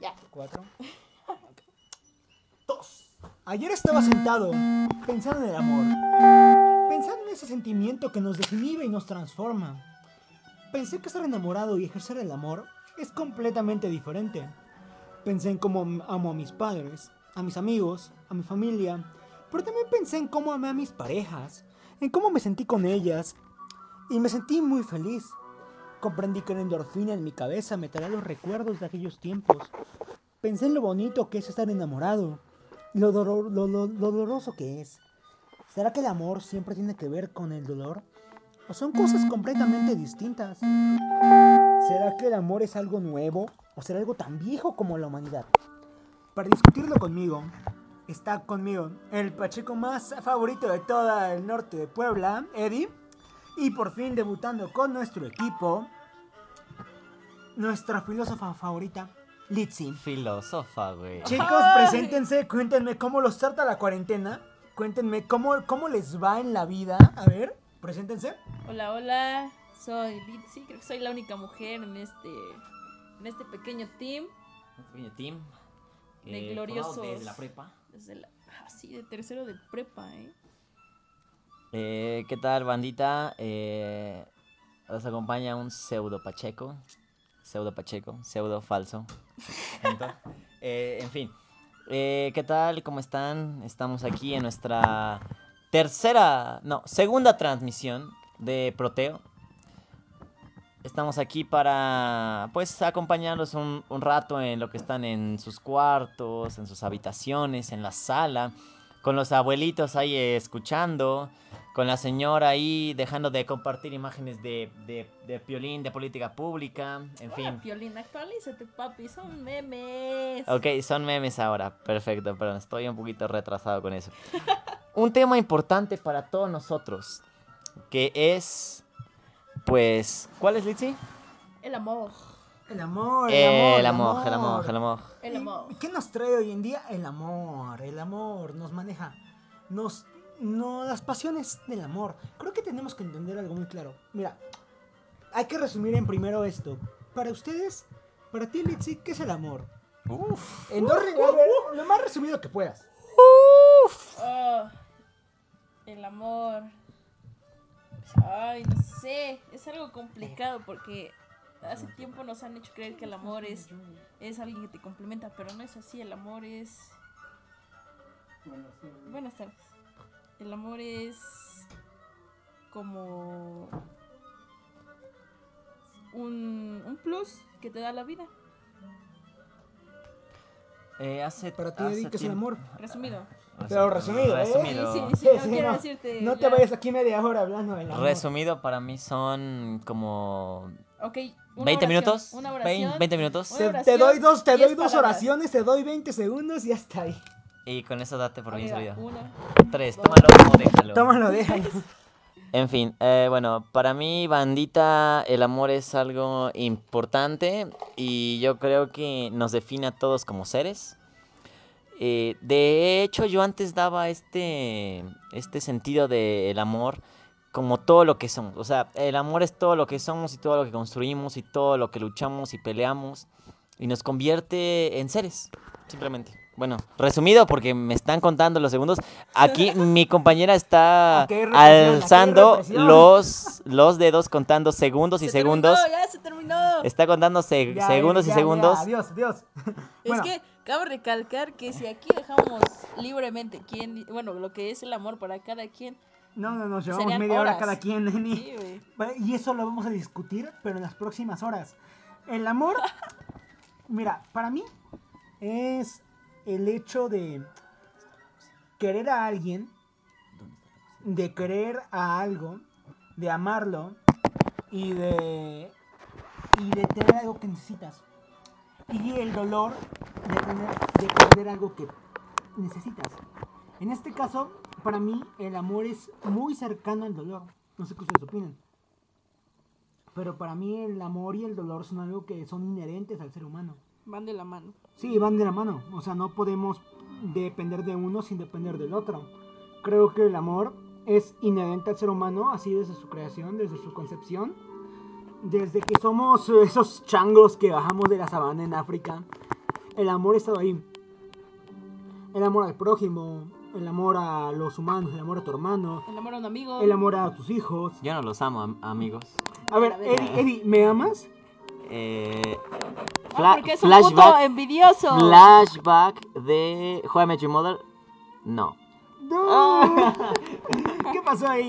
Ya. Cuatro. Dos. Ayer estaba sentado pensando en el amor. Pensando en ese sentimiento que nos desinhibe y nos transforma. Pensé que estar enamorado y ejercer el amor es completamente diferente. Pensé en cómo amo a mis padres, a mis amigos, a mi familia, pero también pensé en cómo amé a mis parejas, en cómo me sentí con ellas, y me sentí muy feliz. Comprendí que la endorfina en mi cabeza me traerá los recuerdos de aquellos tiempos. Pensé en lo bonito que es estar enamorado y lo, dolor- lo- lo- lo doloroso que es. ¿Será que el amor siempre tiene que ver con el dolor? ¿O son cosas completamente distintas? ¿Será que el amor es algo nuevo o será algo tan viejo como la humanidad? Para discutirlo conmigo, está conmigo el Pacheco más favorito de todo el norte de Puebla, Eddie. Y por fin debutando con nuestro equipo, nuestra filósofa favorita, Litzy. Filósofa, güey. Chicos, preséntense, cuéntenme cómo los trata la cuarentena. Cuéntenme cómo, cómo les va en la vida. A ver, preséntense. Hola, hola. Soy Litzy. Creo que soy la única mujer en este en este pequeño team. Un pequeño team. De eh, gloriosos. Desde la prepa. Desde la. Ah, sí, de tercero de prepa, ¿eh? Eh, ¿Qué tal, bandita? Eh, nos acompaña un pseudo Pacheco. Pseudo Pacheco, pseudo falso. Eh, en fin. Eh, ¿Qué tal? ¿Cómo están? Estamos aquí en nuestra tercera, no, segunda transmisión de Proteo. Estamos aquí para, pues, acompañarlos un, un rato en lo que están en sus cuartos, en sus habitaciones, en la sala, con los abuelitos ahí eh, escuchando, con la señora ahí dejando de compartir imágenes de, de, de piolín, de política pública, en fin. Piolín, actualízate, papi. Son memes. Ok, son memes ahora. Perfecto, perdón, estoy un poquito retrasado con eso. Un tema importante para todos nosotros, que es, pues, ¿cuál es, Litzy? El amor. El amor, El amor, el amor, el amor. El ¿Y amor. ¿Qué nos trae hoy en día? El amor. El amor nos maneja. Nos. No, las pasiones del amor. Creo que tenemos que entender algo muy claro. Mira, hay que resumir en primero esto. Para ustedes, para ti, Litzy, ¿qué es el amor? Uf. En dos re- a ver, lo más resumido que puedas. Oh, el amor. Ay, no sé. Es algo complicado porque hace tiempo nos han hecho creer que el amor es, es alguien que te complementa, pero no es así. El amor es. Buenas tardes. El amor es como un, un plus que te da la vida. Eh, hace, Para ti, hace Eddie, ¿qué es el tiempo- amor? Resumido. Pero resumido, ¿eh? Resumido. Sí, sí, sí, no quiero decirte No te ya. vayas aquí media hora hablando del amor. Resumido para mí son como Ok. una 20 oración, minutos. Una 20, oración. 20 minutos. Una Te, oración, te doy dos, te doy dos palabras. oraciones, te doy 20 segundos y hasta ahí. Y con eso date por bien servido. Uno. Tres, dos. tómalo o déjalo. Tómalo, déjalo. En fin, eh, bueno, para mí, bandita, el amor es algo importante y yo creo que nos define a todos como seres. Eh, de hecho, yo antes daba este, este sentido del amor como todo lo que somos. O sea, el amor es todo lo que somos y todo lo que construimos y todo lo que luchamos y peleamos y nos convierte en seres, simplemente. Bueno, resumido porque me están contando los segundos. Aquí mi compañera está hay alzando los, los dedos contando segundos y Se segundos. terminó, ya se terminó. Está contando se- Ya, segundos ya, y ya, segundos. Adiós, adiós. Es Bueno, que cabe recalcar que si aquí dejamos libremente quién, bueno, lo que es el amor para cada quien. No, no, nos llevamos serían media hora cada quien, Neni. Sí, Y eso lo vamos a discutir, pero en las próximas horas. El amor, mira, para mí es el hecho de querer a alguien, de querer a algo, de amarlo y de y de tener algo que necesitas. Y el dolor de tener de perder algo que necesitas. En este caso, para mí el amor es muy cercano al dolor. No sé qué ustedes opinan. Pero para mí el amor y el dolor son algo que son inherentes al ser humano. Van de la mano. Sí, van de la mano. O sea, no podemos depender de uno sin depender del otro. Creo que el amor es inherente al ser humano, así desde su creación, desde su concepción. Desde que somos esos changos que bajamos de la sabana en África. el amor ha estado ahí. El amor al prójimo, el amor a los humanos, el amor a tu hermano, El amor a un amigo. el amor a tus hijos. Yo no los amo, am- amigos. A ver, Eddie, Eddie, ¿me amas? Eh, Ah, fla- porque es un puto flashback, envidioso. flashback de How I Met Your Mother. No. No. ¿Qué pasó ahí?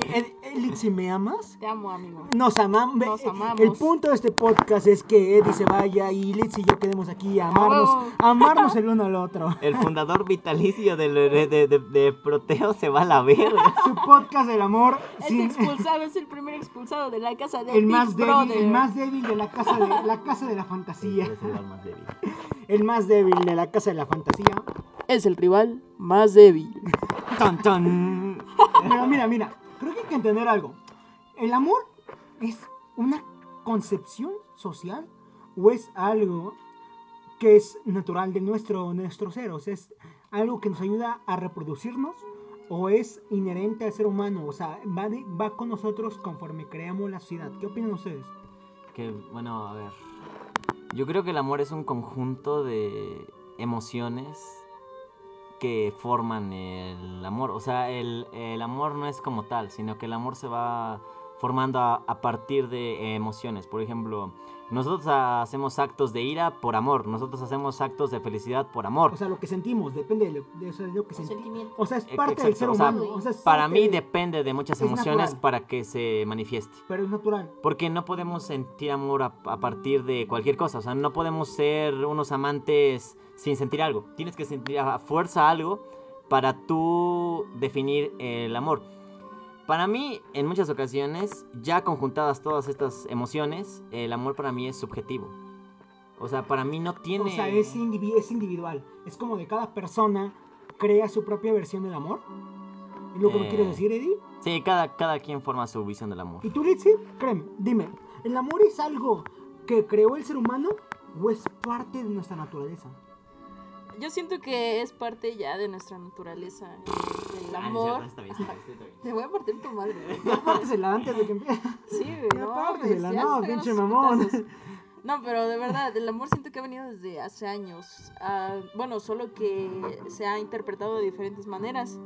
¿si me amas? Te amo, amigo. Nos amamos. Nos amamos. El punto de este podcast es que Eddie se vaya y Litz y yo quedemos aquí a amarnos, a amarnos el uno al otro. El fundador vitalicio de, de, de- de Proteo se va a la verga. Su podcast del amor Es sin- expulsado, es el primer expulsado de la casa de el Big más débil, Brother. el más débil de la casa de la casa de la Sí, fantasía. es el más débil. El más débil de la casa de la fantasía. Es el rival más débil. Tan, tan. Mira, mira, mira. Creo que hay que entender algo. ¿El amor es una concepción social o es algo que es natural de nuestro, nuestro ser? O sea, ¿es algo que nos ayuda a reproducirnos o es inherente al ser humano? O sea, va, de- va con nosotros conforme creamos la sociedad. ¿Qué opinan ustedes? Que, bueno, a ver. Yo creo que el amor es un conjunto de emociones que forman el amor. O sea, el, el amor no es como tal, sino que el amor se va formando a, a partir de emociones. Por ejemplo, nosotros hacemos actos de ira por amor, nosotros hacemos actos de felicidad por amor. O sea, lo que sentimos depende de lo, de lo que sentimos. O sea, es parte del ser exacto, o sea, humano. o sea, Para mí de- depende de muchas es emociones natural. para que se manifieste. Pero es natural. Porque no podemos sentir amor a, a partir de cualquier cosa. O sea, no podemos ser unos amantes sin sentir algo. Tienes que sentir a fuerza algo para tú definir el amor. Para mí, en muchas ocasiones, ya conjuntadas todas estas emociones, el amor para mí es subjetivo. O sea, para mí no tiene... O sea, es, indivi- es individual. Es como de cada persona crea su propia versión del amor. ¿Es lo que me Eh. quieres decir, Eddie? Sí, cada, cada quien forma su visión del amor. ¿Y tú, Litzy? Créeme, dime, ¿el amor es algo que creó el ser humano o es parte de nuestra naturaleza? Yo siento que es parte ya de nuestra naturaleza. El Ah, amor. es cierto, está bien, está bien, está bien. Te voy a partir tu madre. güey. Ya pártesela antes de que empiece. Sí, güey. Ya No, no, pinche mamón. putazos. No, pero de verdad, el amor siento que ha venido desde hace años. Ah, bueno, solo que se ha interpretado de diferentes maneras.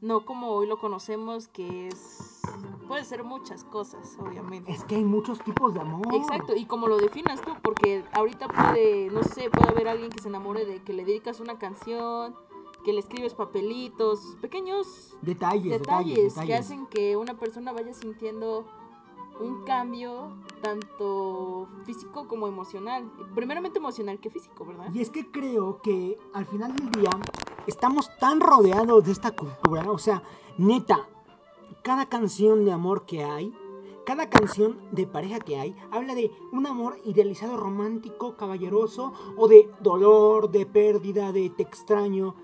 No como hoy lo conocemos, que es. Puede ser muchas cosas, obviamente. Es que hay muchos tipos de amor. Exacto, y como lo definas tú, porque ahorita puede, no sé, puede haber alguien que se enamore de que le dedicas una canción, que le escribes papelitos, pequeños Detalles, detalles, detalles, que detalles. hacen que una persona vaya sintiendo un cambio tanto físico como emocional. Primeramente emocional que físico, ¿verdad? Y es que creo que al final del día estamos tan rodeados de esta cultura. O sea, neta, cada canción de amor que hay, cada canción de pareja que hay, habla de un amor idealizado, romántico, caballeroso, o de dolor, de pérdida, de te extraño.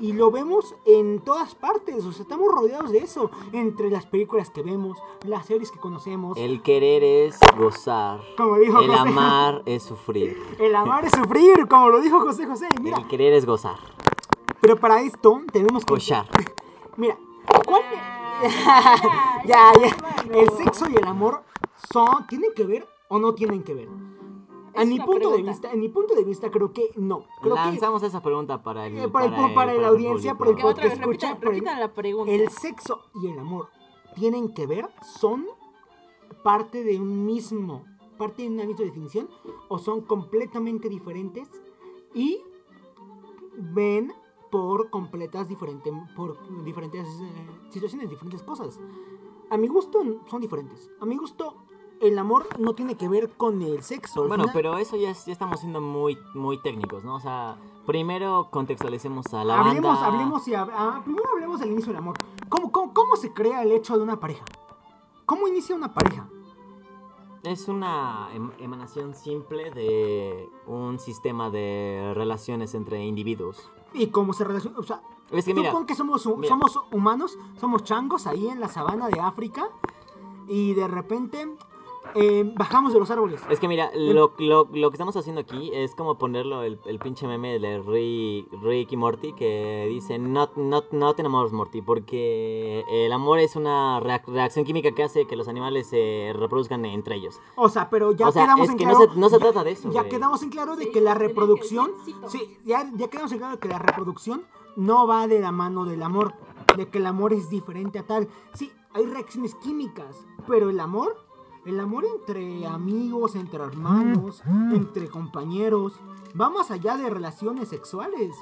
Y lo vemos en todas partes, o sea, estamos rodeados de eso, entre las películas que vemos, las series que conocemos. El querer es gozar. como dijo El José, amar es sufrir. el amar es sufrir, como lo dijo José José. Mira, El querer es gozar. pero para esto tenemos que Gozar. Mira, ¿cuál? ya, ya. El sexo y el amor son, ¿tienen que ver o no tienen que ver? En mi punto de vista, en mi punto de vista creo que no. Creo Lanzamos esa pregunta para el, Eh, para el- para la audiencia, para el otra vez, escucha, repita, el- la pregunta. el sexo y el amor tienen que ver, son parte de un mismo, parte de una misma definición o son completamente diferentes y ven por completas diferentes, por diferentes eh, situaciones, diferentes cosas. A mi gusto son diferentes. A mi gusto el amor no tiene que ver con el sexo. Bueno, final- pero eso ya, es- ya estamos siendo muy, muy técnicos, ¿no? O sea, primero contextualicemos a la hablemos, banda. hablemos y hab- ah, primero hablemos del inicio del amor. ¿Cómo, cómo, cómo se crea el hecho de una pareja? ¿Cómo inicia una pareja? Es una em- emanación simple de un sistema de relaciones entre individuos. ¿Y cómo se relaciona? O sea, Es que mira, supón que somos, hu- mira. somos humanos, somos changos ahí en la sabana de África y de repente eh, bajamos de los árboles. Es que mira, lo, lo, lo que estamos haciendo aquí es como ponerlo el, el pinche meme de Rick, Rick y Morty que dice no, no, no te enamores Morty porque el amor es una reac- reacción química que hace que los animales se reproduzcan entre ellos. O sea, pero ya O sea, quedamos es en que claro. no se- no se ya- trata de eso, Ya quedamos en claro de Sí, que la reproducción. Sí, ya, ya quedamos en claro que la reproducción no va de la mano del amor. De que el amor es diferente a tal. Sí, hay reacciones químicas. Pero el amor. El amor entre amigos, entre hermanos, entre compañeros. Va más allá de relaciones sexuales.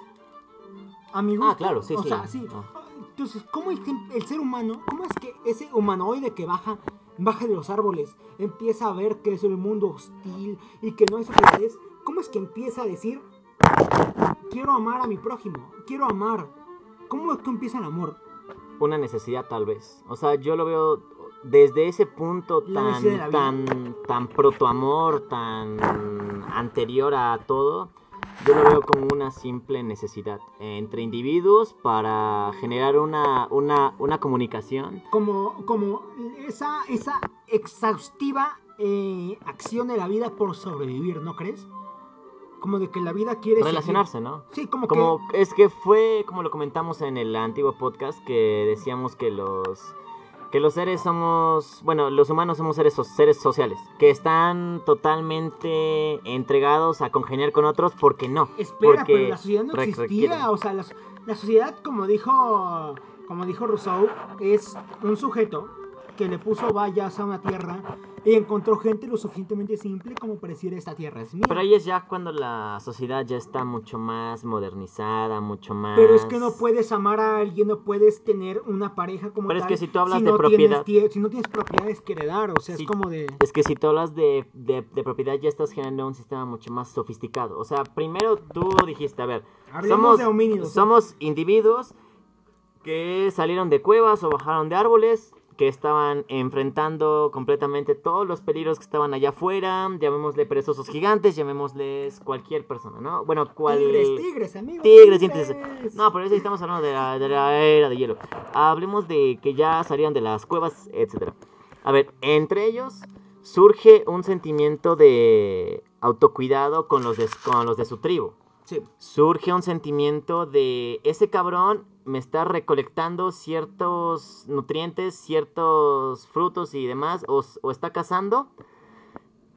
Amigos. Ah, claro, sí, o sí. sea, sí. Ah. Entonces, ¿cómo el, el ser humano, cómo es que ese humanoide que baja, baja de los árboles, empieza a ver que es el mundo hostil y que no hay sociedades? ¿Cómo es que empieza a decir, quiero amar a mi prójimo, quiero amar? ¿Cómo es que empieza el amor? Una necesidad tal vez. O sea, yo lo veo desde ese punto tan, tan, tan protoamor, tan anterior a todo. Yo lo veo como una simple necesidad entre individuos para generar una, una, una comunicación. Como, como esa, esa exhaustiva eh, acción de la vida por sobrevivir, ¿no crees? Como de que la vida quiere... seguir. Relacionarse, ¿no? Sí, como, Como que... es que fue como lo comentamos en el antiguo podcast que decíamos que los que los seres somos, bueno, los humanos somos seres seres sociales, que están totalmente entregados a congeniar con otros porque no. Espera, porque pero la sociedad no existía. O sea, la, la sociedad, como dijo, como dijo Rousseau, es un sujeto que le puso vallas a una tierra y encontró gente lo suficientemente simple como para decir esta tierra es mía. Pero ahí es ya cuando la sociedad ya está mucho más modernizada, mucho más Pero es que no puedes amar a alguien, no puedes tener una pareja como Pero es que si tú hablas de no propiedad- Tienes, tie- si no tienes propiedades que heredar, o sea, es como de... Es que si tú hablas de, de, de propiedad ya estás generando un sistema mucho más sofisticado. O sea, primero tú dijiste, a ver, Hablemos somos, de homínidos. ¿no? somos individuos que salieron de cuevas o bajaron de árboles, que estaban enfrentando completamente todos los peligros que estaban allá afuera, llamémosle perezosos gigantes, llamémosles cualquier persona, ¿no? Bueno, cual... Tigres, tigres, amigos. Tigres, dientes. No, pero eso estamos hablando de la, de la era de hielo. Hablemos de que ya salían de las cuevas, etc. A ver, entre ellos surge un sentimiento de autocuidado con los de, con los de su tribu. Sí. Surge un sentimiento de ese cabrón me está recolectando ciertos nutrientes, ciertos frutos y demás, o, o está cazando.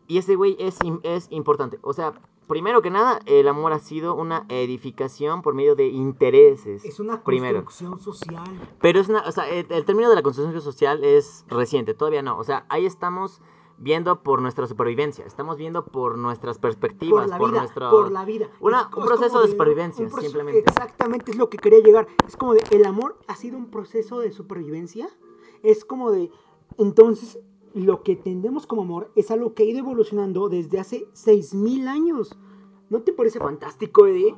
Y ese güey es, es importante. O sea, primero que nada, el amor ha sido una edificación por medio de intereses. Es una primero. construcción social. Pero es una, o sea, el, el término de la construcción social es reciente, todavía no. O sea, ahí estamos viendo por nuestra supervivencia, estamos viendo por nuestras perspectivas, por la por vida, nuestro... por la vida. Una- Es- un es proceso de supervivencia, proceso- simplemente. Exactamente, es lo que quería llegar. Es como de, el amor ha sido un proceso de supervivencia. Es como de, entonces, lo que entendemos como amor es algo que ha ido evolucionando desde hace 6.000 años. ¿No te parece fantástico, Eddie?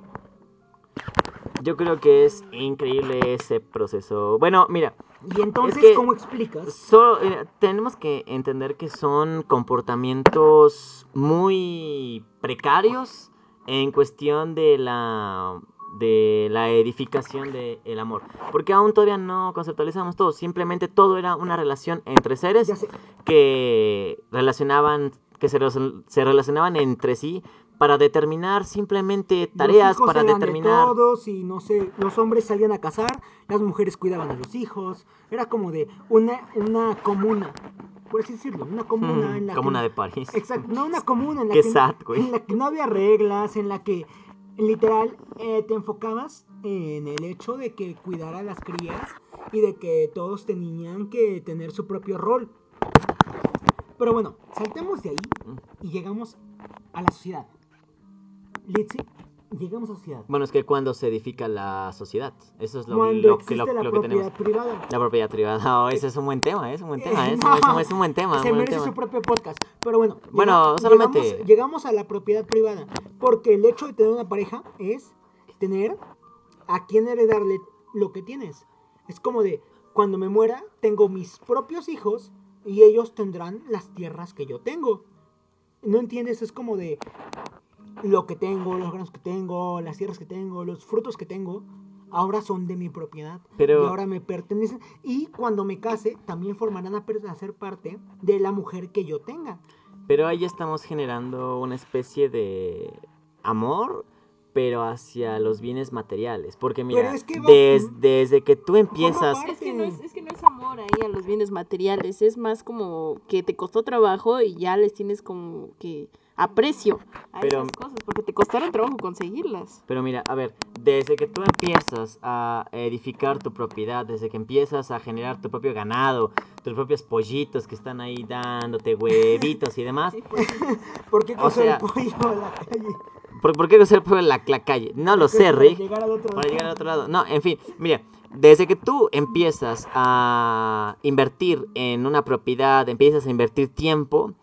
Yo creo que es increíble ese proceso. Bueno, mira, Y entonces, que- ¿cómo explicas? solo, eh, tenemos que entender que son comportamientos muy precarios en cuestión de la de la edificación del amor. Porque aún todavía no conceptualizamos todo. Simplemente todo era una relación entre seres que relacionaban, que se, se relacionaban entre sí para determinar simplemente tareas, los hijos para eran de determinar... todos y no sé, los hombres salían a cazar, las mujeres cuidaban a los hijos. Era como de una, una comuna, por así decirlo, una comuna en la como que... de París. Exacto, no una comuna en la, Qué que, sad, güey. en la que no había reglas, en la que literal eh, te enfocabas en el hecho de que cuidar a las crías y de que todos tenían que tener su propio rol. Pero bueno, saltemos de ahí y llegamos a la sociedad. Litsi, llegamos a sociedad. Bueno, es que cuando se edifica la sociedad, eso es lo, Cuando lo que, lo, la lo que tenemos. propiedad privada. La propiedad privada, oh, ese es un buen tema, es un buen tema, Eh, es, no, un, es un- es un buen tema. Se buen merece tema. su propio podcast. Pero bueno, Bueno, llega- solamente- llegamos, llegamos a la propiedad privada. Porque el hecho de tener una pareja es tener a quien heredarle lo que tienes. Es como de, cuando me muera, tengo mis propios hijos y ellos tendrán las tierras que yo tengo. ¿No entiendes? Es como de lo que tengo, los granos que tengo, las tierras que tengo, los frutos que tengo. ahora son de mi propiedad Pero- y ahora me pertenecen. Y cuando me case, también formarán a, per- a ser parte de la mujer que yo tenga. Pero ahí estamos generando una especie de amor, pero hacia los bienes materiales. Porque mira, Pero es que va- des- desde que tú empiezas... parte. Es que, no es, es que no es amor ahí a los bienes materiales, es más como que te costó trabajo y ya les tienes como que aprecio a Pero- esas cosas, porque te costaron trabajo conseguirlas. Pero mira, a ver, desde que tú empiezas a edificar tu propiedad, desde que empiezas a generar tu propio ganado, tus propios pollitos que están ahí dándote huevitos y demás, Sí, pues, ¿Por qué O coser sea- el pollo a la calle? ¿por, por qué hacer por la, la calle? No lo sé, Para Rick. llegar al otro Para lado. llegar al otro lado. No, en fin, mira, desde que tú empiezas a invertir en una propiedad, empiezas a invertir tiempo,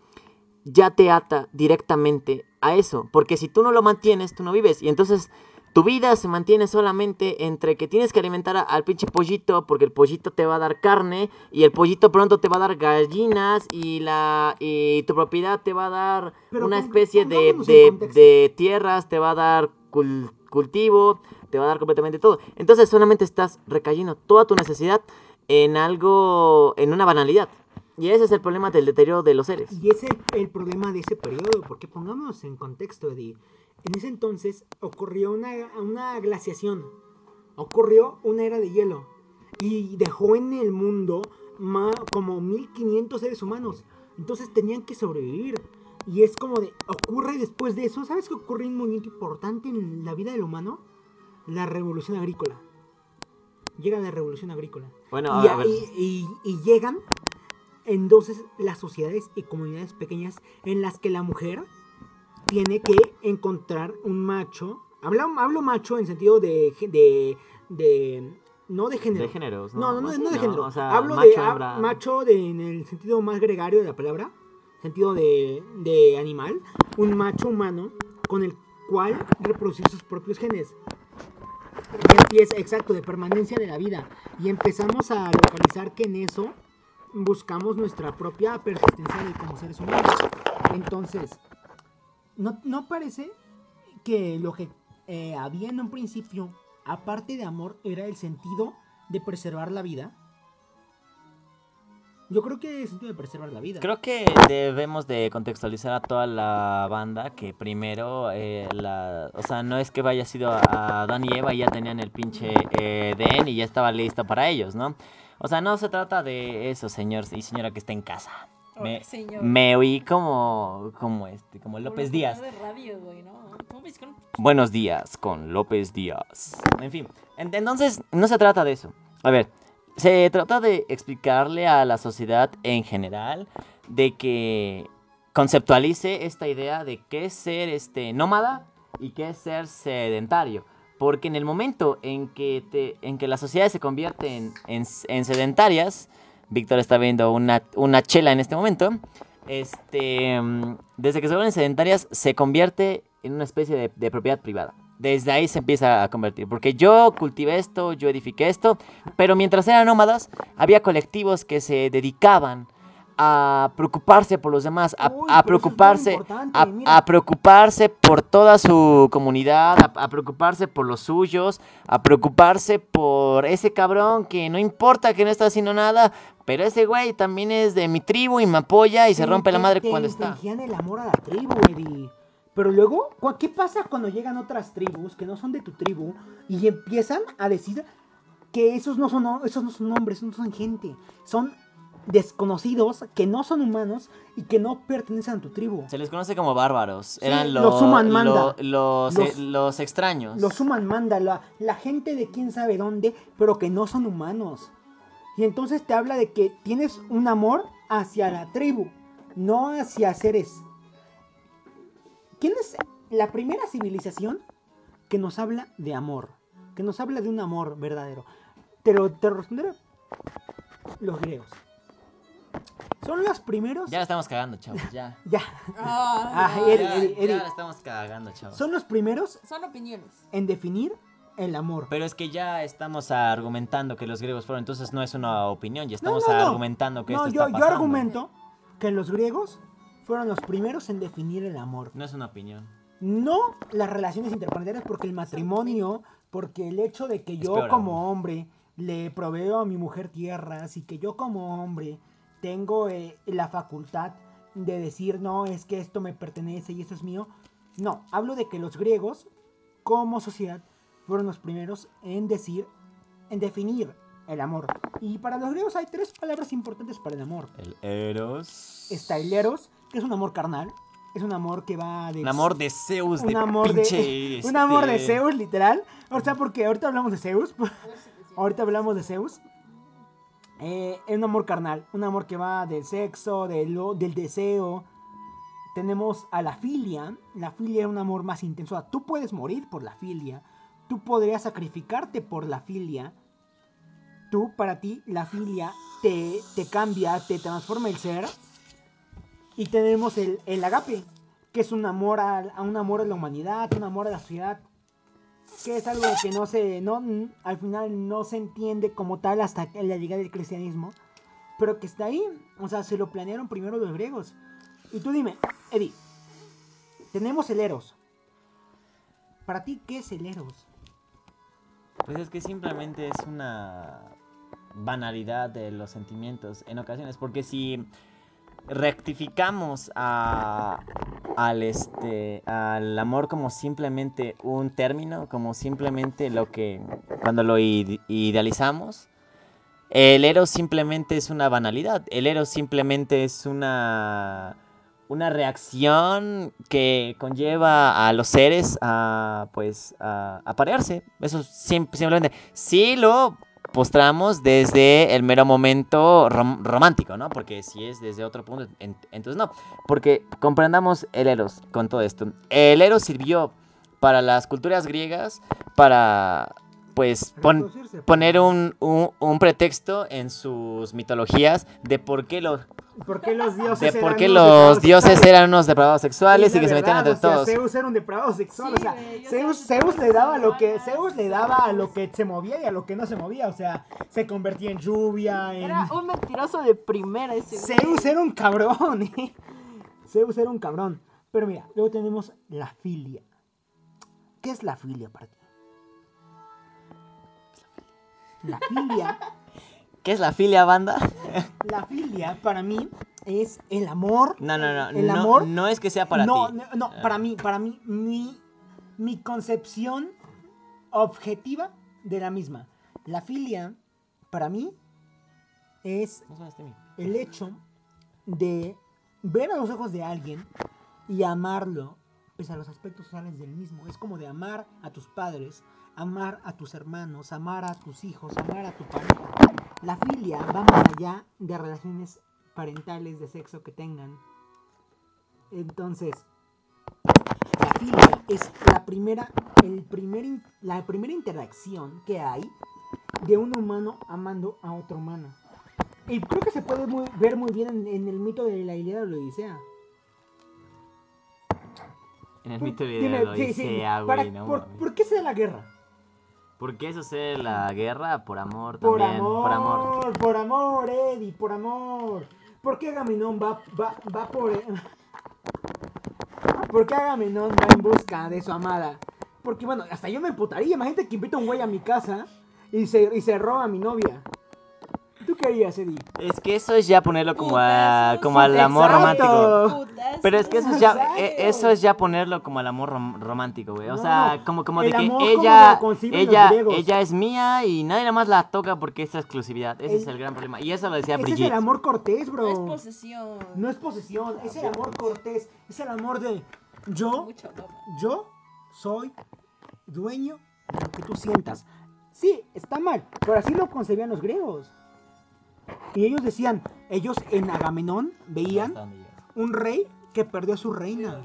ya te ata directamente a eso. Porque si tú no lo mantienes, tú no vives. Y entonces tu vida se mantiene solamente entre que tienes que alimentar a- al pinche pollito, porque el pollito te va a dar carne, y el pollito pronto te va a dar gallinas, y, la, y tu propiedad te va a dar Pero una especie de, de, tierras, te va a dar cul- cultivo, te va a dar completamente todo. Entonces solamente estás recayendo toda tu necesidad en algo, en una banalidad. Y ese es el problema del deterioro de los seres. Y ese es el problema de ese periodo, porque pongámonos en contexto, Eddie. En ese entonces ocurrió una, una glaciación, ocurrió una era de hielo y dejó en el mundo ma- como 1500 seres humanos. Entonces tenían que sobrevivir. Y es como de, ocurre después de eso, ¿sabes qué ocurre un movimiento importante en la vida del humano? La revolución agrícola. Llega la revolución agrícola. Bueno, y, a ver. y- y- y llegan entonces las sociedades y comunidades pequeñas en las que la mujer tiene que encontrar un macho. Hablo, hablo macho en sentido de, de, de- no de género. De géneros, ¿no? No, no, no, no de género. O sea, hablo macho, de hembra. macho de, en el sentido más gregario de la palabra, sentido de, de animal, un macho humano con el cual reproducir sus propios genes. Y empieza, exacto, de permanencia de la vida. Y empezamos a localizar que en eso buscamos nuestra propia persistencia de como seres humanos. Entonces, ¿no, no parece que lo que eh, había en un principio, aparte de amor, era el sentido de preservar la vida? Yo creo que sentido de preservar la vida. Creo que debemos de contextualizar a toda la banda que primero, eh, la, o sea, no es que haya sido a Adán y Eva y ya tenían el pinche eh, y ya estaba listo para ellos, ¿no? O sea, no se trata de eso, señor y señora que está en casa. Me, me oí como, como este, como López Díaz. de radio, güey, ¿no? ¿Cómo ves con- Buenos días con López Díaz. En fin, en- entonces no se trata de eso. A ver, se trata de explicarle a la sociedad en general de que conceptualice esta idea de qué es ser este nómada y qué es ser sedentario. Porque en el momento en que, te, en que las sociedades se convierten en, en sedentarias, Víctor está viendo una, una chela en este momento, este, mm, desde que se vuelven sedentarias se convierte en una especie de, de propiedad privada. Desde ahí se empieza a convertir. Porque yo cultivé esto, yo edifiqué esto, pero mientras eran nómadas, había colectivos que se dedicaban a preocuparse por los demás, a, Uy, preocuparse, a, preocuparse por toda su comunidad, a, a preocuparse por los suyos, a preocuparse por ese cabrón que no importa que no está haciendo nada, pero ese güey también es de mi tribu y me apoya y se Te- rompe la madre te cuando está. el amor a la tribu, Eddie. Pero luego, ¿cu- ¿qué pasa cuando llegan otras tribus que no son de tu tribu y empiezan a decir que esos no son, esos no son hombres, esos no son gente, son desconocidos que no son humanos y que no pertenecen a tu tribu? Se les conoce como bárbaros. Sí, Eran los los, Suman Manda. los, Los- eh, los extraños. Los suman manda, la, la gente de quién sabe dónde, pero que no son humanos. Y entonces te habla de que tienes un amor hacia la tribu, no hacia seres. ¿Quién es la primera civilización que nos habla de amor? Que nos habla de un amor verdadero. Te lo, te lo responderé. Los griegos. Son los primeros. Ya la estamos cagando, chavos, ya. Ya. Ah, Ah, ya. Eddie, ya, Eddie, ya Eddie. la estamos cagando, chavos. Son los primeros Son opiniones. en definir el amor. Pero es que ya estamos argumentando que los griegos fueron, entonces no es una opinión, ya estamos No, no, no. argumentando que No, esto yo, está yo pasando. argumento que los griegos fueron los primeros en definir el amor. No es una opinión. No las relaciones interplanetarias, porque el matrimonio, porque el hecho de que yo como hombre le proveo a mi mujer tierras y que yo como hombre tengo eh, la facultad de decir, no, es que esto me pertenece y esto es mío. No, hablo de que los griegos, como sociedad, fueron los primeros en decir, en definir el amor. Y para los griegos hay tres palabras importantes para el amor. El Eros. Está el eros, que es un amor carnal, es un amor que va de... Un amor de Zeus, de pinche. un amor de este, Zeus, literal. O sea, porque ahorita hablamos de Zeus. ahorita hablamos de Zeus. Eh, es un amor carnal, un amor que va del sexo, del deseo. Tenemos a la filia. La filia es un amor más intenso. Tú puedes morir por la filia. Tú podrías sacrificarte por la filia. Tú, para ti, la filia te, te cambia, te transforma el ser. Y tenemos el, el agape, que es un amor a, a un amor a la humanidad, un amor a la sociedad. Que es algo que no se, no, n- al final no se entiende como tal hasta la llegada del cristianismo. Pero que está ahí. O sea, se lo planearon primero los griegos. Y tú dime, Eddie, tenemos el Eros. Para ti, ¿qué es el Eros? Pues es que simplemente es una banalidad de los sentimientos en ocasiones. Porque si rectificamos a- al, este, al amor como simplemente un término, como simplemente lo que cuando lo ide- idealizamos, el eros simplemente es una banalidad. El eros simplemente es una una reacción que conlleva a los seres a pues a, parearse. Eso sim- simplemente si lo postramos desde el mero momento rom- romántico, ¿no? Porque si es desde otro punto, en- entonces no. Porque comprendamos el eros con todo esto. El eros sirvió para las culturas griegas para pues pon- Reproducirse, poner pues. un, un- un pretexto en sus mitologías de por qué los ¿Por qué los dioses de eran por qué unos los depravados dioses sexuales? eran unos depravados sexuales y, que se metían entre o sea, todos. Zeus era un depravado sexual, o sea, Zeus, Zeus le daba a lo que Zeus le daba a lo que se movía y a lo que no se movía, o sea, se convertía en lluvia, en Era un mentiroso de primera ese. Zeus era un cabrón, ¿eh? Zeus era un cabrón. Pero mira, luego tenemos la filia. ¿Qué es la filia para ti? La filia, ¿Qué es la filia banda? la filia para mí es el amor No, no, no. ¿El no, amor? no es que sea para no, ti. No, no, para mí, para mí, mi, mi concepción objetiva de la misma. La filia, para mí, es el hecho de ver a los ojos de alguien y amarlo, pese a los aspectos sociales del mismo. Es como de amar a tus padres, amar a tus hermanos, amar a tus hijos, amar a tu pareja. La filia va más allá de relaciones parentales de sexo que tengan. Entonces, la filia es la primera, el primer, la primera interacción que hay de un humano amando a otro humano. Y creo que se puede muy- ver muy bien en, en el mito de la Ilíada o la Odisea. En el mito de la sí, sí, Odisea, güey, mames. por qué se da la guerra? ¿Por qué sucede la guerra? Por amor Por también. amor, Por amor. por amor, Eddie, por amor. ¿Por qué Agamenón va, va, va por... ¿Por qué Agamenón va en busca de su amada? Porque bueno, hasta yo me emputaría. Imagínate que invita a un güey a mi casa y se, y se roba a mi novia. ¿Tú qué harías, Eddie? Es que eso es ya ponerlo como, a- como al amor Exacto. romántico. Pero es que eso es ya, e- eso es ya ponerlo como al amor rom- romántico, güey. O No, sea, como, como El de que amor como ella, lo conciben los ella, griegos. ella es mía y nadie nada más la toca porque es exclusividad. Ese El- es el gran problema. Y eso lo decía Ese es Brigitte. el amor cortés, bro. No es posesión. No es posesión, es el amor cortés, es el amor de yo, Mucho yo soy dueño de lo que tú sientas. Sí, está mal, pero así lo concebían los griegos. Y ellos decían, ellos en Agamenón veían un rey que perdió a su reina.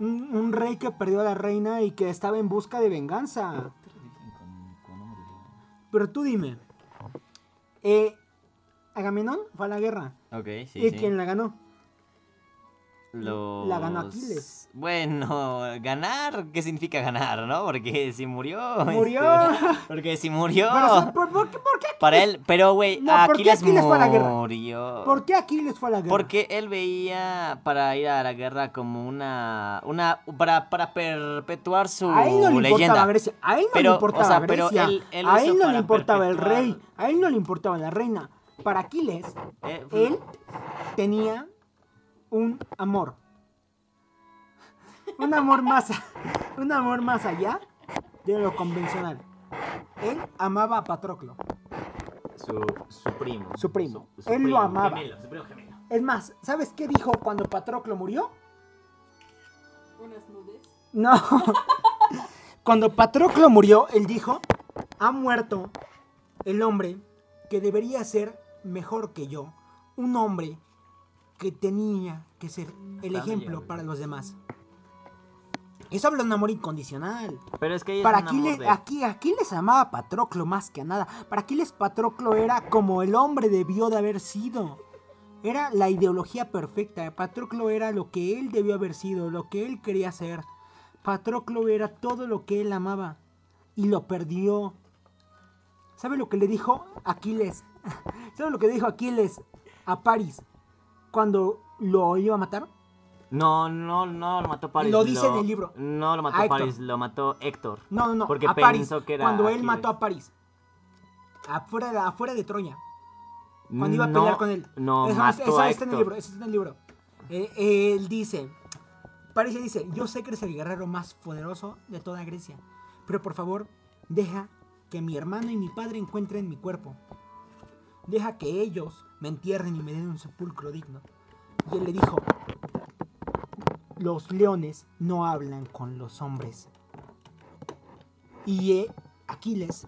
Un, un rey que perdió a la reina y que estaba en busca de venganza. Pero tú dime, eh, Agamenón fue a la guerra. Ok, sí, ¿Y sí. quién la ganó? Los... La ganó Aquiles. Bueno, ganar, ¿qué significa ganar, no? Porque si murió... Murió. este, porque si murió... Pero, ¿por, por qué, por qué Para él, pero güey, No, ¿por qué Aquiles Aquiles fue a la guerra? ¿Por qué Aquiles fue a la guerra? Porque él veía para ir a la guerra como una. una para, para perpetuar su a él no le importaba leyenda. Grecia. A él no Pero, le importaba o sea, pero Grecia. él- él a él no le importaba el rey. A él no le importaba la reina. Para Aquiles, Eh, él tenía un amor. Un amor más, un amor más allá de lo convencional. Él amaba a Patroclo. Su, su primo. Su primo. Su- su Él lo amaba. gemelo, su primo gemelo. Es más, ¿sabes qué dijo cuando Patroclo murió? Unas nudes. No. Cuando Patroclo murió, él dijo, ha muerto el hombre que debería ser mejor que yo. Un hombre que tenía que ser el ejemplo para los demás. Eso habla de un amor incondicional. Pero es que ella Para es Aquiles, de- aquí, Aquiles amaba a Patroclo más que a nada. Para Aquiles Patroclo era como el hombre debió de haber sido. Era la ideología perfecta. Patroclo era lo que él debió haber sido, lo que él quería ser. Patroclo era todo lo que él amaba y lo perdió. ¿Sabe lo que le dijo Aquiles? ¿Sabe lo que dijo Aquiles a París cuando lo iba a matar? No, no, no lo mató París. Lo dice en el libro. No lo mató A Héctor. París, lo mató Héctor. No, no, no. Porque a París. pensó que era cuando él Aquiles. mató a París. Afuera de, afuera de Troya. Cuando iba a pelear con él. No, eso, mató eso a está en el Héctor. libro. Eso está en el libro. Eh, él dice. París le dice, yo sé que eres el guerrero más poderoso de toda Grecia. Pero por favor, deja que mi hermano y mi padre encuentren mi cuerpo. Deja que ellos me entierren y me den un sepulcro digno. Y él le dijo, los leones no hablan con los hombres. Y eh, Aquiles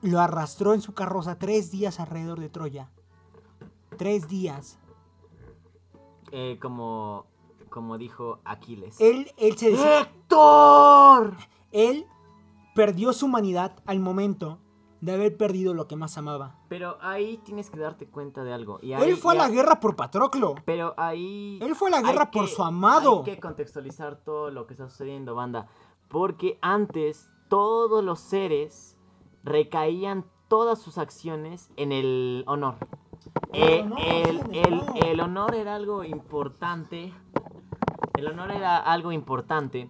lo arrastró en su carroza tres días alrededor de Troya. Tres días. Eh, como, como dijo Aquiles. Él, él se ¡Héctor! él perdió su humanidad al momento de haber perdido lo que más amaba. Pero ahí tienes que darte cuenta de algo. Y Él fue a la guerra por Patroclo. Pero ahí... Él fue a la guerra por que- su amado. Hay que contextualizar todo lo que está sucediendo, banda. Porque antes todos los seres recaían todas sus acciones en el honor. El Eh, honor, el honor era algo importante. El honor era algo importante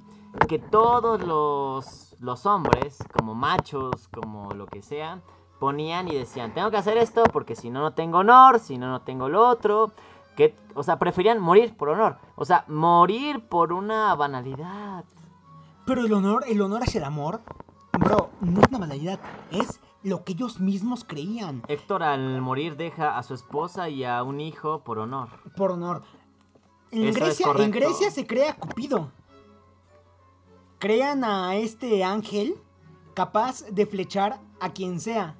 que todos los, los hombres, como machos, como lo que sea, ponían y decían, tengo que hacer esto porque si no, no tengo honor, si no, no tengo lo otro. Que, o sea, preferían morir por honor. O sea, morir por una banalidad. Pero el honor, el honor hacia el amor, bro, no es una banalidad, es lo que ellos mismos creían. Héctor al morir deja a su esposa y a un hijo por honor. Por honor. En Eso Grecia, en. Grecia se crea Cupido. Crean a este ángel capaz de flechar a quien sea.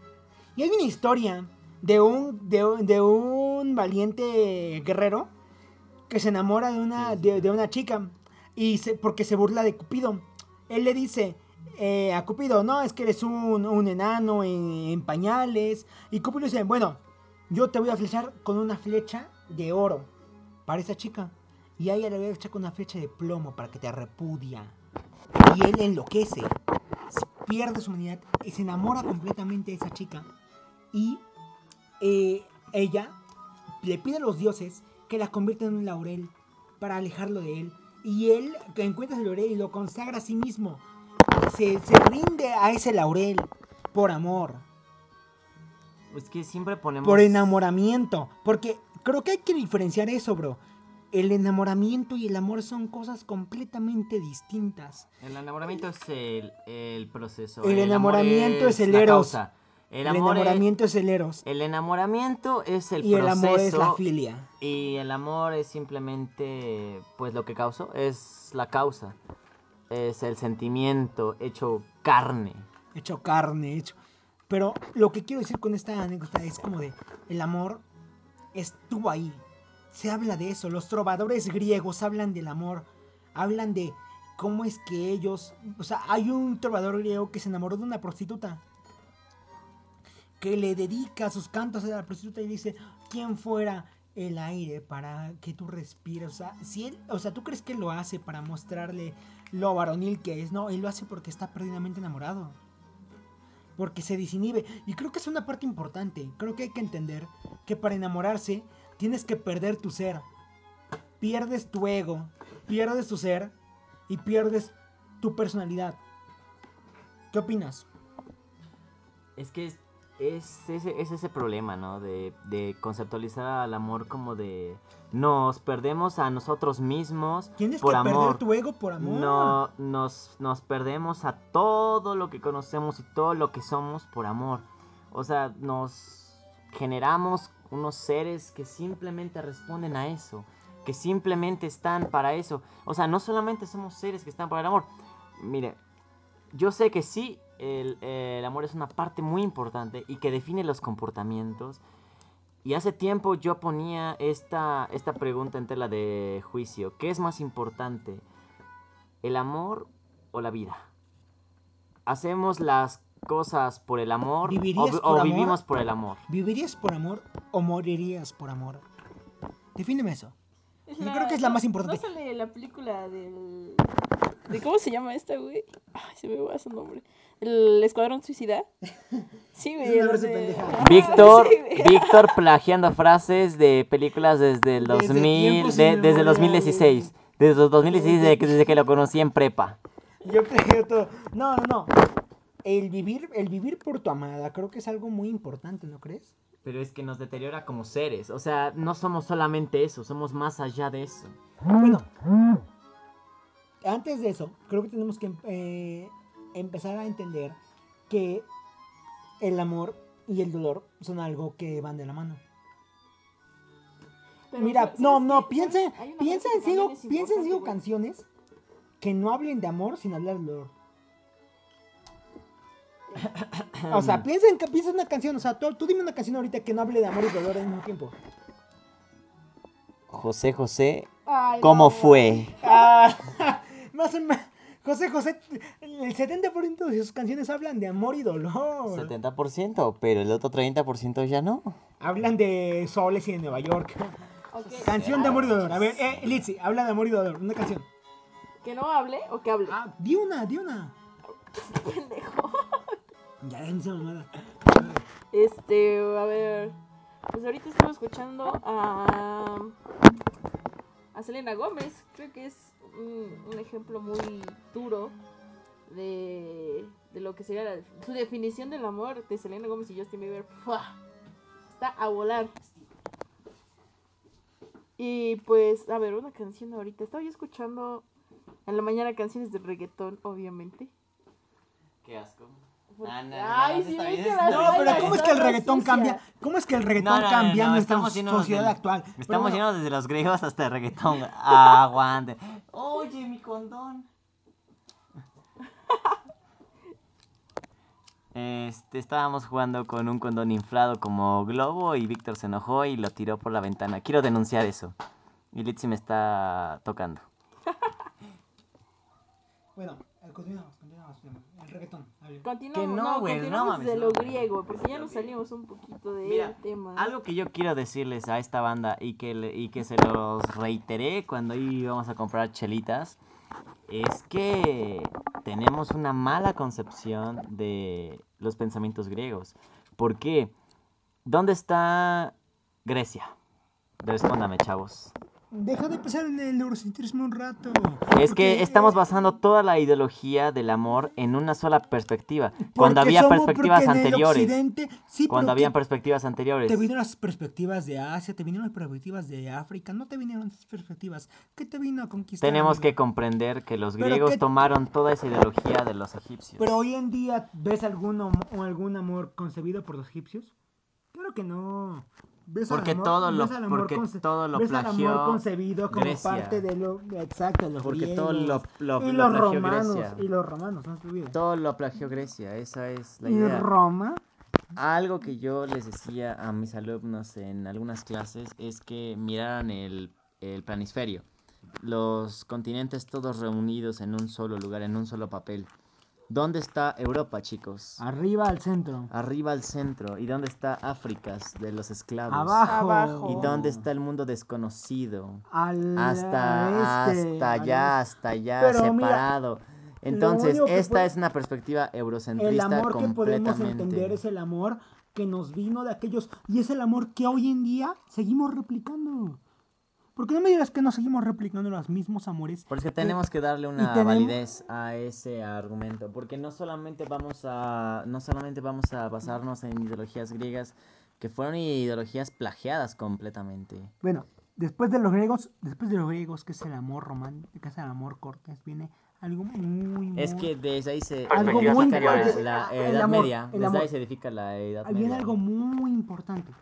Y hay una historia de un, de, un- valiente guerrero que se enamora de una, de, una chica y porque se burla de Cupido. Él le dice eh, a Cupido, no, es que eres un, un enano en, en pañales. Y Cupido dice, bueno, yo te voy a flechar con una flecha de oro para esa chica. Y a ella le voy a echar con una flecha de plomo para que te repudia. Y él enloquece, pierde su humanidad y se enamora completamente de esa chica. Y eh, ella le pide a los dioses que la conviertan en un laurel para alejarlo de él. Y él encuentra ese laurel y lo consagra a sí mismo. Se, se rinde a ese laurel por amor, Es que siempre ponemos... por enamoramiento. Porque creo que hay que diferenciar eso, bro. El enamoramiento y el amor son cosas completamente distintas. El enamoramiento es el, el proceso. El amor enamoramiento es el la eros. causa. El, El, amor es- enamoramiento es el eros. el enamoramiento es el y el proceso. amor es la filia. Y el amor es simplemente, pues lo que causó, es la causa. Es el sentimiento hecho carne. Hecho carne, hecho. Pero lo que quiero decir con esta anécdota es como de el amor estuvo ahí. Se habla de eso. Los trovadores griegos hablan del amor. Hablan de cómo es que ellos. O sea, hay un trovador griego que se enamoró de una prostituta. Que le dedica sus cantos a la prostituta y dice: ¿Quién fuera el aire para que tú respires. O sea, si él, o sea, ¿tú crees que lo hace para mostrarle lo varonil que es? No, él lo hace porque está perdidamente enamorado. Porque se desinhibe. Y creo que es una parte importante. Creo que hay que entender que para enamorarse tienes que perder tu ser. Pierdes tu ego, pierdes tu ser y pierdes tu personalidad. ¿Qué opinas? Es que es, es ese, es ese problema, ¿no? De, de conceptualizar al amor como de nos perdemos a nosotros mismos Tienes por que amor. perder tu ego por amor. No, nos, nos perdemos a todo lo que conocemos y todo lo que somos por amor. O sea, nos generamos unos seres que simplemente responden a eso, que simplemente están para eso. O sea, no solamente somos seres que están para el amor. Mire, yo sé que sí, el, amor es una parte muy importante y que define los comportamientos. Y hace tiempo yo ponía esta, esta pregunta en tela de juicio. ¿Qué es más importante? ¿El amor o la vida? ¿Hacemos las cosas por el amor o, ¿Vivirías vi- por o amor? vivimos por el amor? ¿Vivirías por amor o morirías por amor? Defíneme eso. Es Yo creo que es la no- más importante. ¿No sale la película del... ¿De cómo se llama esta, güey? Ay, se me va su nombre. ¿El Escuadrón Suicida? Sí, güey. Víctor, sí. Víctor plagiando frases de películas desde el Desde 2000, tiempos de- desde el inmemoriales. 2016. Desde el 2016, desde que, desde que lo conocí en prepa. Yo creo todo. No, no, no. El vivir, el vivir por tu amada creo que es algo muy importante, ¿no crees? Pero es que nos deteriora como seres. O sea, no somos solamente eso, somos más allá de eso. Bueno, antes de eso, creo que tenemos que eh, empezar a entender que el amor y el dolor son algo que van de la mano. Pero, Mira, ¿sabes no, no, piensa, Hay una piensa frase en que cinco, también es piensa en cinco importante, güey. canciones que no hablen de amor sin hablar de dolor. O sea, piensa en, piensa en una canción, o sea, tú, tú dime una canción ahorita que no hable de amor y dolor al mismo tiempo. José José, Ay, ¿cómo no, fue? Ah, más o menos. José José, el 70% de sus canciones hablan de amor y dolor. 70%, pero el otro 30% ya no. Hablan de soles y de Nueva York. Canción de amor y dolor. A ver, eh, Litzy, habla de amor y dolor. Una canción. ¿Que no hable o que hable? Ah, di una, di una. Pendejo. Ya, déjense mamada. Este, a ver. Pues ahorita estamos escuchando a. a Selena Gómez. Creo que es un, un ejemplo muy duro de, de lo que sería la- su definición del amor de Selena Gómez y Justin Bieber. ¡Fua! Está a volar. Y pues, a ver, una canción ahorita. Estaba yo escuchando en la mañana canciones de reggaetón, obviamente. Qué asco. Porque- Ah, no, Ay, sí, bien, que las. No, pero ¿cómo es que el reggaetón cambia? ¿Cómo es que el reggaetón No, cambia no, nuestra sociedad del- actual? Estamos yendo desde los griegos hasta el reggaetón. Aguante. Oye, mi condón. Este, estábamos jugando con un condón inflado como globo y Víctor se enojó y lo tiró por la ventana. Quiero denunciar eso. Y Litzy me está tocando. Bueno, El reggaetón. Continuamos, Que no, no, güey, no continuamos mames, de no, lo griego, porque ya nos salimos un poquito del Mira, tema. Algo que yo quiero decirles a esta banda y que, le- y que se los reiteré cuando íbamos a comprar chelitas es que tenemos una mala concepción de los pensamientos griegos. ¿Por qué? ¿Dónde está Grecia? Respóndame, chavos. Deja de pensar en el eurocentrismo un rato. Es que estamos eh, basando toda la ideología del amor en una sola perspectiva. Cuando había somos- perspectivas anteriores. sí, Cuando ¿qué- perspectivas anteriores. Te vinieron las perspectivas de Asia, te vinieron las perspectivas de África, no te vinieron esas perspectivas. ¿Qué te vino a conquistar? Tenemos que comprender que los griegos tomaron toda esa ideología de los egipcios. Pero hoy en día, ¿ves algún, am- o algún amor concebido por los egipcios? Claro que no. ¿Ves Porque amor- todo lo- ves porque todo lo ves al plagió amor concebido como Grecia. parte de lo exacto, los Porque griegos, todo lo- lo- y lo los plagió romanos Grecia. y los romanos, no se. Todo lo plagió Grecia, esa es la Y idea. Roma, Algo que yo les decía a mis alumnos en algunas clases es que miraran el, el planisferio. Los continentes todos reunidos en un solo lugar, en un solo papel. ¿Dónde está Europa, chicos? Arriba al centro. Arriba al centro. ¿Y dónde está África de los esclavos? Abajo. Abajo. ¿Y dónde está el mundo desconocido? Al Hasta, este, hasta al allá, este. hasta allá, Pero mira, separado. Entonces, esta puede- es una perspectiva El eurocentrista amor que podemos entender es el amor que nos vino de aquellos. Y es el amor que hoy en día seguimos replicando. Porque no me digas que no seguimos replicando los mismos amores. Porque tenemos que darle una tenemos- validez a ese argumento, porque no solamente vamos a no solamente vamos a basarnos en ideologías griegas que fueron ideologías plagiadas completamente. Bueno, después de los griegos, después de los griegos, que es el amor romántico, que es el amor cortés, viene algo muy, muy... Es que desde ahí se Algo edifica muy la, importante. la El Edad amor, Media. el Desde amor. ahí se edifica la Edad Viene Media. algo muy importante.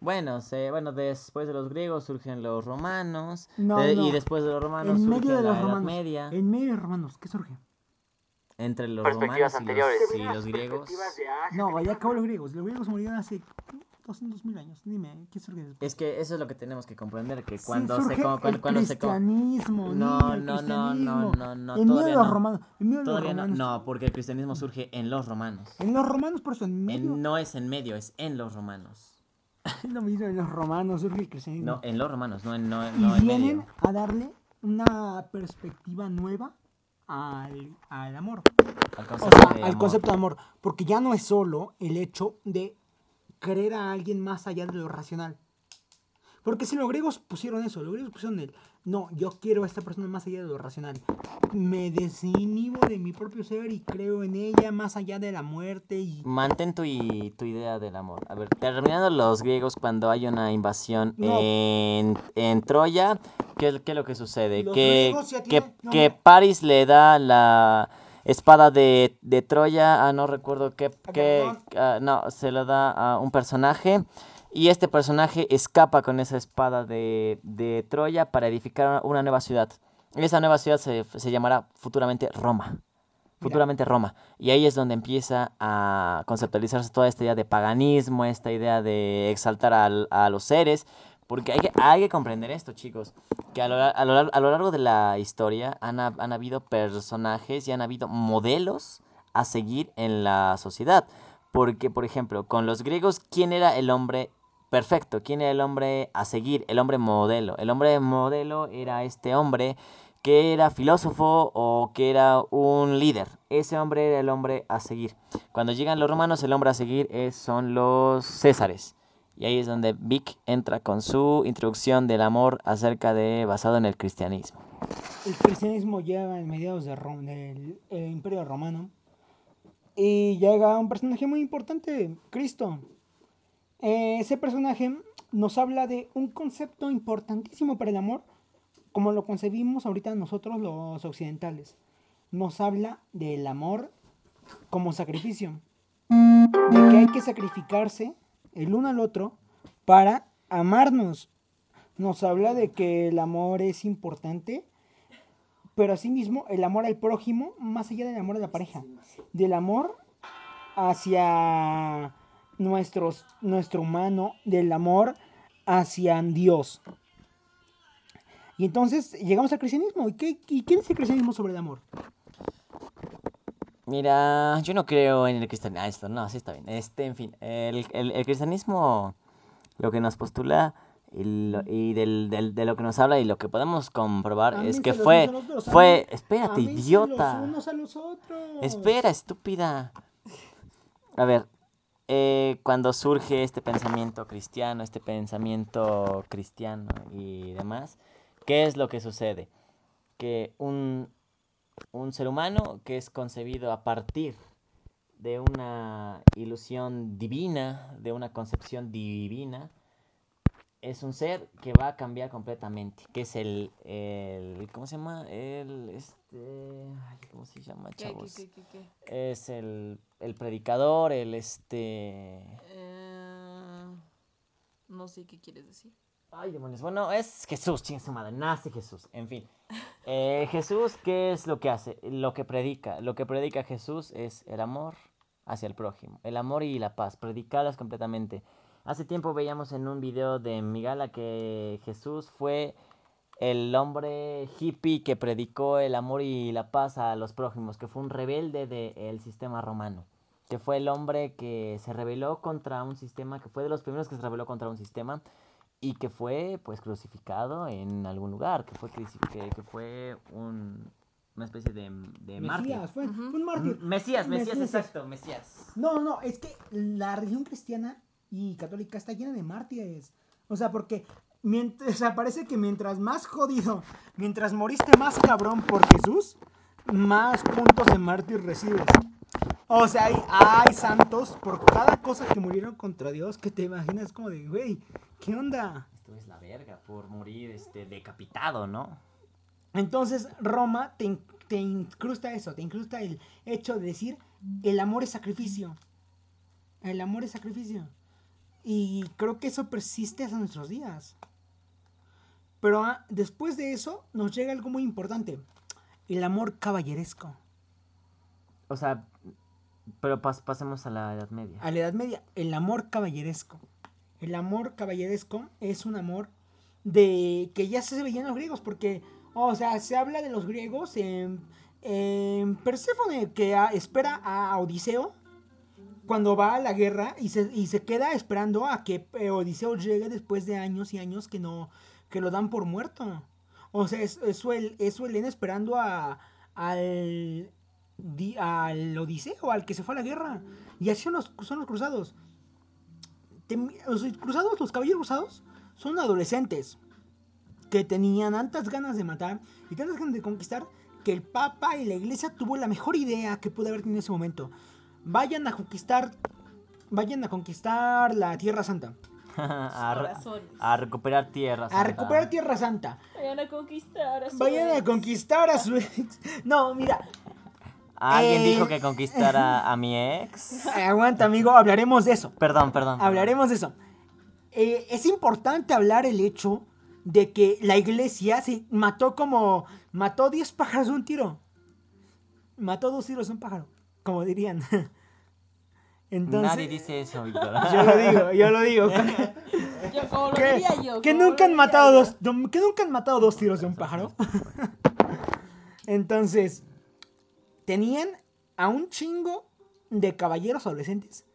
Bueno, se, bueno, después de los griegos surgen los romanos. No, de- no. Y después de los romanos En surge medio de la los Edad romanos. Media. En medio de los romanos, ¿qué surge? Entre los romanos y los, y los griegos. No, ya acabó los griegos. Los griegos murieron hace 200 mil años. Dime, ¿qué surge después? Es que eso es lo que tenemos que comprender, que Sí, cuando surge se... co- el Cuando, cuando se co- cristianismo, No, el no, no, cristianismo. no, no, no, En medio de los no. romanos. En medio de los Todavía no, porque el cristianismo surge en los romanos. En los romanos, por eso, en medio. En- no es en medio, es en los romanos. Es lo mismo, en los romanos surge el cristianismo. No, en los romanos, no en, no, y en vienen medio. a darle una perspectiva nueva al, al amor. Al O concepto sea, de al amor. concepto de amor. Porque ya no es solo el hecho de querer a alguien más allá de lo racional. Porque si los griegos pusieron eso, los griegos pusieron el, no, yo quiero a esta persona más allá de lo racional. Me desinhibo de mi propio ser y creo en ella más allá de la muerte y... Mantén tu, tu idea del amor. A ver, terminando los griegos cuando hay una invasión No. en, en Troya, ¿qué, es- qué es lo que sucede? Los Que, que, tienen- no, que. Paris le da la espada de, de Troya, ah, no recuerdo qué, qué Agamenón. ah, no, se lo da a un personaje. Y este personaje escapa con esa espada de, de Troya para edificar una nueva ciudad. Esa nueva ciudad se, se llamará futuramente Roma. Futuramente Roma. Y ahí es donde empieza a conceptualizarse toda esta idea de paganismo, esta idea de exaltar al- a los seres. Porque hay que, hay que comprender esto, chicos. Que a lo, a lo a lo largo de la historia han habido personajes y han habido modelos a seguir en la sociedad. Porque, por ejemplo, con los griegos, ¿quién era el hombre perfecto? ¿Quién era el hombre a seguir? El hombre modelo. El hombre modelo era este hombre que era filósofo o que era un líder. Ese hombre era el hombre a seguir. Cuando llegan los romanos, el hombre a seguir es- son los césares. Y ahí es donde Vic entra con su introducción del amor acerca de basado en el cristianismo. El cristianismo llega en mediados de Rom- del eh, Imperio Romano y llega un personaje muy importante, Cristo. Eh, ese personaje nos habla de un concepto importantísimo para el amor, como lo concebimos ahorita nosotros los occidentales. Nos habla del amor como sacrificio, de que hay que sacrificarse el uno al otro para amarnos. Nos habla de que el amor es importante pero asimismo el amor al prójimo, más allá del amor a la pareja, del amor hacia nuestros, nuestro humano, del amor hacia Dios. Y entonces llegamos al cristianismo. ¿Y qué, y qué dice el cristianismo sobre el amor? Mira, yo no creo en el cristianismo. Ah, esto, no, sí está bien. Este, en fin, el, el- el cristianismo lo que nos postula y, lo- y del, del- de lo que nos habla y lo que podemos comprobar es que fue, fue, espérate, idiota. Los unos a los otros. Espera, estúpida. A ver, eh, cuando surge este pensamiento cristiano, este pensamiento cristiano y demás, ¿qué es lo que sucede? Que un, un ser humano que es concebido a partir de una ilusión divina, de una concepción divina, es un ser que va a cambiar completamente, que es el, el ¿cómo se llama? El, este, ay, ¿cómo se llama, ¿Qué, chavos? qué, qué, qué, qué? Es el, el predicador, el este... Eh, no sé qué quieres decir. Ay, demonios. Bueno, es Jesús, chinga su madre, nace Jesús. En fin. Eh, Jesús, ¿qué es lo que hace? Lo que predica. Lo que predica Jesús es el amor hacia el prójimo. El amor y la paz. Predicarlas completamente. Hace tiempo veíamos en un video de Migala que Jesús fue el hombre hippie que predicó el amor y la paz a los prójimos, que fue un rebelde del sistema romano, que fue el hombre que se rebeló contra un sistema, que fue de los primeros que se rebeló contra un sistema y que fue pues crucificado en algún lugar, que fue, que, que fue un- una especie de, de mártir. Mesías, fue, fue un mártir. Mesías, Mesías, Mesías. exacto, Mesías. No, no, es que la religión cristiana y católica está llena de mártires. O sea, porque mientras, o sea, parece que mientras más jodido, mientras moriste más cabrón por Jesús, más puntos de mártir recibes. O sea, hay, hay santos por cada cosa que murieron contra Dios que te imaginas como de, güey, ¿qué onda? Esto es la verga por morir este, decapitado, ¿no? Entonces Roma te, in- te incrusta eso, te incrusta el hecho de decir el amor es sacrificio. El amor es sacrificio. Y creo que eso persiste hasta nuestros días. Pero ah, después de eso nos llega algo muy importante. El amor caballeresco. O sea, pero pas- pasemos a la Edad Media. A la Edad Media, el amor caballeresco. El amor caballeresco es un amor de que ya se veía en los griegos, porque, o sea, se habla de los griegos en, en Perséfone, que espera a Odiseo cuando va a la guerra y se, y se queda esperando a que eh, Odiseo llegue después de años y años que no que lo dan por muerto. O sea, es, es, El- es esperando a, al, di- al Odiseo, al que se fue a la guerra. Y así son los, son los cruzados. Los cruzados, los caballeros cruzados, son adolescentes que tenían tantas ganas de matar y tantas ganas de conquistar que el Papa y la Iglesia tuvo la mejor idea que pudo haber tenido en ese momento. Vayan a conquistar, vayan a conquistar la Tierra Santa, a, a recuperar tierras. a recuperar Tierra Santa. Vayan a conquistar a su Vayan a conquistar a su ex. No, mira, ¿Alguien Eh. dijo que conquistara a mi ex? eh, aguanta, amigo, hablaremos de eso. Perdón, perdón. Hablaremos de eso. Eh, es importante hablar el hecho de que la iglesia se mató como. Mató 10 pájaros de un tiro. Mató dos tiros de un pájaro. Como dirían. Entonces. Nadie dice eso, Víctor. Yo lo digo, yo lo digo. Yo, como lo que, diría yo. que nunca han matado yo. dos. dom- Que nunca han matado dos tiros de un pájaro. Entonces. Tenían a un chingo de caballeros adolescentes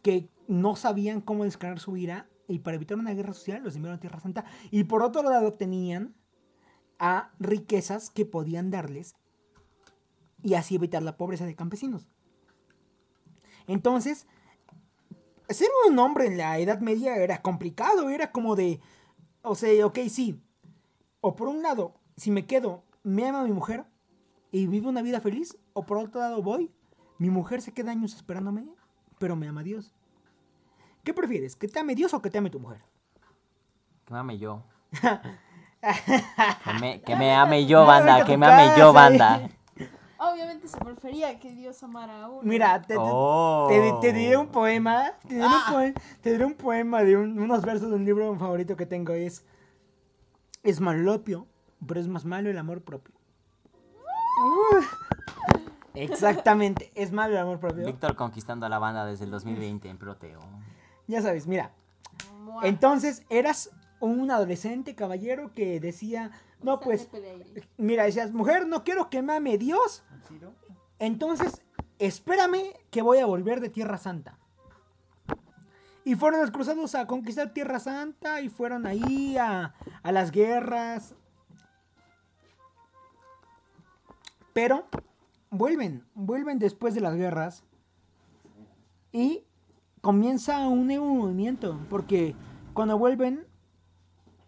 que no sabían cómo descargar su ira y para evitar una guerra social los enviaron a Tierra Santa y por otro lado tenían a riquezas que podían darles y así evitar la pobreza de campesinos. Entonces, ser un hombre en la Edad Media era complicado, era como de, o sea, ok, sí, o por un lado, si me quedo, me ama mi mujer y vivo una vida feliz, o por otro lado voy, mi mujer se queda años esperándome, pero me ama Dios. ¿Qué prefieres? ¿Que te ame Dios o que te ame tu mujer? Que me ame yo. Que me, que me ame yo, banda. Que me ame yo, banda. Obviamente se prefería que Dios amara a uno. Mira, te, te- Oh. te, te diré un poema, te diré, un, poe- te diré un poema de un- unos versos de un libro favorito que tengo, es, es malopio, pero es más malo el amor propio. Uh, Exactamente, es malo el amor propio. Víctor conquistando a la banda desde el 2020 en Proteo. Ya sabes, mira, entonces eras un adolescente caballero que decía, no pues, mira, decías, mujer, no quiero que me ame Dios, entonces espérame que voy a volver de Tierra Santa. Y fueron los cruzados a conquistar Tierra Santa y fueron ahí a, a las guerras. Pero vuelven, vuelven después de las guerras y comienza un nuevo movimiento, porque cuando vuelven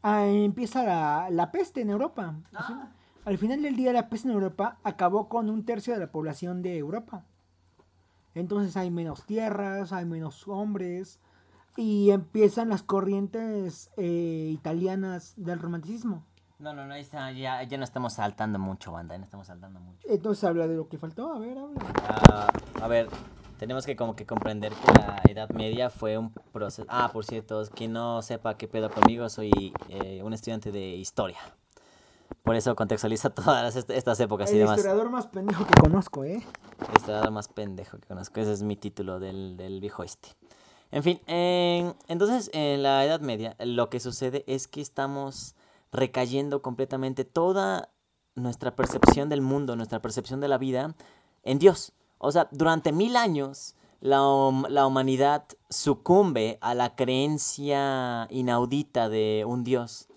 ah, empieza la, la peste en Europa. Al fin- Al final del día la peste en Europa acabó con un tercio de la población de Europa. Entonces hay menos tierras, hay menos hombres y empiezan las corrientes eh, italianas del romanticismo. No, no, no, está- ya, ya no estamos saltando mucho, banda. Ya no estamos saltando mucho. Entonces habla de lo que faltó. A ver, habla. Ah, a ver, tenemos que como que comprender que la Edad Media fue un proceso... Ah, por cierto, quien no sepa qué pedo conmigo, soy eh, un estudiante de historia. Por eso contextualiza todas est- estas épocas y El demás. historiador más pendejo que conozco, ¿eh? El historiador más pendejo que conozco. Ese es mi título del, del viejo este. En fin, en- entonces en la Edad Media lo que sucede es que estamos recayendo completamente toda nuestra percepción del mundo, nuestra percepción de la vida en Dios. O sea, durante mil años la, la, humanidad sucumbe a la creencia inaudita de un Dios.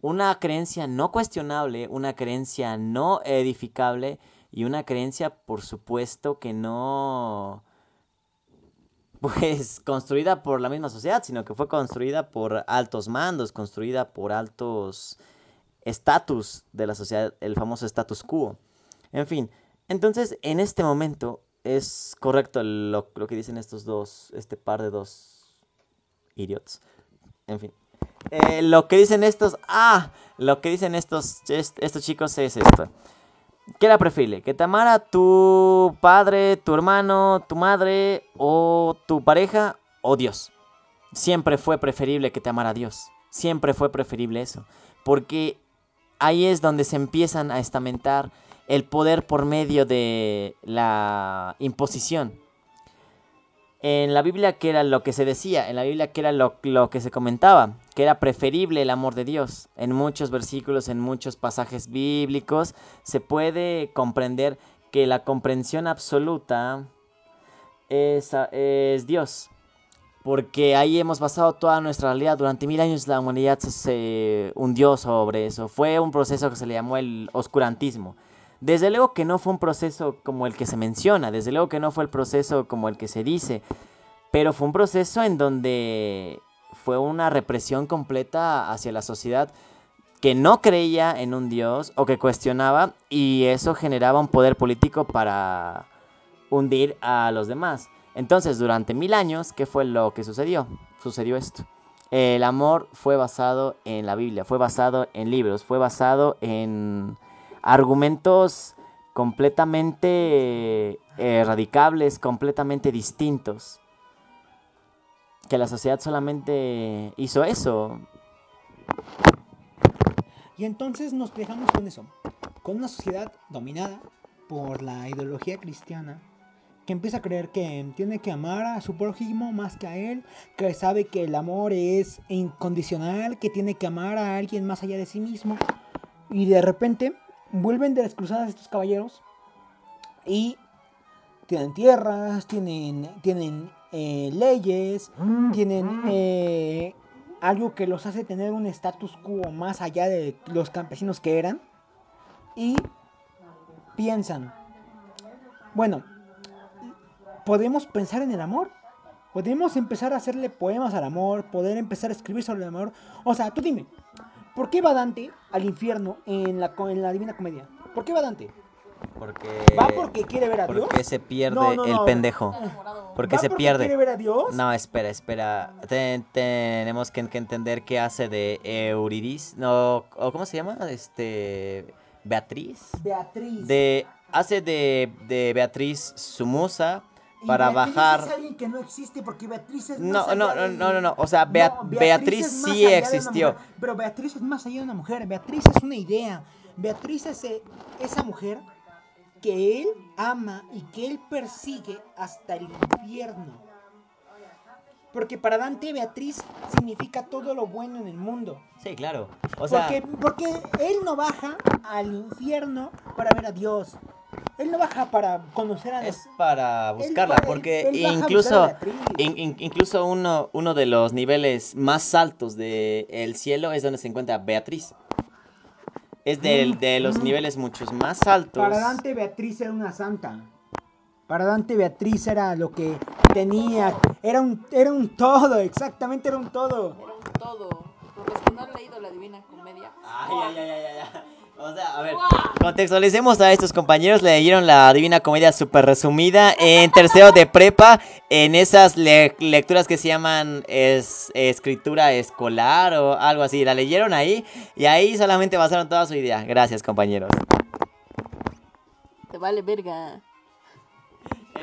Una creencia no cuestionable, una creencia no edificable y una creencia, por supuesto, que no pues construida por la misma sociedad, sino que fue construida por altos mandos, construida por altos estatus de la sociedad, el famoso status quo. En fin, entonces en este momento es correcto lo, que dicen estos dos, este par de dos idiots. En fin. Eh, lo que dicen estos, ah, lo que dicen estos, estos chicos es esto. ¿Qué era preferible? ¿Que te amara tu padre, tu hermano, tu madre o tu pareja o Dios? Siempre fue preferible que te amara Dios. Siempre fue preferible eso. Porque ahí es donde se empiezan a estamentar el poder por medio de la imposición. En la Biblia, ¿qué era lo que se decía? En la Biblia, ¿qué era lo, lo, que se comentaba? Que era preferible el amor de Dios. En muchos versículos, en muchos pasajes bíblicos, se puede comprender que la comprensión absoluta es, es Dios. Porque ahí hemos basado toda nuestra realidad. Durante mil años la humanidad se hundió sobre eso. Fue un proceso que se le llamó el oscurantismo. Desde luego que no fue un proceso como el que se menciona, desde luego que no fue el proceso como el que se dice, pero fue un proceso en donde fue una represión completa hacia la sociedad que no creía en un Dios o que cuestionaba y eso generaba un poder político para hundir a los demás. Entonces, durante mil años, ¿qué fue lo que sucedió? Sucedió esto. El amor fue basado en la Biblia, fue basado en libros, fue basado en argumentos completamente eh, radicables, completamente distintos. Que la sociedad solamente hizo eso. Y entonces nos dejamos con eso, con una sociedad dominada por la ideología cristiana, que empieza a creer que tiene que amar a su prójimo más que a él, que sabe que el amor es incondicional, que tiene que amar a alguien más allá de sí mismo. Y de repente vuelven de las cruzadas estos caballeros y tienen tierras, tienen, tienen eh, leyes, tienen eh, algo que los hace tener un status quo más allá de los campesinos que eran. Y piensan, bueno, podemos pensar en el amor. Podemos empezar a hacerle poemas al amor, poder empezar a escribir sobre el amor. O sea, tú dime, ¿Por qué va Dante al infierno en la, en la Divina Comedia? ¿Por qué va Dante? Porque. ¿Va porque quiere ver a Dios? Porque se pierde el pendejo. Porque ¿Va se porque pierde. quiere ver a Dios? No, espera, espera. tenemos que, entender qué hace de Euridice. No, ¿cómo se llama? Este. Beatriz. Beatriz. De. Hace de, de Beatriz su musa para Beatriz bajar. Es alguien que no existe porque Beatriz es no, más no, allá no, de... no, no, no, o sea, Bea No, Beatriz, más sí existió. mujer, pero Beatriz es más allá de una mujer. Beatriz es una idea. Beatriz es eh, esa mujer que él ama y que él persigue hasta el infierno. Porque para Dante Beatriz significa todo lo bueno en el mundo. Sí, claro. O sea, Porque, porque él no baja al infierno para ver a Dios. Él no baja para conocer a es para buscarla, Él porque él- él incluso, in- in- incluso uno, uno de los niveles más altos del cielo es donde se encuentra Beatriz. Es del- de los niveles muchos más altos. Para Dante Beatriz era una santa. Para Dante Beatriz era lo que tenía. Era un, era un todo, exactamente era un todo. Era un todo. Por los que no han leído la Divina Comedia. Ay, ay, ay, ay, ay, ay. O sea, a ver, contextualicemos a estos compañeros. Leyeron la Divina Comedia super resumida en tercero de prepa, en esas le- lecturas que se llaman es- escritura escolar o algo así. La leyeron ahí y ahí solamente basaron toda su idea. Gracias, compañeros. Te vale verga.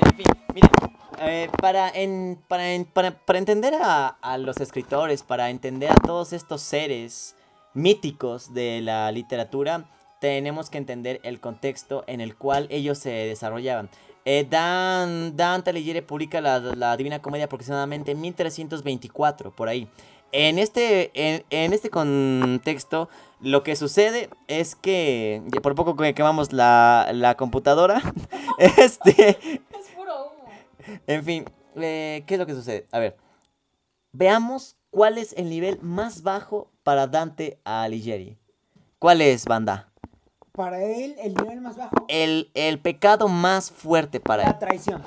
En fin, mira, eh, para, en- para, en- para- para entender a, a los escritores, para entender a todos estos seres míticos de la literatura, tenemos que entender el contexto en el cual ellos se desarrollaban. Eh, Dan, Dante Alighieri publica la, la Divina Comedia aproximadamente en 1324, por ahí. en este, en, en este contexto, lo que sucede es que, por poco que quemamos la, la computadora, este, Es puro humo. en fin, eh, ¿qué es lo que sucede? A ver, veamos cuál es el nivel más bajo para Dante Alighieri. ¿Cuál es, banda? Para él, el nivel más bajo, El, el pecado más fuerte para él. la traición.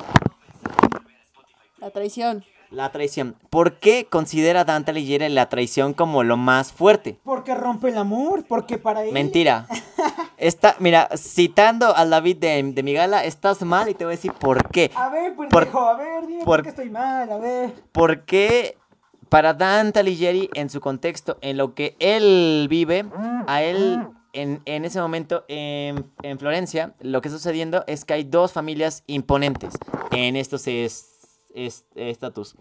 La traición. La traición. ¿Por qué considera Dante Alighieri la traición como lo más fuerte? Porque rompe el amor, porque para él... Mentira. Está, mira, citando al David de, de Migala, estás mal y te voy a decir por qué. A ver, pues, Por- pendejo, a ver, dime por- por qué estoy mal, a ver. Porque para Dante Alighieri, en su contexto, en lo que él vive, a él, en, en ese momento en, en Florencia, lo que está sucediendo es que hay dos familias imponentes en estos es- es- estatus.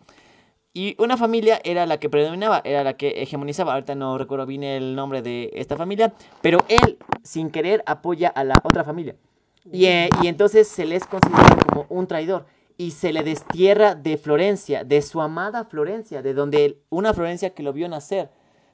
Y una familia era la que predominaba, era la que hegemonizaba. Ahorita no recuerdo bien el nombre de esta familia, pero él, sin querer, apoya a la otra familia. Y, eh, y entonces se les considera como un traidor. Y se le destierra de Florencia, de su amada Florencia, de donde una Florencia que lo vio nacer,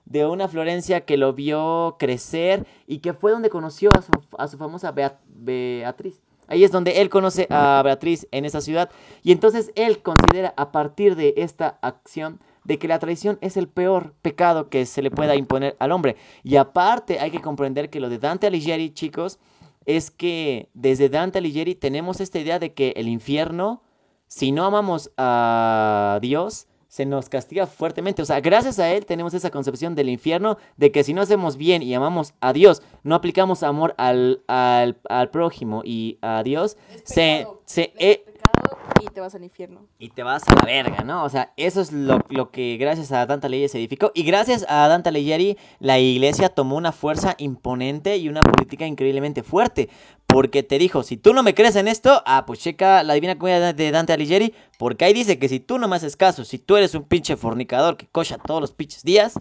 de una Florencia que lo vio crecer y que fue donde conoció a su, a su famosa Bea- Beatriz. Ahí es donde él conoce a Beatriz en esa ciudad. Y entonces él considera a partir de esta acción de que la traición es el peor pecado que se le pueda imponer al hombre. Y aparte hay que comprender que lo de Dante Alighieri, chicos, es que desde Dante Alighieri tenemos esta idea de que el infierno, si no amamos a Dios, se nos castiga fuertemente. O sea, gracias a él tenemos esa concepción del infierno de que si no hacemos bien y amamos a Dios, no aplicamos amor al, al, al prójimo y a Dios, se, se, eh, pecado y te vas al infierno. y te vas a la verga, ¿no? O sea, eso es lo, lo que gracias a Dante Alighieri se edificó. Y gracias a Dante Alighieri, la iglesia tomó una fuerza imponente y una política increíblemente fuerte. Porque te dijo, si tú no me crees en esto, ah, pues checa la Divina Comedia de Dante Alighieri. Porque ahí dice que si tú no me haces caso, si tú eres un pinche fornicador que cocha todos los pinches días,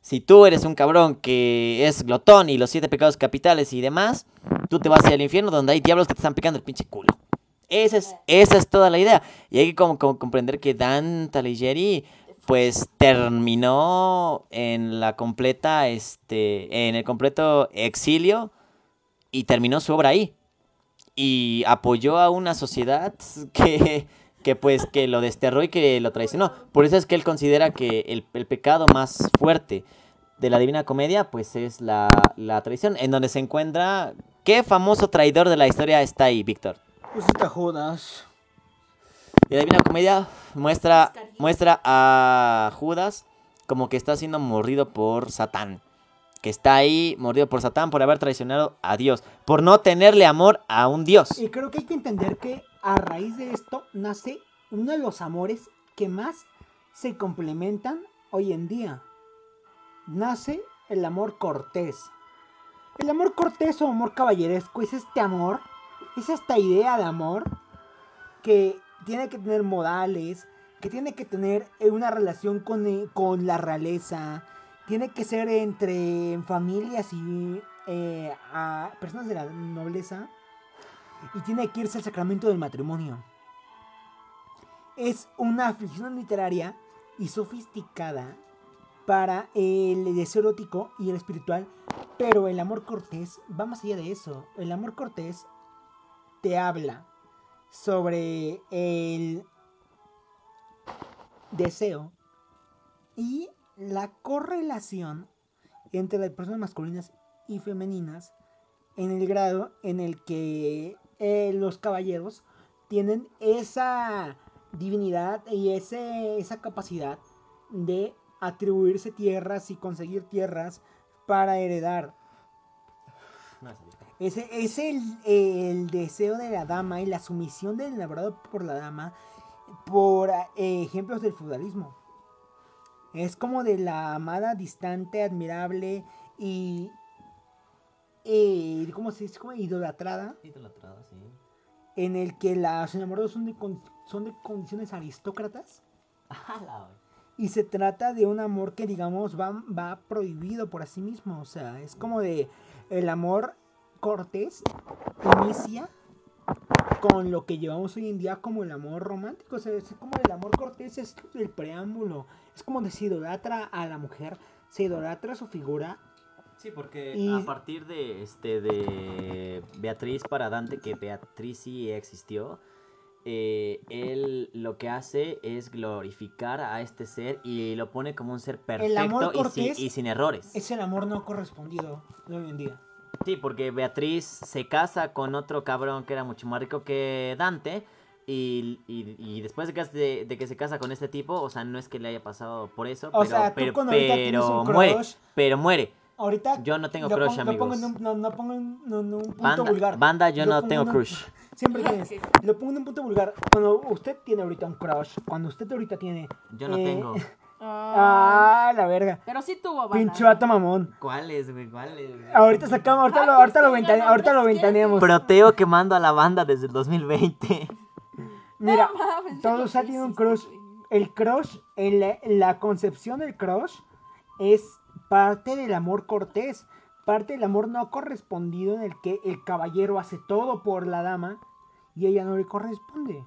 si tú eres un cabrón que es glotón y los siete pecados capitales y demás, tú te vas al infierno donde hay diablos que te están picando el pinche culo. Esa es, esa es toda la idea. Y hay que como, comprender que Dante Alighieri pues terminó en la completa, este, en el completo exilio y terminó su obra ahí. Y apoyó a una sociedad que, que pues que lo desterró y que lo traicionó. Por eso es que él considera que el, el pecado más fuerte de la Divina Comedia pues es la, la traición. En donde se encuentra... ¿Qué famoso traidor de la historia está ahí, Víctor? Pues está Judas. Y la Divina Comedia muestra, muestra a Judas como que está siendo mordido por Satán. Que está ahí mordido por Satán por haber traicionado a Dios. Por no tenerle amor a un Dios. Y creo que hay que entender que a raíz de esto nace uno de los amores que más se complementan hoy en día. Nace el amor cortés. El amor cortés o amor caballeresco es este amor, es esta idea de amor que tiene que tener modales, que tiene que tener eh, una relación con, eh, con la realeza, tiene que ser entre familias y eh, personas de la nobleza y tiene que irse al sacramento del matrimonio. Es una aflicción literaria y sofisticada para el deseo erótico y el espiritual, pero el amor cortés va más allá de eso. El amor cortés te habla sobre el deseo y la correlación entre las personas masculinas y femeninas en el grado en el que eh, los caballeros tienen esa divinidad y ese, esa capacidad de atribuirse tierras y conseguir tierras para heredar. Ese es el, el deseo de la dama y la sumisión del enamorado por la dama por eh, ejemplos del feudalismo. Es como de la amada distante, admirable y... eh, ¿Cómo se dice? Como idolatrada. En el que los enamorados son de, son de condiciones aristócratas. Y se trata de un amor que, digamos, va, va prohibido por sí mismo. O sea, es como de el amor cortés inicia con lo que llevamos hoy en día como el amor romántico. O sea, es como el amor cortés es el preámbulo. Es como de se idolatra a la mujer, se idolatra su figura. Sí, porque Y- a partir de este de Beatriz para Dante, que Beatriz sí existió, eh, él lo que hace es glorificar a este ser y lo pone como un ser perfecto amor y, sin, cortés y sin errores. Es el amor no correspondido de hoy en día. Sí, porque Beatriz se casa con otro cabrón que era mucho más rico que Dante. Y, y- y después de que, de, de que se casa con este tipo, o sea, no es que le haya pasado por eso, O pero, sea, pero, muere, pero muere. Ahorita Yo no tengo crush, pongo amigos. un- no, no pongo en, no, no, un punto Banda- vulgar. banda, yo Lo no tengo un- crush. Siempre tienes. Lo pongo en un punto vulgar. Cuando usted tiene ahorita un crush, cuando usted ahorita tiene. Yo no eh, tengo. Ah, la verga. Pero sí tuvo Pinche banana. vato mamón. ¿Cuáles, güey? ¿Cuáles? güey? Ahorita sacamos, ahorita lo, ahorita lo, ventane- ahorita lo ventaneamos. Proteo quemando a la banda desde el 2020. Mira, No mames, ya todos lo tienen un crush. güey. El crush, en la, la concepción del crush es parte del amor cortés, parte del amor no correspondido en el que el caballero hace todo por la dama y ella no le corresponde.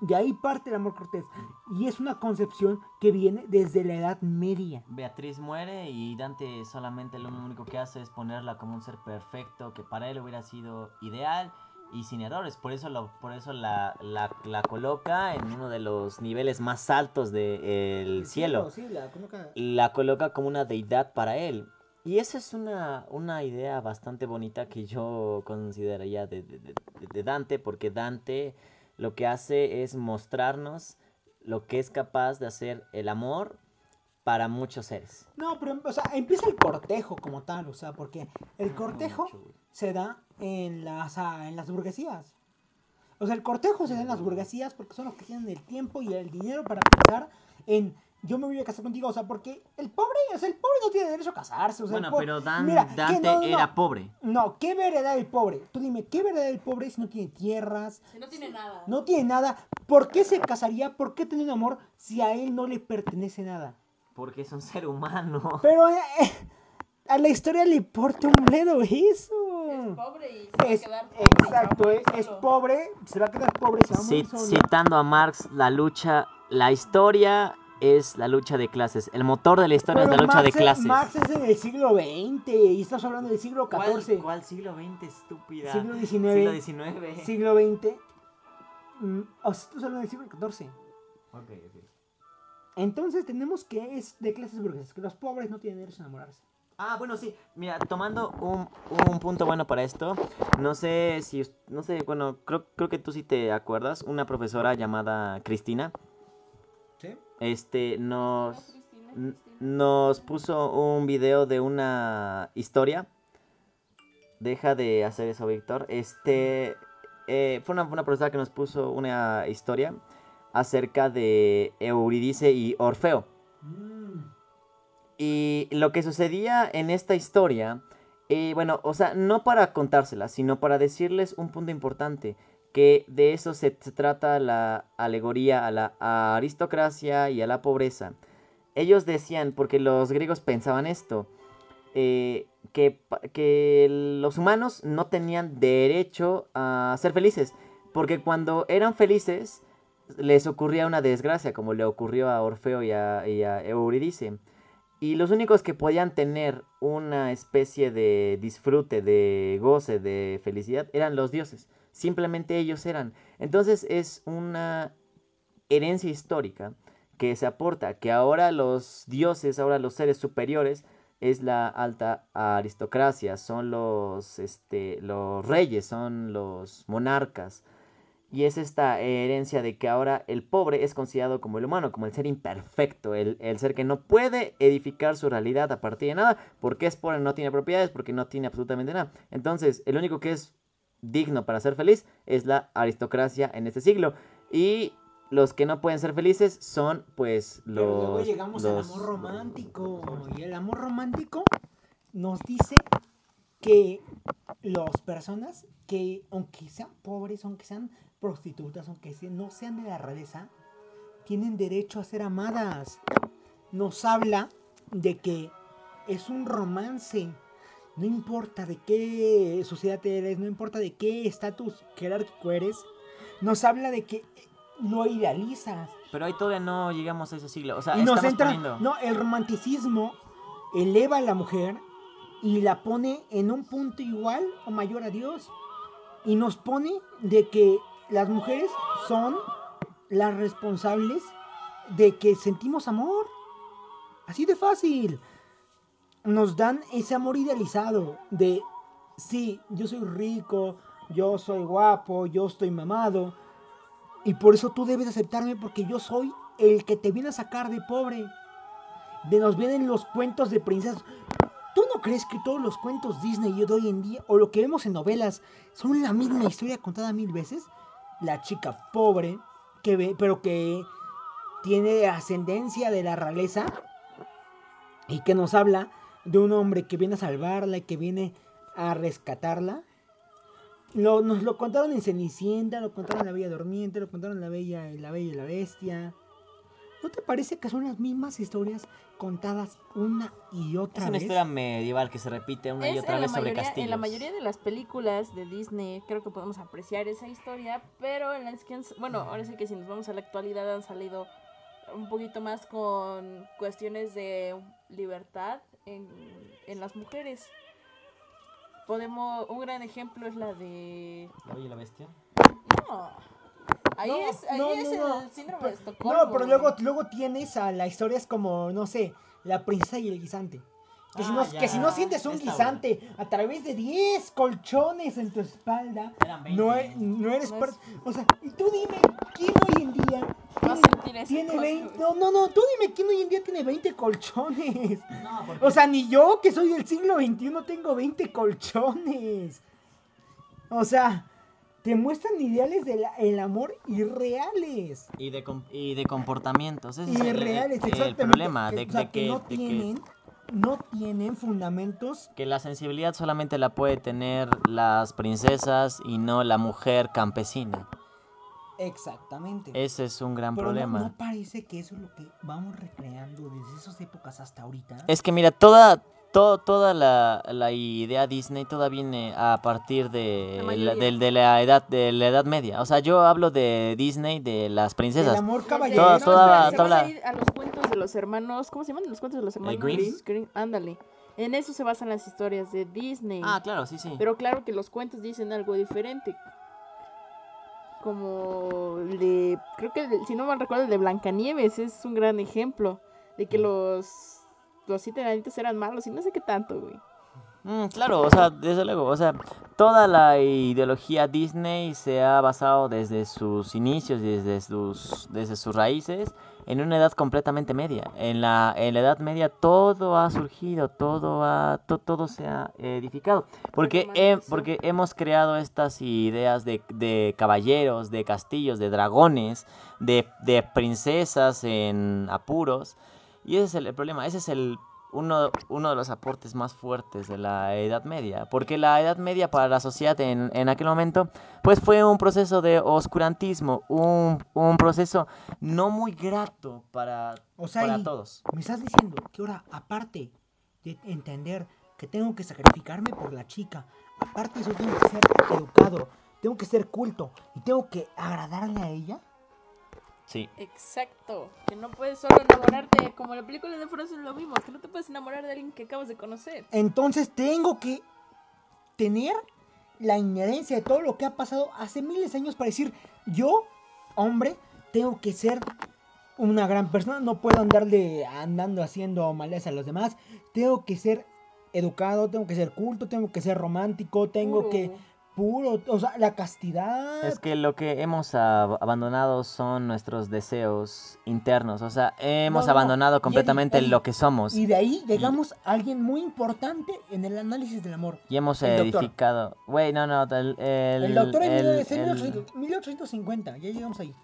De ahí parte el amor cortés. Y es una concepción que viene desde la Edad Media. Beatriz muere y Dante solamente lo único que hace es ponerla como un ser perfecto que para él hubiera sido ideal y sin errores. Por eso, lo, por eso la, la, la coloca en uno de los niveles más altos del cielo. Sí, la coloca- La coloca como una deidad para él. Y esa es una, una idea bastante bonita que yo consideraría de, de- de- de Dante, porque Dante lo que hace es mostrarnos lo que es capaz de hacer el amor para muchos seres. No, pero, o sea, empieza el cortejo como tal, o sea, porque el cortejo mucho, güey. se da en las, ah, en las burguesías. O sea, el cortejo se da en las burguesías porque son los que tienen el tiempo y el dinero para pensar en yo me voy a casar contigo, o sea, porque el pobre, o sea, el pobre no tiene derecho a casarse, o sea, el Bueno, pero Dan- Mira, que Dante no, no, era pobre. No, ¿qué va a heredar el pobre? Tú dime, ¿qué va a heredar el pobre si no tiene tierras, Si no tiene nada. no tiene nada? ¿Por qué se casaría? ¿Por qué tener un amor si a él no le pertenece nada? Porque es un ser humano. Pero eh, a la historia le importa un bledo eso. Es pobre y se va a quedar pobre. exacto, es, es pobre, se va a quedar pobre, se va a morir Cit- solo. citando a Marx, la lucha, la historia es la lucha de clases. El motor de la historia es Pero la lucha de es- clases. Marx es del siglo XX y estás hablando del siglo ¿Cuál, XIV. cuál siglo XX, estúpida? Siglo XIX. Siglo XIX. Siglo XX. Mm, O sea, estás hablando del siglo XIV. Ok, ok. Entonces tenemos que es de clases burguesas, que los pobres no tienen derecho a enamorarse. Ah, bueno, sí. Mira, tomando un, un punto bueno para esto, no sé si, no sé, bueno, creo, creo que tú sí te acuerdas, una profesora llamada Cristina. Este, nos, nos puso un video de una historia. Deja de hacer eso, Víctor. Este, eh, fue una, una profesora que nos puso una historia acerca de Eurídice y Orfeo. Mm, Y lo que sucedía en esta historia, eh, bueno, o sea, no para contársela, sino para decirles un punto importante, que de eso se, trata la alegoría a la aristocracia y a la pobreza. Ellos decían, porque los griegos pensaban esto, eh, que, que los humanos no tenían derecho a ser felices, porque cuando eran felices les ocurría una desgracia, como le ocurrió a Orfeo y a, y a Eurídice. Y los únicos que podían tener una especie de disfrute, de goce, de felicidad, eran los dioses. Simplemente ellos eran. Entonces es una herencia histórica que se aporta, que ahora los dioses, ahora los seres superiores, es la alta aristocracia, son los, este, los reyes, son los monarcas. Y es esta herencia de que ahora el pobre es considerado como el humano, como el ser imperfecto, el, el ser que no puede edificar su realidad a partir de nada, porque es pobre, no tiene propiedades, porque no tiene absolutamente nada. Entonces, el único que es digno para ser feliz es la aristocracia en este siglo. Y los que no pueden ser felices son, pues, los. Pero luego llegamos los- al amor romántico. Y el amor romántico nos dice que las personas que, aunque sean pobres, aunque sean prostitutas, aunque no sean de la realeza, tienen derecho a ser amadas. Nos habla de que es un romance No importa de qué sociedad eres, no importa de qué estatus jerárquico eres, nos habla de que lo idealizas. Pero ahí todavía no llegamos a ese siglo. O sea, Y nos estamos entra. poniendo... No, el romanticismo eleva a la mujer y la pone en un punto igual o mayor a Dios. Y nos pone de que las mujeres son las responsables de que sentimos amor. Así de fácil. Nos dan ese amor idealizado de, sí, yo soy rico, yo soy guapo, yo estoy mamado. Y por eso tú debes aceptarme porque yo soy el que te viene a sacar de pobre. De nos vienen los cuentos de princesas. ¿Tú no crees que todos los cuentos Disney de hoy en día, o lo que vemos en novelas, son la misma historia contada mil veces? La chica pobre, que ve, pero que tiene ascendencia de la realeza y que nos habla de un hombre que viene a salvarla y que viene a rescatarla. Lo- nos lo contaron en Cenicienta, lo contaron en La Bella Durmiente, lo contaron en La Bella, en la Bella y la Bestia. ¿No te parece que son las mismas historias contadas una y otra Es una vez? historia medieval que se repite una y otra vez sobre mayoría- castillos. En la mayoría de las películas de Disney creo que podemos apreciar esa historia, pero en las que, bueno, ahora sí que si nos vamos a la actualidad han salido un poquito más con cuestiones de libertad en, en las mujeres. Podemos, un gran ejemplo es la de... La Bella y la Bestia. No, ahí No, es, ahí no, es no, no. el síndrome Pero- de Estocolmo. No, pero luego, luego tienes a la historia es como, no sé, la princesa y el guisante. Que, si, Ah, no, ya. que si no sientes un Está guisante a través de 10 colchones en tu espalda, Eran 20. no, e- no eres No es- O sea, y tú dime, ¿quién hoy en día tiene, tiene cosa, 20? güey. No, no, no, tú dime, ¿quién hoy en día tiene 20 colchones? Porque O sea, ni yo, que soy del siglo XXI, tengo 20 colchones. O sea, te muestran ideales del amor irreales. y de, com- y de comportamientos. Ese es el, exactamente. problema de, o sea, de que, que, no de que- tienen, no tienen fundamentos. que la sensibilidad solamente la puede tener las princesas y no la mujer campesina. Exactamente. Ese es un gran Pero no, problema. no parece que eso es lo que vamos recreando desde esas épocas hasta ahorita. Es que mira, toda, to- toda la, la idea Disney toda viene a partir de La de edad de la edad media. O sea, yo hablo de Disney de las El princesas. amor Los de- caballero. Toda- no, toda- espera, se toda van a la- ir a los cuentos de los hermanos. ¿Cómo se llaman los cuentos de los hermanos? Grimm. Ándale. En eso se basan las historias de Disney. Ah, claro, sí, sí. Pero claro que los cuentos dicen algo diferente. Como el de. Creo que el si no mal recuerdo, el de Blancanieves es un gran ejemplo. De que los. Los siete enanitos eran malos y no sé qué tanto, güey. Mm, claro, o sea, desde luego, o sea, toda la ideología Disney se ha basado desde sus inicios, desde sus, desde sus raíces, en una edad completamente media. En la, en la edad media todo ha surgido, todo ha, to- todo se ha edificado, porque, he- porque hemos creado estas ideas de, de caballeros, de castillos, de dragones, de, de princesas en apuros, y ese es el, el problema, ese es el uno, uno de los aportes más fuertes de la Edad Media, porque la Edad Media para la sociedad en, en aquel momento, pues fue un proceso de oscurantismo, un, un proceso no muy grato para, O sea, para todos. Me estás diciendo que ahora, aparte de entender que tengo que sacrificarme por la chica, aparte de eso tengo que ser educado, tengo que ser culto y tengo que agradarle a ella. Sí. Exacto. Que no puedes solo enamorarte. Como en la película de Frozen lo vimos. Que no te puedes enamorar de alguien que acabas de conocer. Entonces tengo que tener la inherencia de todo lo que ha pasado hace miles de años para decir, yo, hombre, tengo que ser una gran persona, no puedo andarle andando haciendo males a los demás, tengo que ser educado, tengo que ser culto, tengo que ser romántico, tengo que puro, o sea, la castidad. Es que lo que hemos ab- abandonado son nuestros deseos internos, o sea, hemos no, abandonado completamente lo que somos Y de ahí llegamos a alguien muy importante en el análisis del amor. y hemos el edificado... Güey, no, no, el... El, El, doctor en el- 1800 1850, ya llegamos ahí.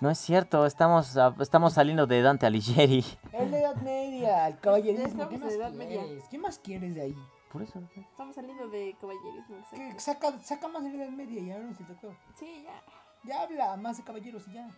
No es cierto, estamos, estamos saliendo de Dante Alighieri. Es la Edad Media, el caballerismo. ¿Qué en más Edad Media. quieres? ¿Qué más quieres de ahí? Por eso. Estamos saliendo de caballerismo. Exacto. Saca, saca más de la Edad Media y hablamos del doctor. Sí, ya. Ya habla más de caballeros y ya.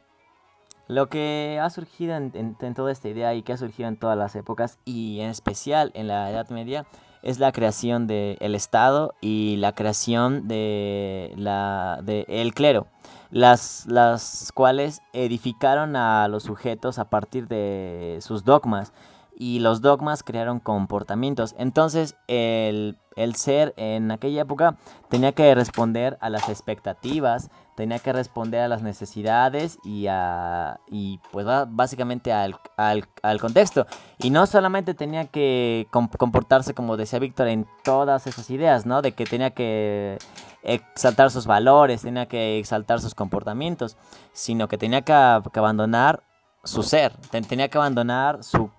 Lo que ha surgido en, en- en toda esta idea y que ha surgido en todas las épocas y en especial en la Edad Media es la creación del Estado y la creación de la de el clero, las, las cuales edificaron a los sujetos a partir de sus dogmas y los dogmas crearon comportamientos. Entonces el, el ser en aquella época tenía que responder a las expectativas, tenía que responder a las necesidades y, a, y pues básicamente al, al, al contexto. Y no solamente tenía que com- comportarse, como decía Víctor, en todas esas ideas, ¿no? De que tenía que exaltar sus valores, tenía que exaltar sus comportamientos, sino que tenía que, que abandonar su ser, ten- tenía que abandonar su...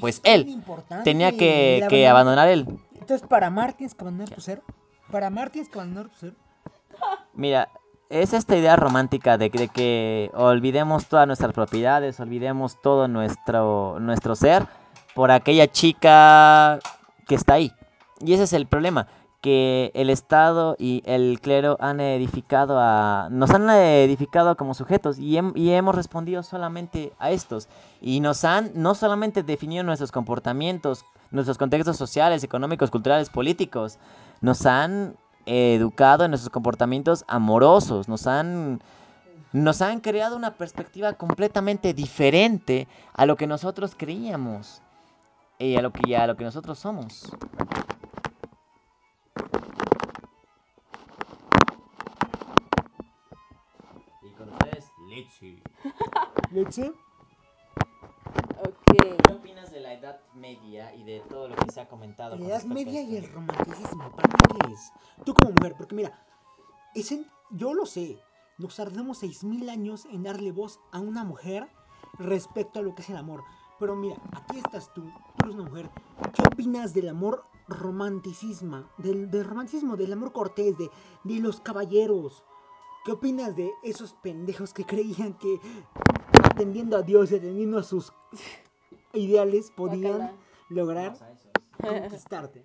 Pues él Tenía que, abandonar él. Entonces, para amar tienes que abandonar tu ser. Para amar tienes que abandonar tu ser. Mira, es esta idea romántica de, que- de que olvidemos todas nuestras propiedades, olvidemos todo nuestro, nuestro ser por aquella chica que está ahí. Y ese es el problema, que el Estado y el clero han edificado a... nos han edificado como sujetos y, hem- y hemos respondido solamente a estos. Y nos han no solamente definido nuestros comportamientos, nuestros contextos sociales, económicos, culturales, políticos, nos han educado en nuestros comportamientos amorosos, nos han, nos han creado una perspectiva completamente diferente a lo que nosotros creíamos y a lo que, y a lo que nosotros somos. Litsi. Leche. Ok. ¿Qué opinas de la Edad Media y de todo lo que se ha comentado? La Edad Media y el romanticismo, ¿para qué es? Tú como mujer, porque mira, es en- yo lo sé, nos tardamos 6.000 años en darle voz a una mujer respecto a lo que es el amor. Pero mira, aquí estás tú, tú eres una mujer. ¿Qué opinas del amor romanticismo? Del, del romanticismo, del amor cortés, de, de los caballeros. ¿Qué opinas de esos pendejos que creían que atendiendo a Dios y atendiendo a sus ideales podían lograr conquistarte?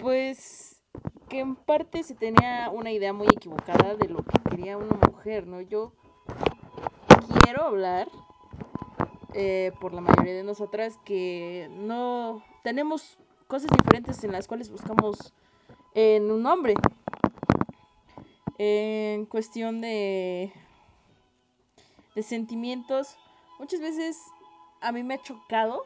Pues que en parte se tenía una idea muy equivocada de lo que quería una mujer, ¿no? Yo quiero hablar eh, por la mayoría de nosotras que no tenemos cosas diferentes en las cuales buscamos en un hombre. En cuestión de, de sentimientos, muchas veces a mí me ha chocado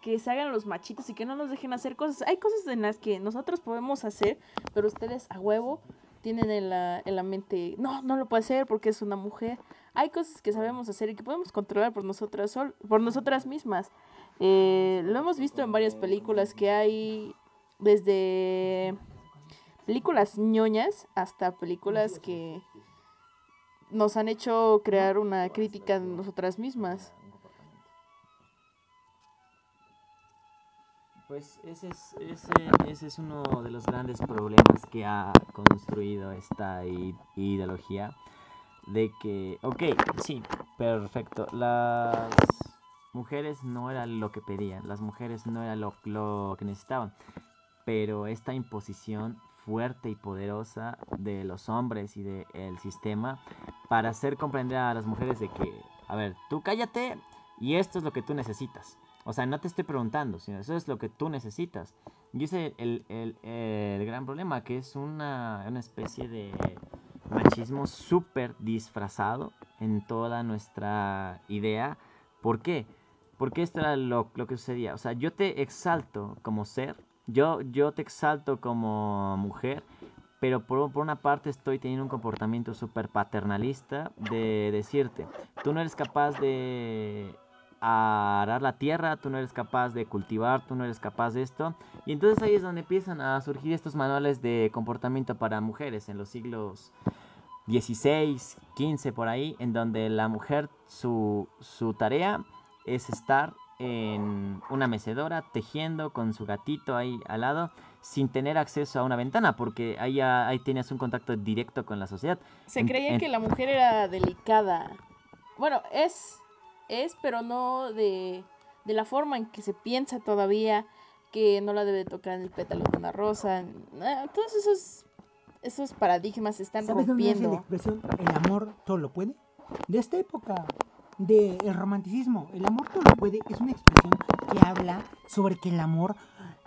que se hagan los machitos y que no nos dejen hacer cosas. Hay cosas en las que nosotros podemos hacer, pero ustedes a huevo tienen en la, en la mente, no, no lo puede hacer porque es una mujer. Hay cosas que sabemos hacer y que podemos controlar por nosotras, sol- por nosotras mismas. Eh, lo hemos visto en varias películas que hay desde películas ñoñas hasta películas que nos han hecho crear una crítica de nosotras mismas. Pues ese es, ese, ese es uno de los grandes problemas que ha construido esta ideología. De que, ok, sí, perfecto. Las mujeres no era lo que pedían, las mujeres no era lo, lo que necesitaban. Pero esta imposición fuerte y poderosa de los hombres y del sistema para hacer comprender a las mujeres de que, a ver, tú cállate y esto es lo que tú necesitas. O sea, no te estoy preguntando, sino eso es lo que tú necesitas. Y ese es el, el- el gran problema, que es una, una especie de machismo súper disfrazado en toda nuestra idea. ¿Por qué? Porque esto era lo, lo que sucedía. O sea, yo te exalto como ser, yo, yo te exalto como mujer, pero por, una parte estoy teniendo un comportamiento súper paternalista de decirte, tú no eres capaz de arar la tierra, tú no eres capaz de cultivar, tú no eres capaz de esto. Y entonces ahí es donde empiezan a surgir estos manuales de comportamiento para mujeres en los siglos 16, 15 por ahí, en donde la mujer su, su tarea es estar en una mecedora tejiendo con su gatito ahí al lado sin tener acceso a una ventana porque ahí, ya- ahí tienes un contacto directo con la sociedad. Se En- creía en- que la mujer era delicada. Bueno, es, es, pero no de, de la forma en que se piensa todavía que no la debe tocar en el pétalo de una rosa. Ah, Todos esos, esos paradigmas se están ¿Sabes dónde nace la rompiendo. expresión el amor todo lo puede? De esta época, del romanticismo. El amor todo lo puede es una expresión que habla sobre que el amor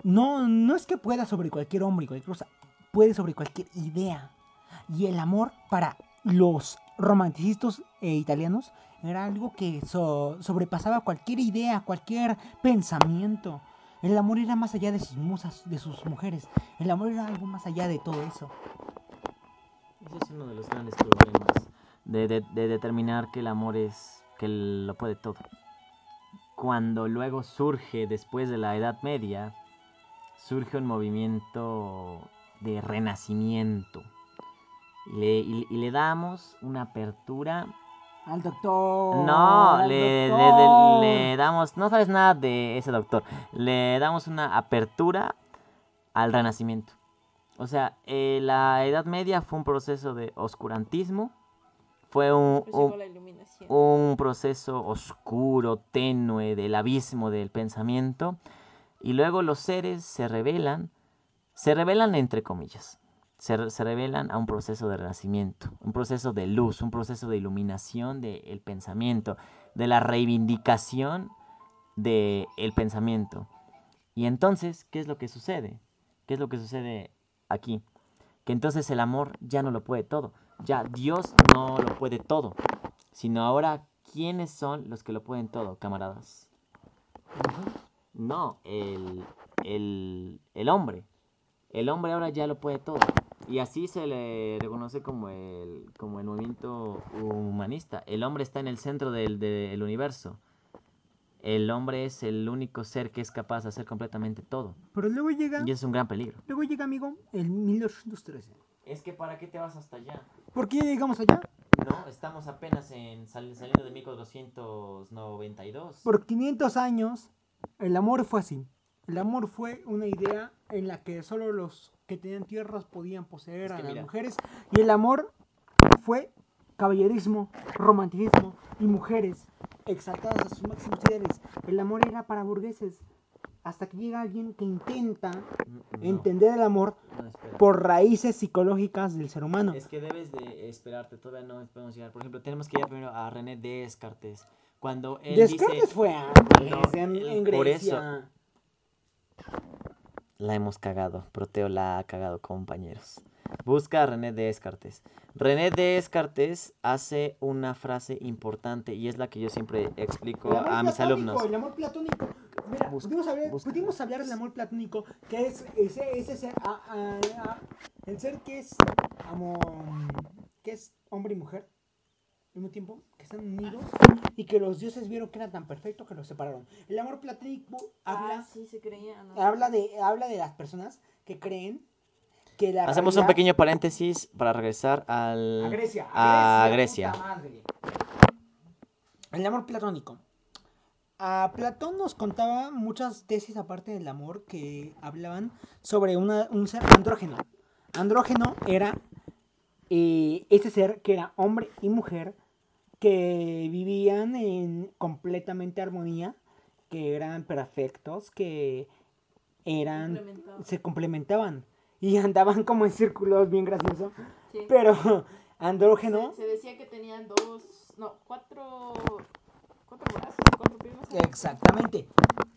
no, no es que pueda sobre cualquier hombre y cualquier cosa, puede sobre cualquier idea. Y el amor para los romanticistas eh, italianos era algo que so- sobrepasaba cualquier idea, cualquier pensamiento. El amor era más allá de sus musas, de sus mujeres. El amor era algo más allá de todo eso. Ese es uno de los grandes problemas de, de- de determinar que el amor es que lo puede todo. Cuando luego surge, después de la Edad Media, surge un movimiento de renacimiento. Y le, y- y le damos una apertura. Al doctor. No, al le, le- doctor. le- le damos. No sabes nada de ese doctor. Le damos una apertura al renacimiento. O sea, eh, la Edad Media fue un proceso de oscurantismo. Fue un, un-. Un proceso oscuro, tenue del abismo del pensamiento. Y luego los seres se revelan, se revelan entre comillas, se, se revelan a un proceso de renacimiento, un proceso de luz, un proceso de iluminación del pensamiento, de la reivindicación del pensamiento. Y entonces, ¿qué es lo que sucede? ¿Qué es lo que sucede aquí? Que entonces el amor ya no lo puede todo. Ya Dios no lo puede todo. Sino ahora, ¿quiénes son los que lo pueden todo, camaradas? No, el, el, el hombre. El hombre ahora ya lo puede todo. Y así se le reconoce como el, como el movimiento humanista. El hombre está en el centro del, del universo. El hombre es el único ser que es capaz de hacer completamente todo. Pero luego llega, Y es un gran peligro. luego llega, amigo, el 1813. Es que ¿para qué te vas hasta allá? ¿Por qué llegamos allá? No, estamos apenas en sal- saliendo de 1492. Por 500 años, el amor fue así. El amor fue una idea en la que solo los que tenían tierras podían poseer Es que a las mira. mujeres. Y el amor fue caballerismo, romanticismo y mujeres exaltadas a sus máximos ideales. El amor era para burgueses. Hasta que llega alguien que intenta Mm, No, entender el amor no, por raíces psicológicas del ser humano. Es que debes de esperarte, todavía no podemos llegar. Por ejemplo, tenemos que ir primero a René Descartes. Cuando él Descartes dice... fue antes No, en, en por Grecia. La hemos cagado, Proteo la ha cagado, compañeros. Busca a René Descartes. René Descartes hace una frase importante y es la que yo siempre explico a mis platónico, alumnos. El amor platónico. Mira, Busca, pudimos, hablar, busca. pudimos hablar del amor platónico, que es ese, ese ser, a- a- a- el ser que es, amo- que es hombre y mujer al mismo tiempo, que están unidos y que los dioses vieron que era tan perfecto que los separaron. El amor platónico habla, Ah, sí, se creía. ¿no? habla, de, habla de las personas que creen que la Hacemos un pequeño paréntesis para regresar al... A Grecia. a A Grecia. El amor platónico. A Platón nos contaba muchas tesis aparte del amor que hablaban sobre una- un ser andrógeno. Andrógeno era eh, ese ser que era hombre y mujer que vivían en completamente armonía, que eran perfectos, que eran Complementaban. se complementaban y andaban como en círculos bien gracioso, Sí. pero andrógeno Se, se decía que tenían dos, no, cuatro, cuatro brazos, piernas. Exactamente.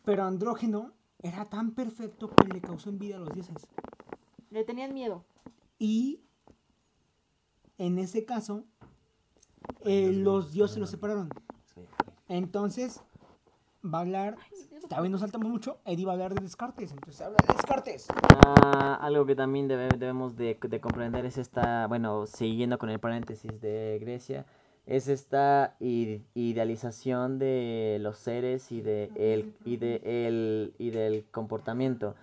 Pero andrógeno era tan perfecto que le causó envidia a los dioses. Le tenían miedo. Y en ese caso, eh, los dioses los separaron. Entonces, va a hablar, también nos saltamos mucho, Eddie va a hablar de Descartes. Entonces habla de Descartes. Ah, algo que también debe- debemos de, de comprender es esta, bueno, siguiendo con el paréntesis de Grecia, es esta idealización de los seres y de el, y de el, y del comportamiento.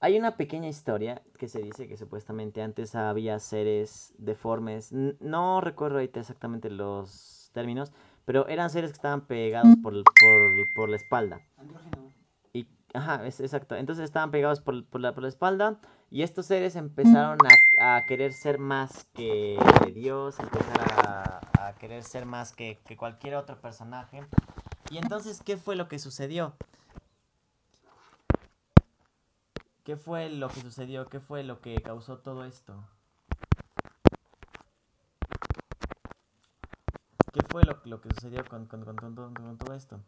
Hay una pequeña historia que se dice que supuestamente antes había seres deformes, no recuerdo ahorita exactamente los términos, pero eran seres que estaban pegados por, por, por la espalda. Andrógeno. Y, ajá, es exacto. Entonces estaban pegados por, por la, por la espalda y estos seres empezaron a, a querer ser más que Dios, empezar a, querer ser más que, que cualquier otro personaje. Y entonces, ¿qué fue lo que sucedió? ¿Qué fue lo que sucedió? ¿Qué fue lo que causó todo esto? ¿qué fue lo, lo que sucedió con, con, con, con todo esto?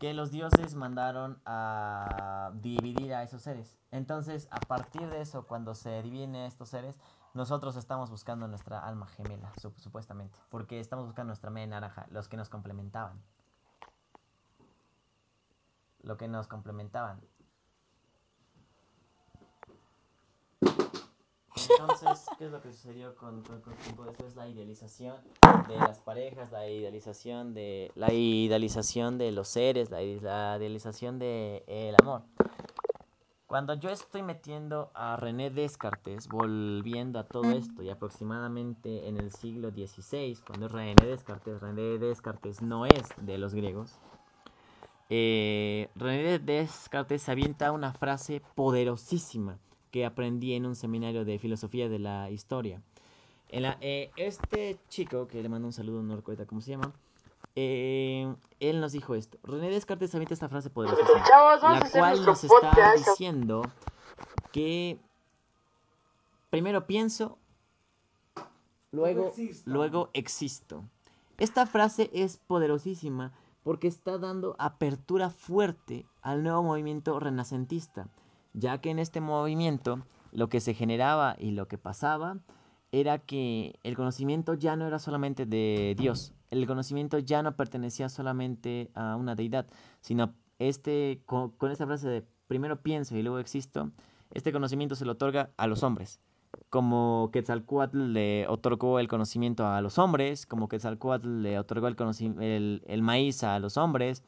Que los dioses mandaron a dividir a esos seres. Entonces, a partir de eso, cuando se dividen estos seres, nosotros estamos buscando nuestra alma gemela, sup- supuestamente. Porque estamos buscando nuestra media naranja, los que nos complementaban. Lo que nos complementaban. Entonces, ¿qué es lo que sucedió con, todo esto? Es la idealización de las parejas, la idealización de la idealización de los seres, la, ide- la idealización de el amor. Cuando yo estoy metiendo a René Descartes, volviendo a todo esto, y aproximadamente en el siglo XVI, cuando es René Descartes, René Descartes no es de los griegos, eh, René Descartes avienta una frase poderosísima que aprendí en un seminario de filosofía de la historia. En la- eh, este chico, que le mando un saludo, no recuerdo cómo se llama, eh, él nos dijo esto. René Descartes avienta esta frase poderosísima, Chavos, vamos a la cual nos está diciendo que primero pienso, luego, existo. luego existo. Esta frase es poderosísima porque está dando apertura fuerte al nuevo movimiento renacentista, ya que en este movimiento lo que se generaba y lo que pasaba era que el conocimiento ya no era solamente de Dios, el conocimiento ya no pertenecía solamente a una deidad, sino este con, con esta frase de primero pienso y luego existo, este conocimiento se lo otorga a los hombres como Quetzalcoatl le otorgó el conocimiento a los hombres, como Quetzalcoatl le otorgó el, el, el maíz a los hombres.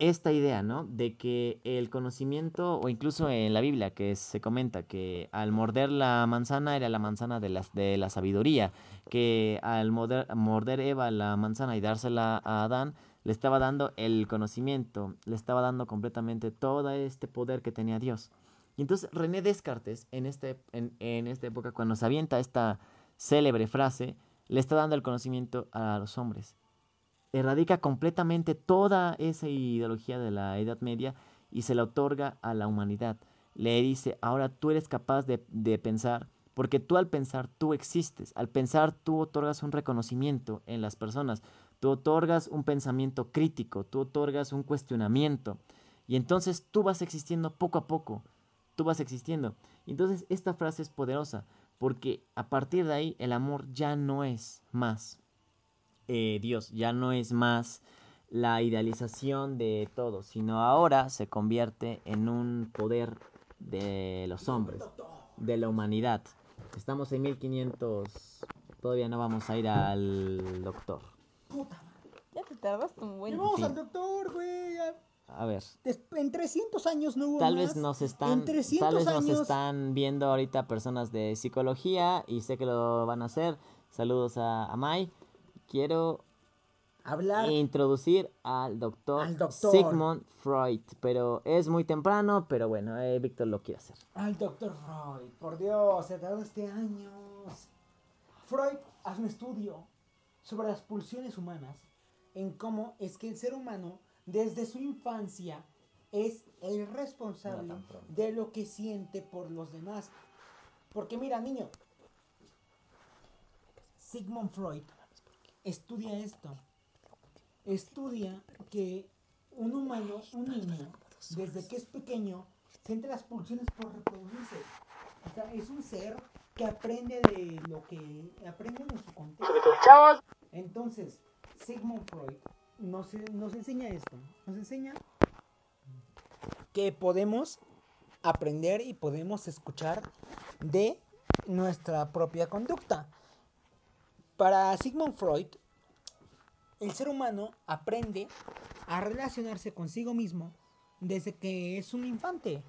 Esta idea, ¿no? De que el conocimiento, o incluso en la Biblia, que se comenta que al morder la manzana era la manzana de la, de la sabiduría, que al morder, morder Eva la manzana y dársela a Adán, le estaba dando el conocimiento, le estaba dando completamente todo este poder que tenía Dios. Y entonces René Descartes, en, este, en, en esta época, cuando se avienta esta célebre frase, le está dando el conocimiento a los hombres. Erradica completamente toda esa ideología de la Edad Media y se la otorga a la humanidad. Le dice, ahora tú eres capaz de, de pensar, porque tú al pensar, tú existes. Al pensar, tú otorgas un reconocimiento en las personas. Tú otorgas un pensamiento crítico, tú otorgas un cuestionamiento. Y entonces tú vas existiendo poco a poco tú vas existiendo. Entonces esta frase es poderosa porque a partir de ahí el amor ya no es más eh, Dios, ya no es más la idealización de todo, sino ahora se convierte en un poder de los hombres, de la humanidad. Estamos en 1500, todavía no vamos a ir al doctor. Puta, Ya te tardaste un buen. vamos al doctor, güey. A ver, En 300 años no hubo Tal más. vez nos En están, 300 tal vez nos están viendo ahorita personas de psicología y sé que lo van a hacer. Saludos a, a Mai. Quiero Hablar. introducir al doctor, Al doctor. Sigmund Freud, pero es muy temprano, pero bueno, eh, Víctor lo quiere hacer. Al doctor Freud. Por Dios, se tardaste años. Freud hace un estudio sobre las pulsiones humanas. En cómo es que el ser humano, desde su infancia, es el responsable No de lo que siente por los demás. Porque mira, niño. Sigmund Freud estudia esto. Estudia que un humano, un niño, desde que es pequeño, siente las pulsiones por reproducirse. O sea, es un ser que aprende de lo que aprende en su contexto. Entonces, Sigmund Freud nos, nos enseña esto. Nos enseña que podemos aprender y podemos escuchar de nuestra propia conducta. Para Sigmund Freud, el ser humano aprende a relacionarse consigo mismo desde que es un infante.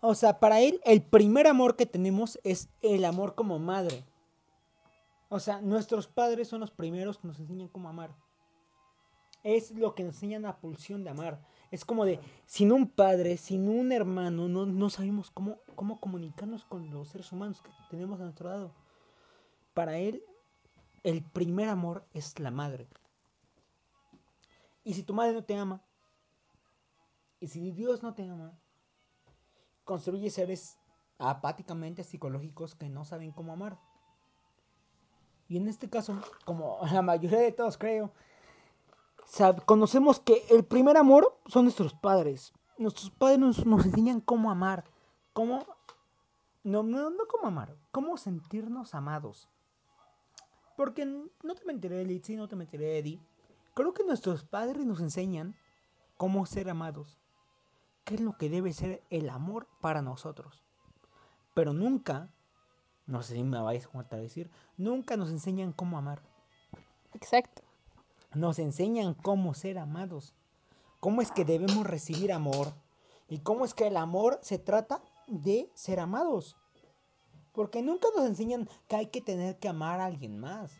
O sea, para él el primer amor que tenemos es el amor como madre. O sea, nuestros padres son los primeros que nos enseñan cómo amar. Es lo que nos enseñan la pulsión de amar. Es como de, sin un padre, sin un hermano, no, no sabemos cómo, cómo comunicarnos con los seres humanos que tenemos a nuestro lado. Para él, el primer amor es la madre. Y si tu madre no te ama, y si Dios no te ama, construye seres apáticamente psicológicos que no saben cómo amar. Y en este caso, como la mayoría de todos creo, conocemos que el primer amor son nuestros padres. Nuestros padres nos, nos enseñan cómo amar, cómo... No, no, no cómo amar, cómo sentirnos amados. Porque no te mentiré, Litzy, no te mentiré, Eddie. Creo que nuestros padres nos enseñan cómo ser amados. ¿Qué es lo que debe ser el amor para nosotros? Pero nunca, no sé si me vais a decir, nunca nos enseñan cómo amar. Exacto. Nos enseñan cómo ser amados. Cómo es que debemos recibir amor. Y cómo es que el amor se trata de ser amados. Porque nunca nos enseñan que hay que tener que amar a alguien más.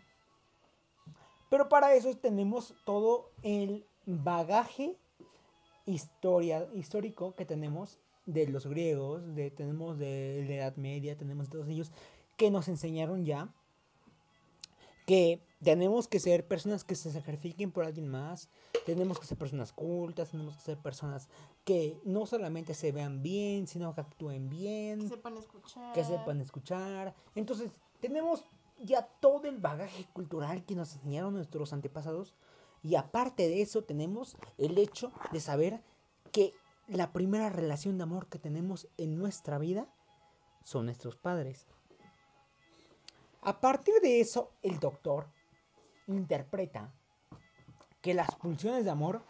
Pero para eso tenemos todo el bagaje historia, histórico que tenemos de los griegos, de, tenemos de la Edad Media, tenemos de todos ellos que nos enseñaron ya que tenemos que ser personas que se sacrifiquen por alguien más, tenemos que ser personas cultas, tenemos que ser personas que no solamente se vean bien, sino que actúen bien Que sepan escuchar. que sepan escuchar. Entonces, tenemos ya todo el bagaje cultural que nos enseñaron nuestros antepasados. Y aparte de eso, tenemos el hecho de saber que la primera relación de amor que tenemos en nuestra vida son nuestros padres. A partir de eso, el doctor interpreta que las pulsiones de amor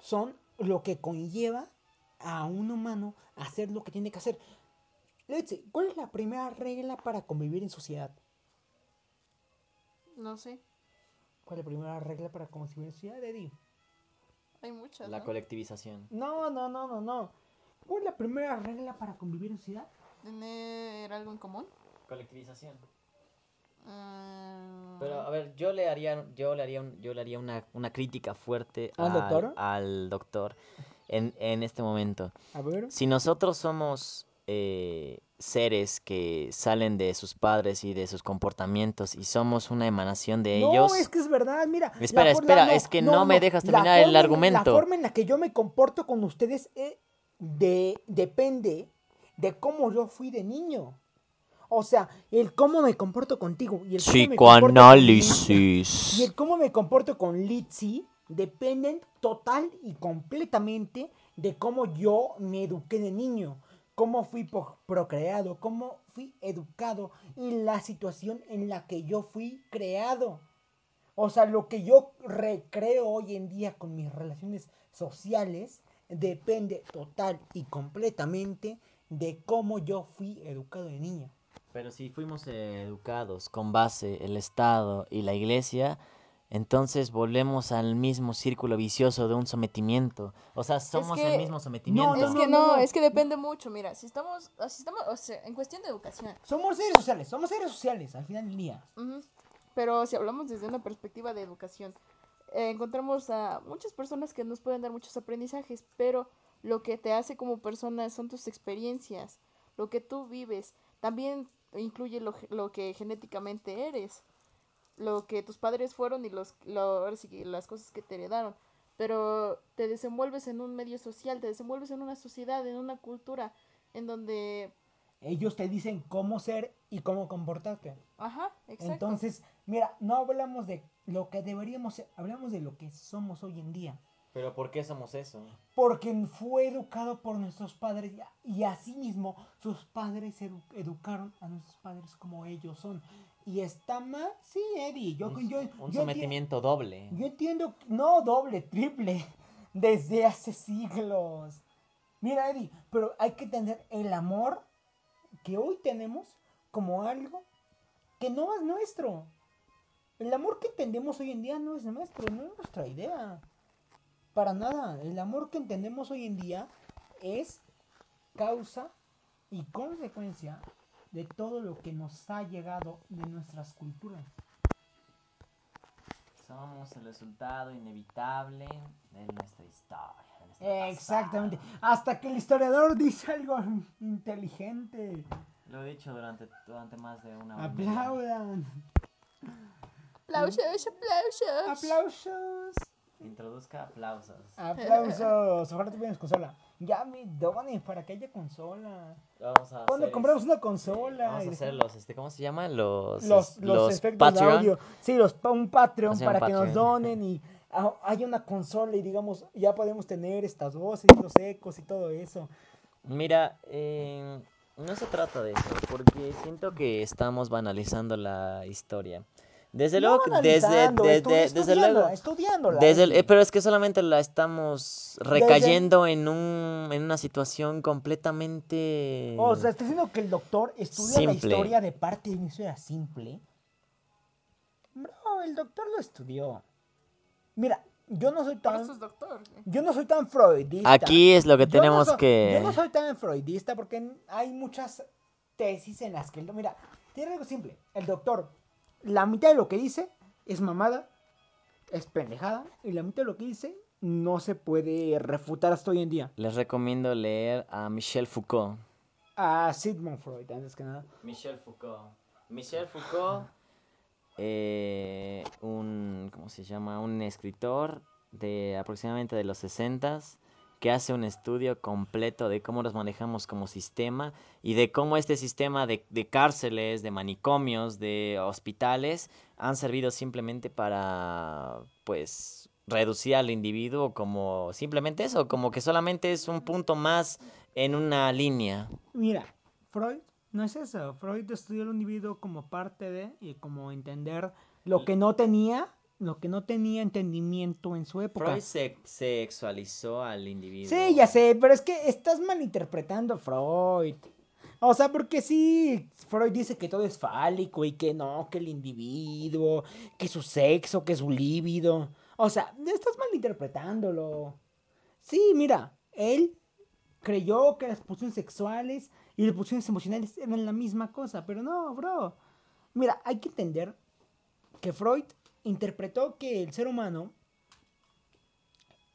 son lo que conlleva a un humano a hacer lo que tiene que hacer. Letzi, ¿cuál es la primera regla para convivir en sociedad? No sé. ¿Cuál es la primera regla para convivir en sociedad, Eddie? Hay muchas. La ¿no? colectivización. No, no, no, no, no. ¿Cuál es la primera regla para convivir en sociedad? Tener algo en común. Colectivización. Ah, Pero a ver, yo le haría, yo le haría, un- yo le haría una, una crítica fuerte ¿Al doctor? al doctor en, en este momento. A ver. Si nosotros somos eh, seres que salen de sus padres y de sus comportamientos y somos una emanación de no, ellos, es que es verdad, mira. la Espera, espera, es que no me dejas terminar el en- argumento. La forma en la que yo me comporto con ustedes eh, de, depende de cómo yo fui de niño. O sea, el cómo me comporto contigo y el cómo me comporto con Liz- y el cómo me comporto con Litzy dependen total y completamente de cómo yo me eduqué de niño, cómo fui procreado, cómo fui educado y la situación en la que yo fui creado. O sea, lo que yo recreo hoy en día con mis relaciones sociales depende total y completamente de cómo yo fui educado de niño. Pero si fuimos eh, educados con base el Estado y la Iglesia, entonces volvemos al mismo círculo vicioso de un sometimiento. O sea, somos que- el mismo sometimiento. Es no, que no, no, no. es que depende mucho. Mira, si estamos, si estamos, o sea, en cuestión de educación, Somos seres sociales, somos seres sociales al final del día. Pero si hablamos desde una perspectiva de educación, eh, encontramos a muchas personas que nos pueden dar muchos aprendizajes, pero lo que te hace como persona son tus experiencias, lo que tú vives. También incluye lo, lo que genéticamente eres, lo que tus padres fueron y los, lo- las cosas que te heredaron. Pero te desenvuelves en un medio social, te desenvuelves en una sociedad, en una cultura, en donde... Ellos te dicen cómo ser y cómo comportarte. Ajá, exacto. Entonces, mira, no hablamos de lo que deberíamos ser, hablamos de lo que somos hoy en día. Pero ¿por qué somos eso? Porque fue educado por nuestros padres y, y asimismo sus padres edu- educaron a nuestros padres como ellos son. ¿Y está mal? Sí, Eddie. Yo, un yo, un yo sometimiento doble. yo entiendo, no doble, triple, desde hace siglos. Mira, Eddie, pero hay que tener el amor que hoy tenemos como algo que no es nuestro. El amor que entendemos hoy en día no es nuestro, no es nuestra idea. Para nada. El amor que entendemos hoy en día es causa y consecuencia de todo lo que nos ha llegado de nuestras culturas. Somos el resultado inevitable de nuestra historia. de Exactamente. pasado. Hasta que el historiador dice algo inteligente. Lo he dicho durante, durante más de una hora. Aplaudan. Aplausos, aplausos. Aplausos. Introduzca aplausos. Aplausos. Ojalá tuvieras consola. Ya me donen para que haya consola. Vamos a Cuando hacer compramos una consola. Vamos a hacer los, este, ¿cómo se llama? Los, los, los, efectos de audio. Sí, los, un Patreon un para que nos donen y ah, haya una consola y digamos, ya podemos tener estas voces, los ecos y todo eso. Mira, eh, no se trata de eso, porque siento que estamos banalizando la historia. Desde luego, desde, desde estudiándola, luego, estudiándola, desde el- Betty. eh, pero es que solamente la estamos recayendo en un, en una situación completamente. O sea, está diciendo que el doctor estudia la historia de parte de una historia simple. Bro, el doctor lo estudió. Mira, yo no soy tan... es doctor. Yo no soy tan freudista. Aquí es lo que Yo no tenemos soy- que. Yo no soy tan freudista porque hay muchas tesis en las que... el- Mira, tiene algo simple. El doctor, la mitad de lo que dice es mamada, es pendejada, y la mitad de lo que dice no se puede refutar hasta hoy en día. Les recomiendo leer a Michel Foucault. A Sigmund Freud, antes que nada. Michel Foucault. Michel Foucault, eh, un, ¿cómo se llama? Un escritor de aproximadamente de los 60 que hace un estudio completo de cómo nos manejamos como sistema y de cómo este sistema de, de cárceles, de manicomios, de hospitales han servido simplemente para, pues, reducir al individuo como simplemente eso, como que solamente es un punto más en una línea. Mira, Freud no es eso. Freud estudió al individuo como parte de y como entender lo que no tenía, lo que no tenía entendimiento en su época. Freud se sexualizó al individuo. Sí, ya sé, pero es que estás malinterpretando a Freud. O sea, porque sí, Freud dice que todo es fálico y que no, que el individuo, que su sexo, que su líbido. O sea, estás malinterpretándolo. Sí, mira, él creyó que las pulsiones sexuales y las pulsiones emocionales eran la misma cosa, pero no, bro. Mira, hay que entender que Freud interpretó que el ser humano,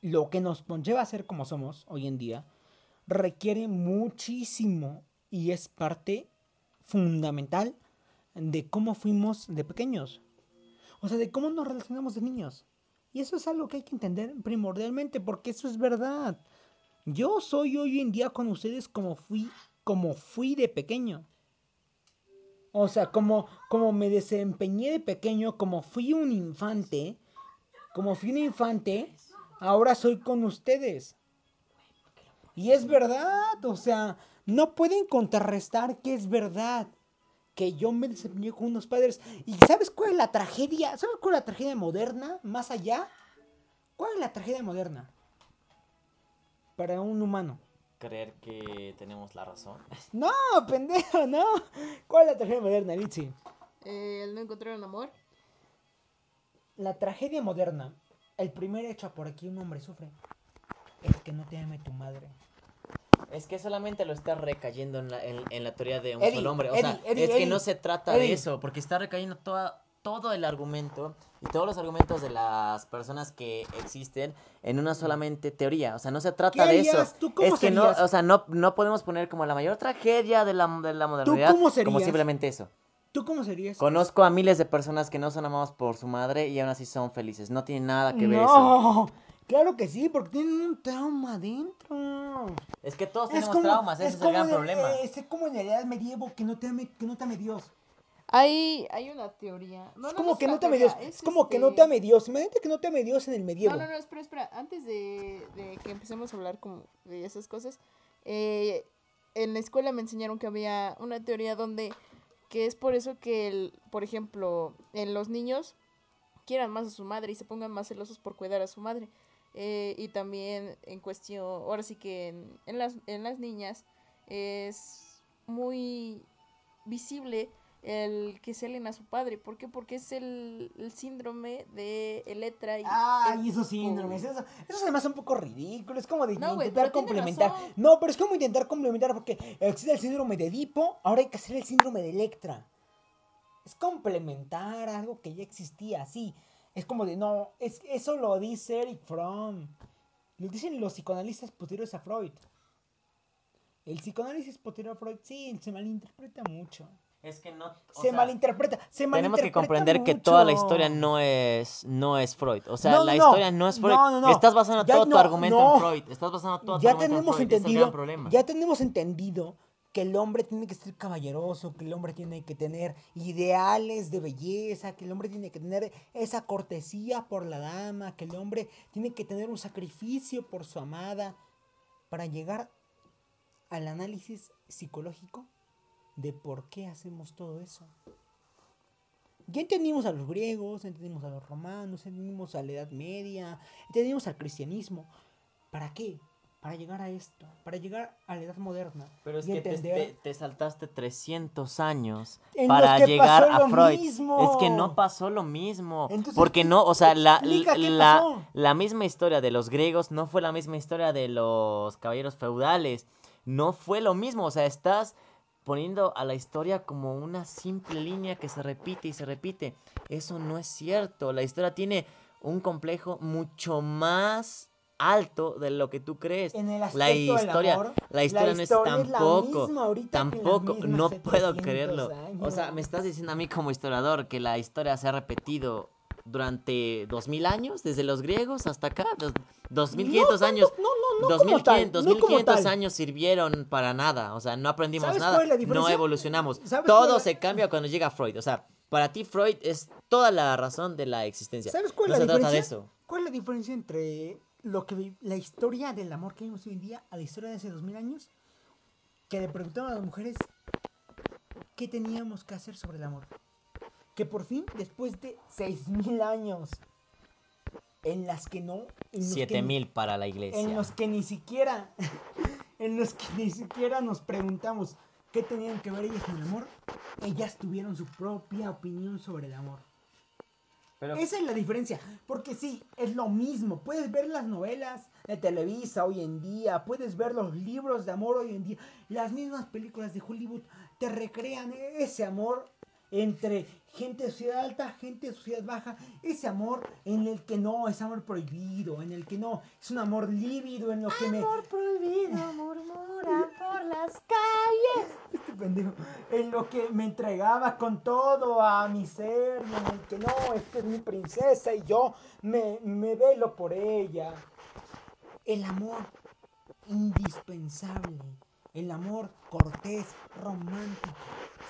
lo que nos conlleva a ser como somos hoy en día, requiere muchísimo y es parte fundamental de cómo fuimos de pequeños. O sea, de cómo nos relacionamos de niños. Y eso es algo que hay que entender primordialmente, porque eso es verdad. Yo soy hoy en día con ustedes como fui, como fui de pequeño. O sea, como, como me desempeñé de pequeño, como fui un infante, como fui un infante, ahora soy con ustedes. Y es verdad, o sea, no pueden contrarrestar que es verdad que yo me desempeñé con unos padres. ¿Y sabes cuál es la tragedia? ¿Sabes cuál es la tragedia moderna? Más allá. ¿Cuál es la tragedia moderna? Para un humano. Creer que tenemos la razón. No, pendejo, no. ¿Cuál es la tragedia moderna, Litsi? Eh, el no encontrar un amor. La tragedia moderna, el primer hecho por aquí un hombre sufre, es que no te ame tu madre. Es que solamente lo está recayendo en la, en, en la teoría de un Eddie, solo hombre. O Eddie, sea, Eddie, es que Eddie, no se trata Eddie. de eso, porque está recayendo toda, todo el argumento y todos los argumentos de las personas que existen en una solamente teoría. O sea, no se trata ¿Qué de eso. ¿Tú cómo es que no, serías? o sea, no, no podemos poner como la mayor tragedia de la, de la modernidad cómo como serías? simplemente eso. ¿Tú cómo serías? Conozco a miles de personas que no son amadas por su madre y aún así son felices. No tiene nada que ver eso. No, claro que sí, porque tienen un trauma adentro. Es que todos tenemos traumas, ese es, el gran problema. eh, es como en la edad medievo que no te ame, que no te ame Dios. Hay, hay una teoría. No, es como no que no te ame teoría, Dios. Es, es como que este- no te ame Dios. Imagínate que no te ame Dios en el medievo. No, no, no, espera, espera. Antes de, de que empecemos a hablar como de esas cosas, eh, en la escuela me enseñaron que había una teoría donde que es por eso que, el, por ejemplo, en los niños quieran más a su madre y se pongan más celosos por cuidar a su madre. Eh, y también en cuestión, ahora sí que en, en las, en las niñas es muy visible el que se alien a su padre. ¿Por qué? Porque es el, el síndrome de Electra y Ay, Edipo. esos síndromes, eso, eso se me hace un poco ridículo. Es como de No, intentar complementar. No, pero es como intentar complementar porque existe el síndrome de Edipo, ahora hay que hacer el síndrome de Electra. Es complementar algo que ya existía, sí. Es como de, no, es, eso lo dice Eric Fromm. Lo dicen los psicoanalistas posteriores a Freud. El psicoanálisis posterior a Freud, sí, se malinterpreta mucho. Es que no. o se sea, malinterpreta. Se Tenemos que comprender que toda la historia no es, no es Freud. O sea, No, la no. historia no es Freud. No, no, no. Estás basando Ya todo tu argumento no. en Freud. Estás basando todo tu ya argumento tenemos en Freud. Es el entendido, gran problema. ya tenemos entendido que el hombre tiene que ser caballeroso, que el hombre tiene que tener ideales de belleza, que el hombre tiene que tener esa cortesía por la dama, que el hombre tiene que tener un sacrificio por su amada para llegar al análisis psicológico de por qué hacemos todo eso. Ya entendimos a los griegos, entendimos a los romanos, entendimos a la Edad Media, entendimos al cristianismo. ¿Para qué? Para llegar a esto, para llegar a la Edad Moderna. Pero es que te, entender te- te saltaste 300 años En para llegar pasó a lo Freud. mismo. Es que no pasó lo mismo. Entonces, porque no, o sea, la, la, la misma historia de los griegos no fue la misma historia de los caballeros feudales. No fue lo mismo. O sea, estás poniendo a la historia como una simple línea que se repite y se repite. Eso no es cierto. La historia tiene un complejo mucho más alto de lo que tú crees. En el la historia, amor, la historia no es la tampoco, tampoco, no puedo 700 creerlo. O sea, años. me estás diciendo a mí como historiador que la historia se ha repetido durante 2000 años, desde los griegos hasta acá, dos- 2500 No, años. no, no, no como tal, 2500, no como 2500 tal. años sirvieron para nada, o sea, no aprendimos ¿Sabes nada, no evolucionamos. ¿Sabes cuál Todo se cambia cuando llega Freud, o sea, para ti Freud es toda la razón de la existencia. ¿Sabes cuál no es se la trata diferencia? de eso. ¿Cuál es la diferencia entre lo que la historia del amor que vimos hoy en día a la historia de hace 2000 años? Que le preguntaban a las mujeres qué teníamos que hacer sobre el amor. Que por fin, después de 6000 años en las que no. en los que ni- 7000 para la iglesia. En los que ni siquiera. En los que ni siquiera nos preguntamos qué tenían que ver ellas con el amor. Ellas tuvieron su propia opinión sobre el amor. Pero- Esa es la diferencia. Porque sí, es lo mismo. Puedes ver las novelas de Televisa hoy en día. Puedes ver los libros de amor hoy en día. Las mismas películas de Hollywood te recrean ese amor entre gente de sociedad alta, gente de sociedad baja. Ese amor en el que no es amor prohibido. En el que no es un amor lívido. En lo que me... prohibido murmura por las calles. Este pendejo, en lo que me entregaba con todo a mi ser, y en el que no, esta es mi princesa y yo me, me velo por ella. El amor indispensable, el amor cortés, romántico,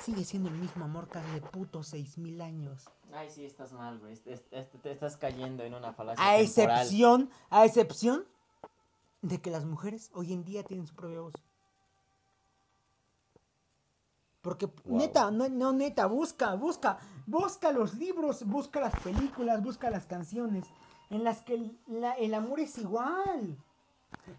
sigue siendo el mismo amor que hace de putos seis mil años. Ay, sí, estás mal, güey. Te estás cayendo en una falacia A temporal. excepción, a excepción de que las mujeres hoy en día tienen su propia voz. Porque Wow. neta, no, no neta, busca, busca, busca los libros, busca las películas, busca las canciones en las que el, la- el amor es igual.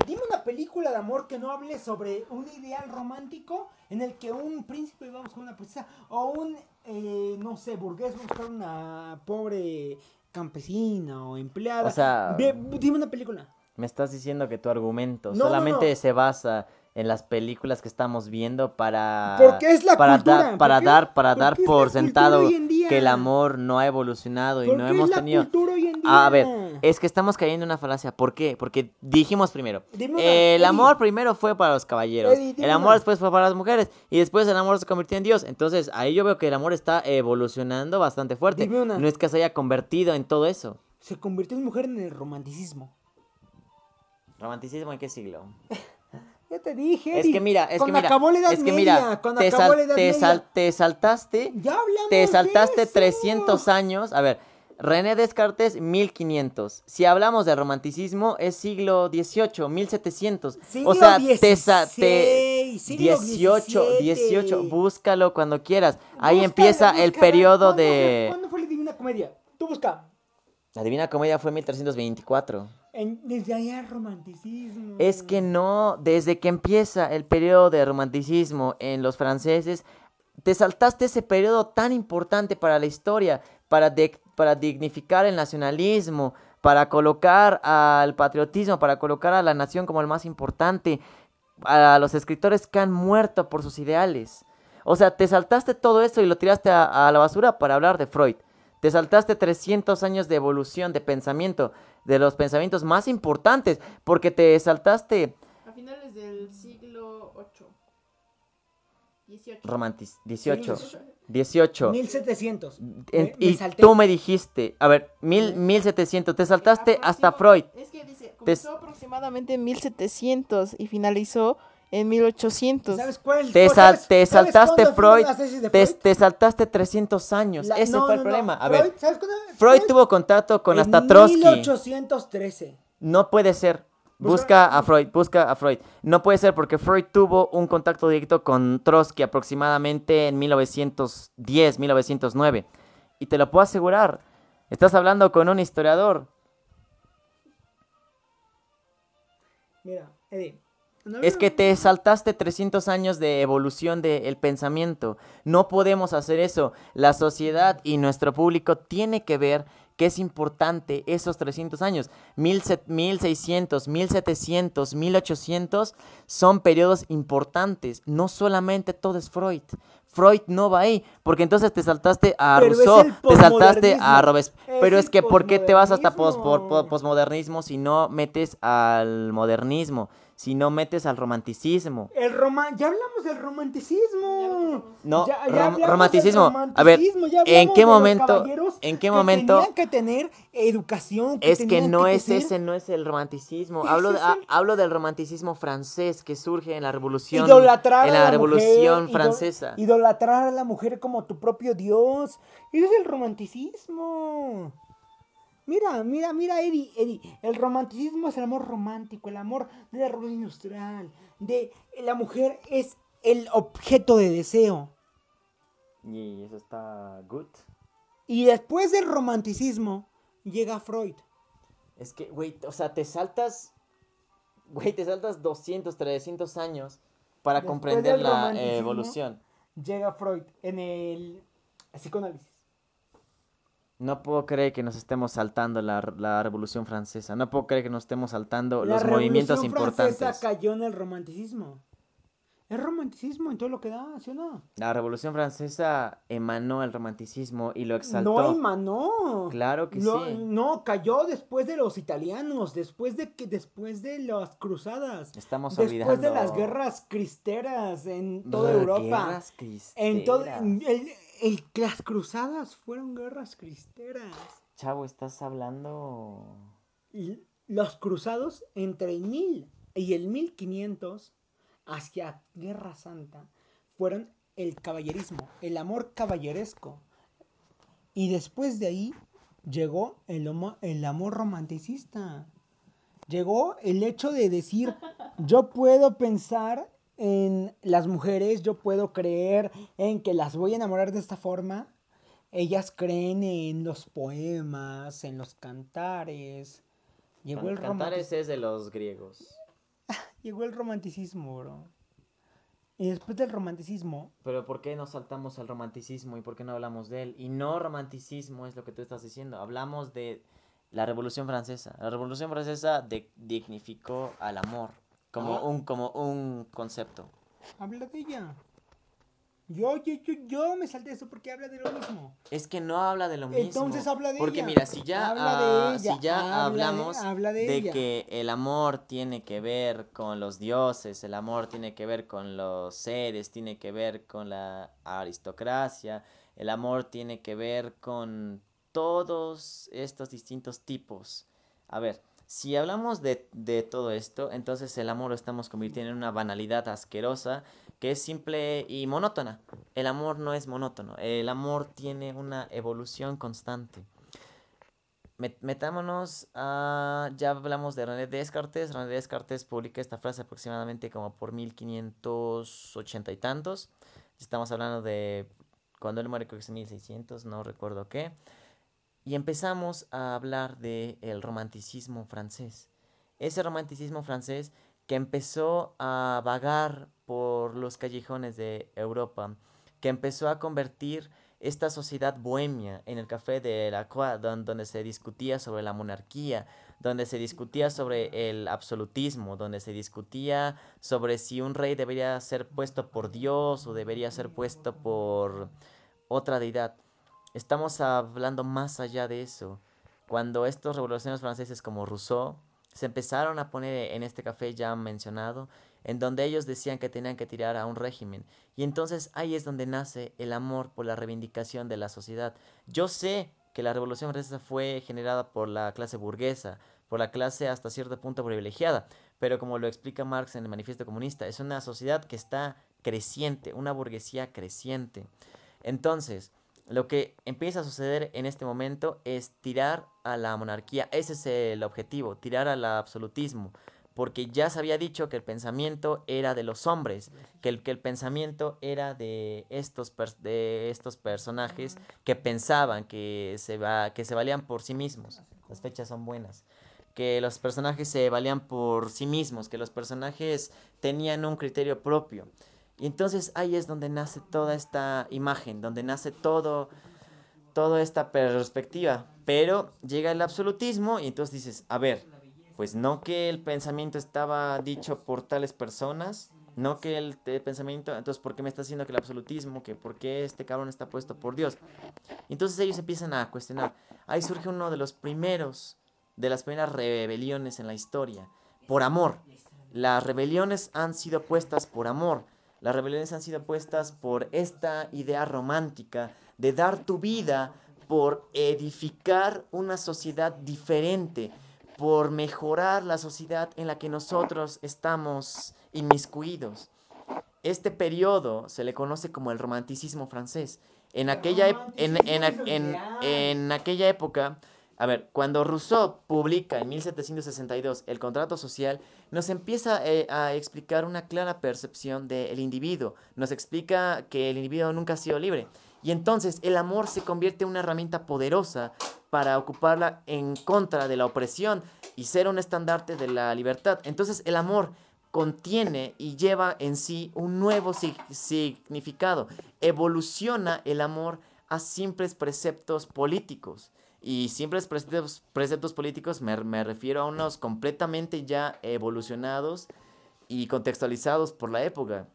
Dime una película de amor que no hable sobre un ideal romántico en el que un príncipe va a buscar una princesa o un, eh, no sé, burgués va a buscar una pobre campesina o empleada. O sea- Ve- dime una película. Me estás diciendo que tu argumento No, no, solamente no. se basa en las películas que estamos viendo para Porque es la para cultura, dar para dar para dar por sentado que el amor no ha evolucionado y no es hemos la tenido cultura hoy en día. A ver, es que estamos cayendo en una falacia. ¿Por qué? Porque dijimos primero, el amor primero fue para los caballeros, Eddie, el amor después fue para las mujeres y después el amor se convirtió en Dios. Entonces ahí yo veo que el amor está evolucionando bastante fuerte. No es que se haya convertido en todo eso. Se convirtió en mujer en el romanticismo. ¿Romanticismo en qué siglo? Ya te dije. Es que mira, es que cuando mira, acabó la Edad es que Media, mira, cuando te, acabó sal- la Edad te, Media. sal- te saltaste, Ya hablamos te de saltaste eso. 300 años. A ver, René Descartes 1500. Si hablamos de romanticismo es siglo XVIII, 1700. Siglo o sea, te, sa- te 16, siglo 18, 18, 17. búscalo cuando quieras. Ahí empieza el periodo ¿Cuándo fue- de ¿Cuándo fue la Divina Comedia? Tú busca. La Divina Comedia fue 1324. Desde el romanticismo. Es que no, desde que empieza el periodo de romanticismo en los franceses, te saltaste ese periodo tan importante para la historia, para, para dignificar el nacionalismo, para colocar al patriotismo, para colocar a la nación como el más importante, a los escritores que han muerto por sus ideales. O sea, te saltaste todo eso y lo tiraste a, a la basura para hablar de Freud. Te saltaste 300 años de evolución, de pensamiento, de los pensamientos más importantes, porque te saltaste A finales del siglo VIII. 18. romantic 18. Sí, 18. 1700. En- Me- me y tú me dijiste, a ver, mil, 1700, te saltaste hasta Freud. Es que dice, Te- comenzó aproximadamente en 1700 y finalizó en 1800. ¿Sabes cuál es Te, el- sal- sabes- te sabes saltaste Freud, te, Freud? te saltaste 300 años. La- Ese no, fue el no, no. problema. A Freud, ver, ¿sabes cuándo? Freud tuvo contacto con en hasta Trotsky. 1813. No puede ser. Busca a Freud, busca a Freud. No puede ser porque Freud tuvo un contacto directo con Trotsky aproximadamente en 1910, 1909. Y te lo puedo asegurar. Estás hablando con un historiador. Mira, Eddie. No Es que te saltaste 300 años de evolución del pensamiento. No podemos hacer eso. La sociedad y nuestro público tiene que ver que es importante esos 300 años. Mil set- 1600, 1700, 1800 son periodos importantes. No solamente todo es Freud. Freud no va ahí, porque entonces te saltaste a Pero Rousseau, te saltaste a. Robespierre. Es Pero es que ¿por qué te vas hasta posmodernismo si no metes al modernismo? Si no metes al romanticismo. El roma ya hablamos del romanticismo. No, Ya- ya rom- hablamos del romanticismo. A ver, romanticismo, ya ¿en qué momento? ¿En qué que momento? Tenían que tener educación. Es que no es ese, no es el romanticismo. Hablo, ah, hablo del romanticismo francés que surge en la revolución, Idolatrar en a la, la revolución mujer, francesa. ido- idolatrar a la mujer como tu propio Dios. Ese es el romanticismo. Mira, mira, mira, Eddie, Eddie. El romanticismo es el amor romántico, el amor de la revolución industrial. De la mujer es el objeto de deseo. Y eso está good. Y después del romanticismo llega Freud. Es que, güey, o sea, te saltas, güey, te saltas 200, 300 años para Después comprender la evolución. Llega Freud en el psicoanálisis. No puedo creer que nos estemos saltando la, la revolución francesa. No puedo creer que nos estemos saltando La los movimientos Revolución Francesa importantes. cayó en el romanticismo. Es romanticismo en todo lo que da, ¿sí o no? La revolución francesa emanó el romanticismo y lo exaltó. No emanó. Claro que no, sí. No, cayó después de los italianos, después de que después de las cruzadas, Estamos después olvidando. de las guerras cristeras en toda Europa. guerras En todo cristeras. el, el- las cruzadas fueron guerras cristeras. Chavo, estás hablando. Y los cruzados entre el 1000 y el 1500 hacia Guerra Santa fueron el caballerismo, el amor caballeresco. Y después de ahí llegó el, homo- el amor romanticista. Llegó el hecho de decir, yo puedo pensar en las mujeres, yo puedo creer en que las voy a enamorar de esta forma. Ellas creen en los poemas, en los cantares. Llegó el, Cantares es de los griegos. llegó el romanticismo, bro. Y después del romanticismo, Pero ¿por qué nos saltamos al romanticismo y por qué no hablamos de él? Y no romanticismo es lo que tú estás diciendo. Hablamos de la Revolución Francesa. La Revolución Francesa dignificó al amor como, Ah. un, como un concepto. habla de ella. Yo, yo, yo, yo me salté eso porque habla de lo mismo. Es que no habla de lo mismo. Entonces habla de Porque ella. mira, si ya, Habla de ah, ella, si ya habla de- hablamos habla de ella. que el amor tiene que ver con los dioses, el amor tiene que ver con los seres, tiene que ver con la aristocracia, el amor tiene que ver con todos estos distintos tipos. A ver, si hablamos de, de todo esto, entonces el amor lo estamos convirtiendo en una banalidad asquerosa que es simple y monótona. El amor no es monótono, el amor tiene una evolución constante. Met- metámonos a... Ya hablamos de René Descartes. René Descartes publica esta frase aproximadamente como por 1580 y tantos. Estamos hablando de cuando él muere, creo que es en 1600, no recuerdo qué. Y empezamos a hablar del el romanticismo francés. Ese romanticismo francés que empezó a vagar por los callejones de Europa, que empezó a convertir esta sociedad bohemia en el café de la Croix, don- donde se discutía sobre la monarquía, donde se discutía sobre el absolutismo, donde se discutía sobre si un rey debería ser puesto por Dios o debería ser puesto por otra deidad. Estamos hablando más allá de eso. Cuando estos revolucionarios franceses como Rousseau, se empezaron a poner en este café ya mencionado, en donde ellos decían que tenían que tirar a un régimen. Y entonces ahí es donde nace el amor por la reivindicación de la sociedad. Yo sé que la revolución francesa fue generada por la clase burguesa, por la clase hasta cierto punto privilegiada, pero como lo explica Marx en el Manifiesto Comunista, es una sociedad que está creciente, una burguesía creciente. Entonces, lo que empieza a suceder en este momento es tirar a la monarquía, ese es el objetivo, tirar al absolutismo, porque ya se había dicho que el pensamiento era de los hombres, que el, que el pensamiento era de estos, de estos personajes que pensaban que se, va, que se valían por sí mismos. Las fechas son buenas. Que los personajes se valían por sí mismos, que los personajes tenían un criterio propio. Y entonces ahí es donde nace toda esta imagen, donde nace todo, toda esta perspectiva. Pero llega el absolutismo y entonces dices, a ver, pues no que el pensamiento estaba dicho por tales personas, no que el, pensamiento, entonces ¿por qué me está haciendo que el absolutismo, que por qué este cabrón está puesto por Dios? Entonces ellos empiezan a cuestionar. Ahí surge uno de los primeros, de las primeras rebeliones en la historia, por amor. Las rebeliones han sido puestas por amor. Las rebeliones han sido puestas por esta idea romántica de dar tu vida por edificar una sociedad diferente, por mejorar la sociedad en la que nosotros estamos inmiscuidos. Este periodo se le conoce como el romanticismo francés. En aquella, en, en, aquella época, a ver, cuando Rousseau publica en 1762 el contrato social, nos empieza eh, a explicar una clara percepción del individuo. Nos explica que el individuo nunca ha sido libre. Y entonces el amor se convierte en una herramienta poderosa para ocuparla en contra de la opresión y ser un estandarte de la libertad. Entonces el amor contiene y lleva en sí un nuevo significado. Evoluciona el amor a simples preceptos políticos. Y simples preceptos, preceptos políticos me, me refiero a unos completamente ya evolucionados y contextualizados por la época.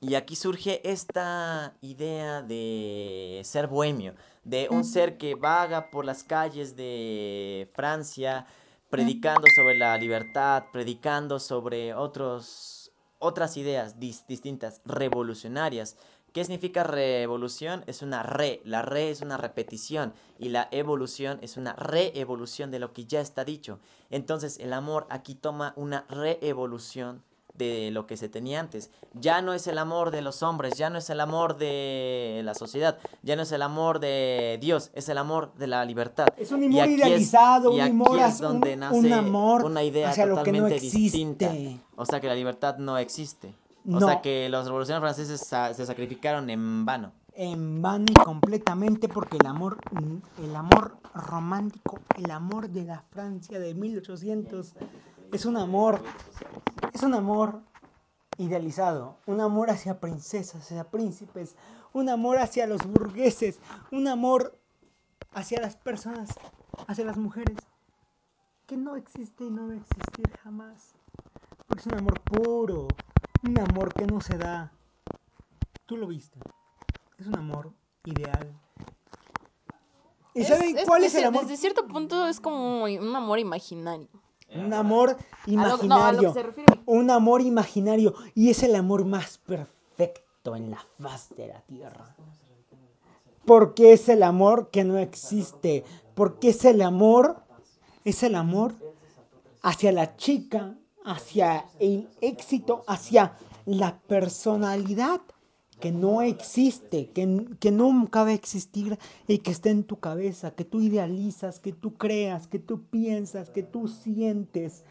Y aquí surge esta idea de ser bohemio, de un ser que vaga por las calles de Francia, predicando sobre la libertad, predicando sobre otros, otras ideas distintas, revolucionarias. ¿Qué significa revolución? Es una re, la re es una repetición y la evolución es una reevolución de lo que ya está dicho. Entonces el amor aquí toma una reevolución de lo que se tenía antes. Ya no es el amor de los hombres, ya no es el amor de la sociedad, ya no es el amor de Dios, es el amor de la libertad. Es un amor idealizado, un amor es donde nace un amor una idea totalmente distinta. O sea que la libertad no existe. O sea que los revolucionarios franceses se sacrificaron en vano. En vano y completamente porque el amor, el amor romántico, el amor de la Francia de 1800 es un amor es un amor idealizado, un amor hacia princesas, hacia príncipes, un amor hacia los burgueses, un amor hacia las personas, hacia las mujeres, que no existe y no va a existir jamás. Porque es un amor puro, un amor que no se da. Tú lo viste. Es un amor ideal. ¿Y saben cuál es el amor? Desde cierto punto es como un amor imaginario. Un amor imaginario. Un amor imaginario. Y es el amor más perfecto en la faz de la tierra. Porque es el amor que no existe. Porque es el amor. Es el amor hacia la chica, hacia el éxito, hacia la personalidad que no existe, que, que, nunca va a existir y que está en tu cabeza, que tú idealizas, que tú creas, que tú piensas, que tú sientes,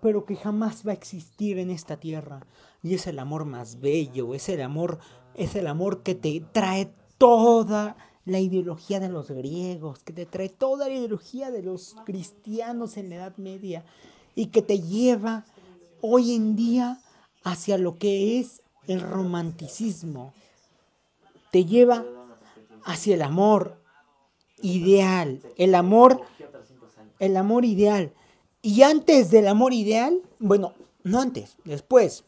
pero que jamás va a existir en esta tierra. Y es el amor más bello, es el amor, es el amor que te trae toda la ideología de los griegos, que te trae toda la ideología de los cristianos en la Edad Media y que te lleva hoy en día hacia lo que es el romanticismo te lleva hacia el amor ideal, el amor, el amor ideal. Y antes del amor ideal, bueno, no antes, después,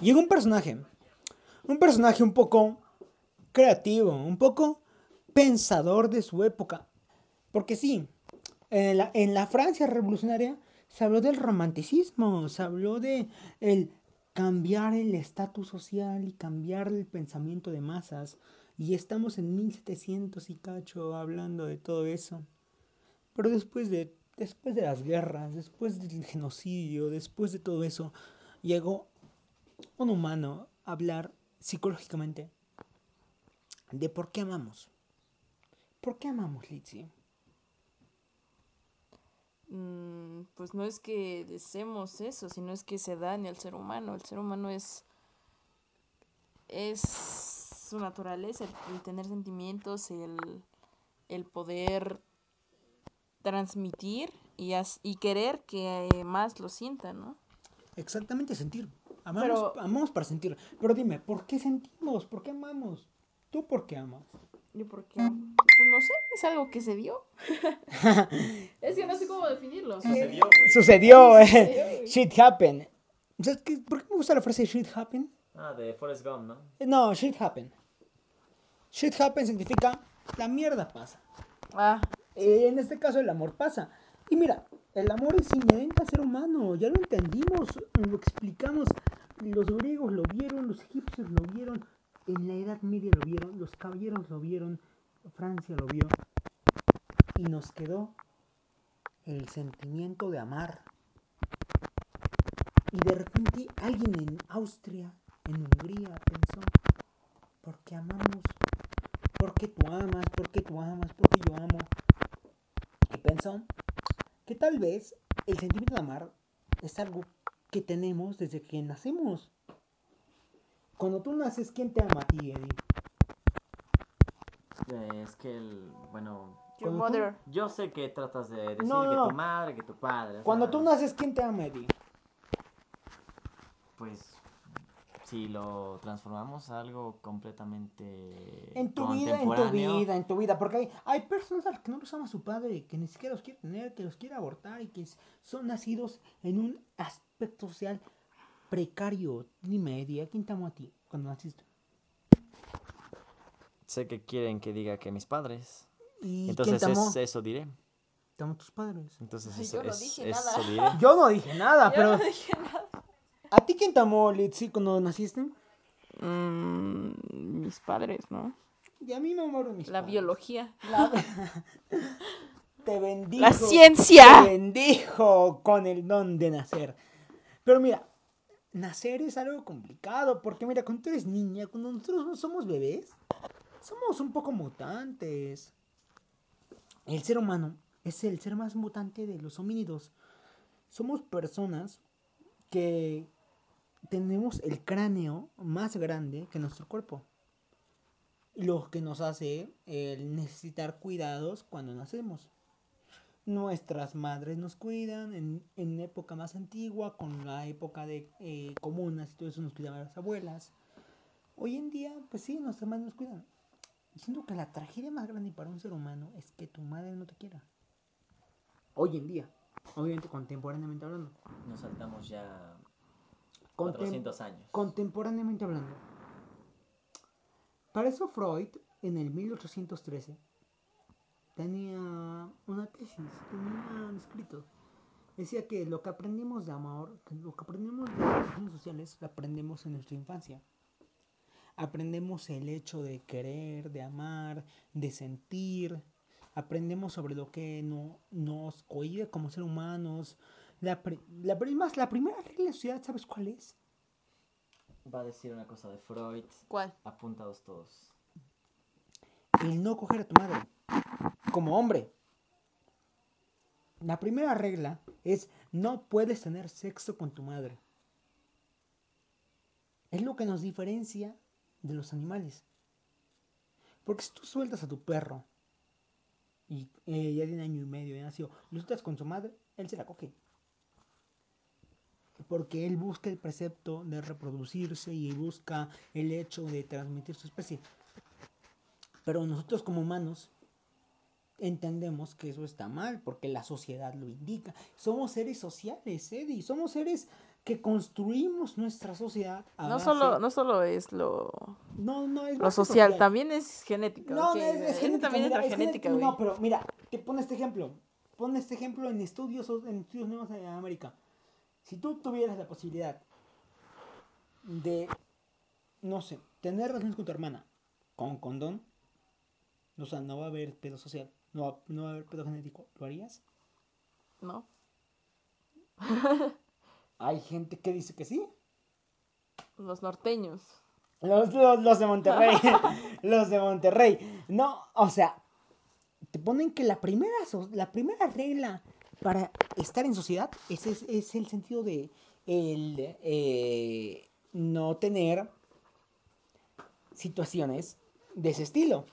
llega un personaje, un personaje un poco creativo, un poco pensador de su época. Porque sí, en la, en la Francia revolucionaria Se habló del romanticismo, se habló de el cambiar el estatus social y cambiar el pensamiento de masas. Y estamos en 1700 y cacho hablando de todo eso. Pero después de, después de las guerras, después del genocidio, después de todo eso, llegó un humano a hablar psicológicamente de por qué amamos. ¿Por qué amamos, Litsi? Mm, pues no es que deseemos eso, sino es que se da en el ser humano. El ser humano es. es su naturaleza, el, el tener sentimientos, el, el poder transmitir y, as- y querer que eh, más lo sientan, ¿no? Exactamente sentir. Amamos, Pero- amamos para sentir. Pero dime, ¿por qué sentimos? ¿Por qué amamos? ¿Tú por qué amas? Yo porque, pues no sé, es algo que se dio. es que no sé cómo definirlo. Sucedió, güey. Sucedió, eh. Shit happened. ¿Sabes qué? ¿Por qué me gusta la frase shit happened? Ah, de Forrest Gump, ¿no? Eh, No, shit happened. Shit happened significa la mierda pasa. Ah, Eh, en este caso el amor pasa. Y mira, el amor es inherente al ser humano, ya lo entendimos, lo explicamos. Los griegos lo vieron, los egipcios lo vieron, en la Edad Media lo vieron, los caballeros lo vieron, Francia lo vio. Y nos quedó el sentimiento de amar. Y de repente alguien en Austria, en Hungría, pensó, ¿por qué amamos? ¿Por qué tú amas? ¿Por qué tú amas? ¿Por qué yo amo? Y pensó que tal vez el sentimiento de amar es algo que tenemos desde que nacemos. Cuando tú naces, ¿quién te ama a ti, Eddie? Es que el. Bueno. your Cuando tú- mother. Yo sé que tratas de decir No, no, que no. tu madre, que tu padre. o Cuando sea, tú naces, ¿quién te ama, Eddie? Pues. Si lo transformamos a algo completamente. En tu vida, en tu contemporáneo, vida, en tu vida. Porque hay, hay personas a las que no los ama su padre, que ni siquiera los quiere tener, que los quiere abortar y que s- son nacidos en un aspecto social precario. Dime, Eddie, ¿a quién te amó a ti cuando naciste? Sé que quieren que diga que mis padres. ¿Y Entonces quién te amó? es- eso diré. Te amó tus padres. Entonces Ay, eso, yo no es- dije eso nada. diré. Yo no dije nada, Yo pero no dije nada. ¿a ti quién te amó, Litsi, cuando naciste? Mm, mis padres, ¿no? Y a mí me amaron mis La padres. biología. Te bendijo. La ciencia. Te bendijo con el don de nacer. Pero mira, nacer es algo complicado porque mira, cuando tú eres niña, cuando nosotros somos bebés, somos un poco mutantes. El ser humano es el ser más mutante de los homínidos. Somos personas que tenemos el cráneo más grande que nuestro cuerpo. Lo que nos hace el necesitar cuidados cuando nacemos. Nuestras madres nos cuidan en, en época más antigua, con la época de eh, comunas y todo eso nos cuidaban las abuelas. Hoy en día, pues sí, nuestras madres nos cuidan. Siento que la tragedia más grande para un ser humano es que tu madre no te quiera. Hoy en día, obviamente contemporáneamente hablando. Nos saltamos ya Contem- 400 años. Contemporáneamente hablando. Para eso Freud, en el 1813, tenía una tesis, tenía un escrito. Decía que lo que aprendemos de amor, que lo que aprendemos de relaciones sociales, lo aprendemos en nuestra infancia. Aprendemos el hecho de querer, de amar, de sentir. Aprendemos sobre lo que no, nos cohibe como ser humanos. La, pri- la, pri- más, la primera regla de la sociedad, ¿sabes cuál es? Va a decir una cosa de Freud. ¿Cuál? Apuntados todos. el no coger a tu madre como hombre. La primera regla es no puedes tener sexo con tu madre. Es lo que nos diferencia de los animales. Porque si tú sueltas a tu perro y eh, ya tiene año y medio, ya nació, lo sueltas con su madre, él se la coge. Porque él busca el precepto de reproducirse y busca el hecho de transmitir su especie. Pero nosotros como humanos entendemos que eso está mal porque la sociedad lo indica. Somos seres sociales, Eddie. Somos seres que construimos nuestra sociedad. a No base- solo, no solo es lo, no, no, es lo social, también es genética. No, no, es, es genética. también mira, es genética. No, pero mira, te pongo este ejemplo. pone este ejemplo en estudios, en estudios nuevos en América. Si tú tuvieras la posibilidad de, no sé, tener relaciones con tu hermana con condón, o sea, no va a haber pedo social, no va, no va a haber pedo genético, ¿lo harías? No. Hay gente que dice que sí. Los norteños. Los, los, los de Monterrey. los de Monterrey. No, o sea, te ponen que la primera, la primera regla para estar en sociedad es, es, es el sentido de el, eh, no tener situaciones de ese estilo.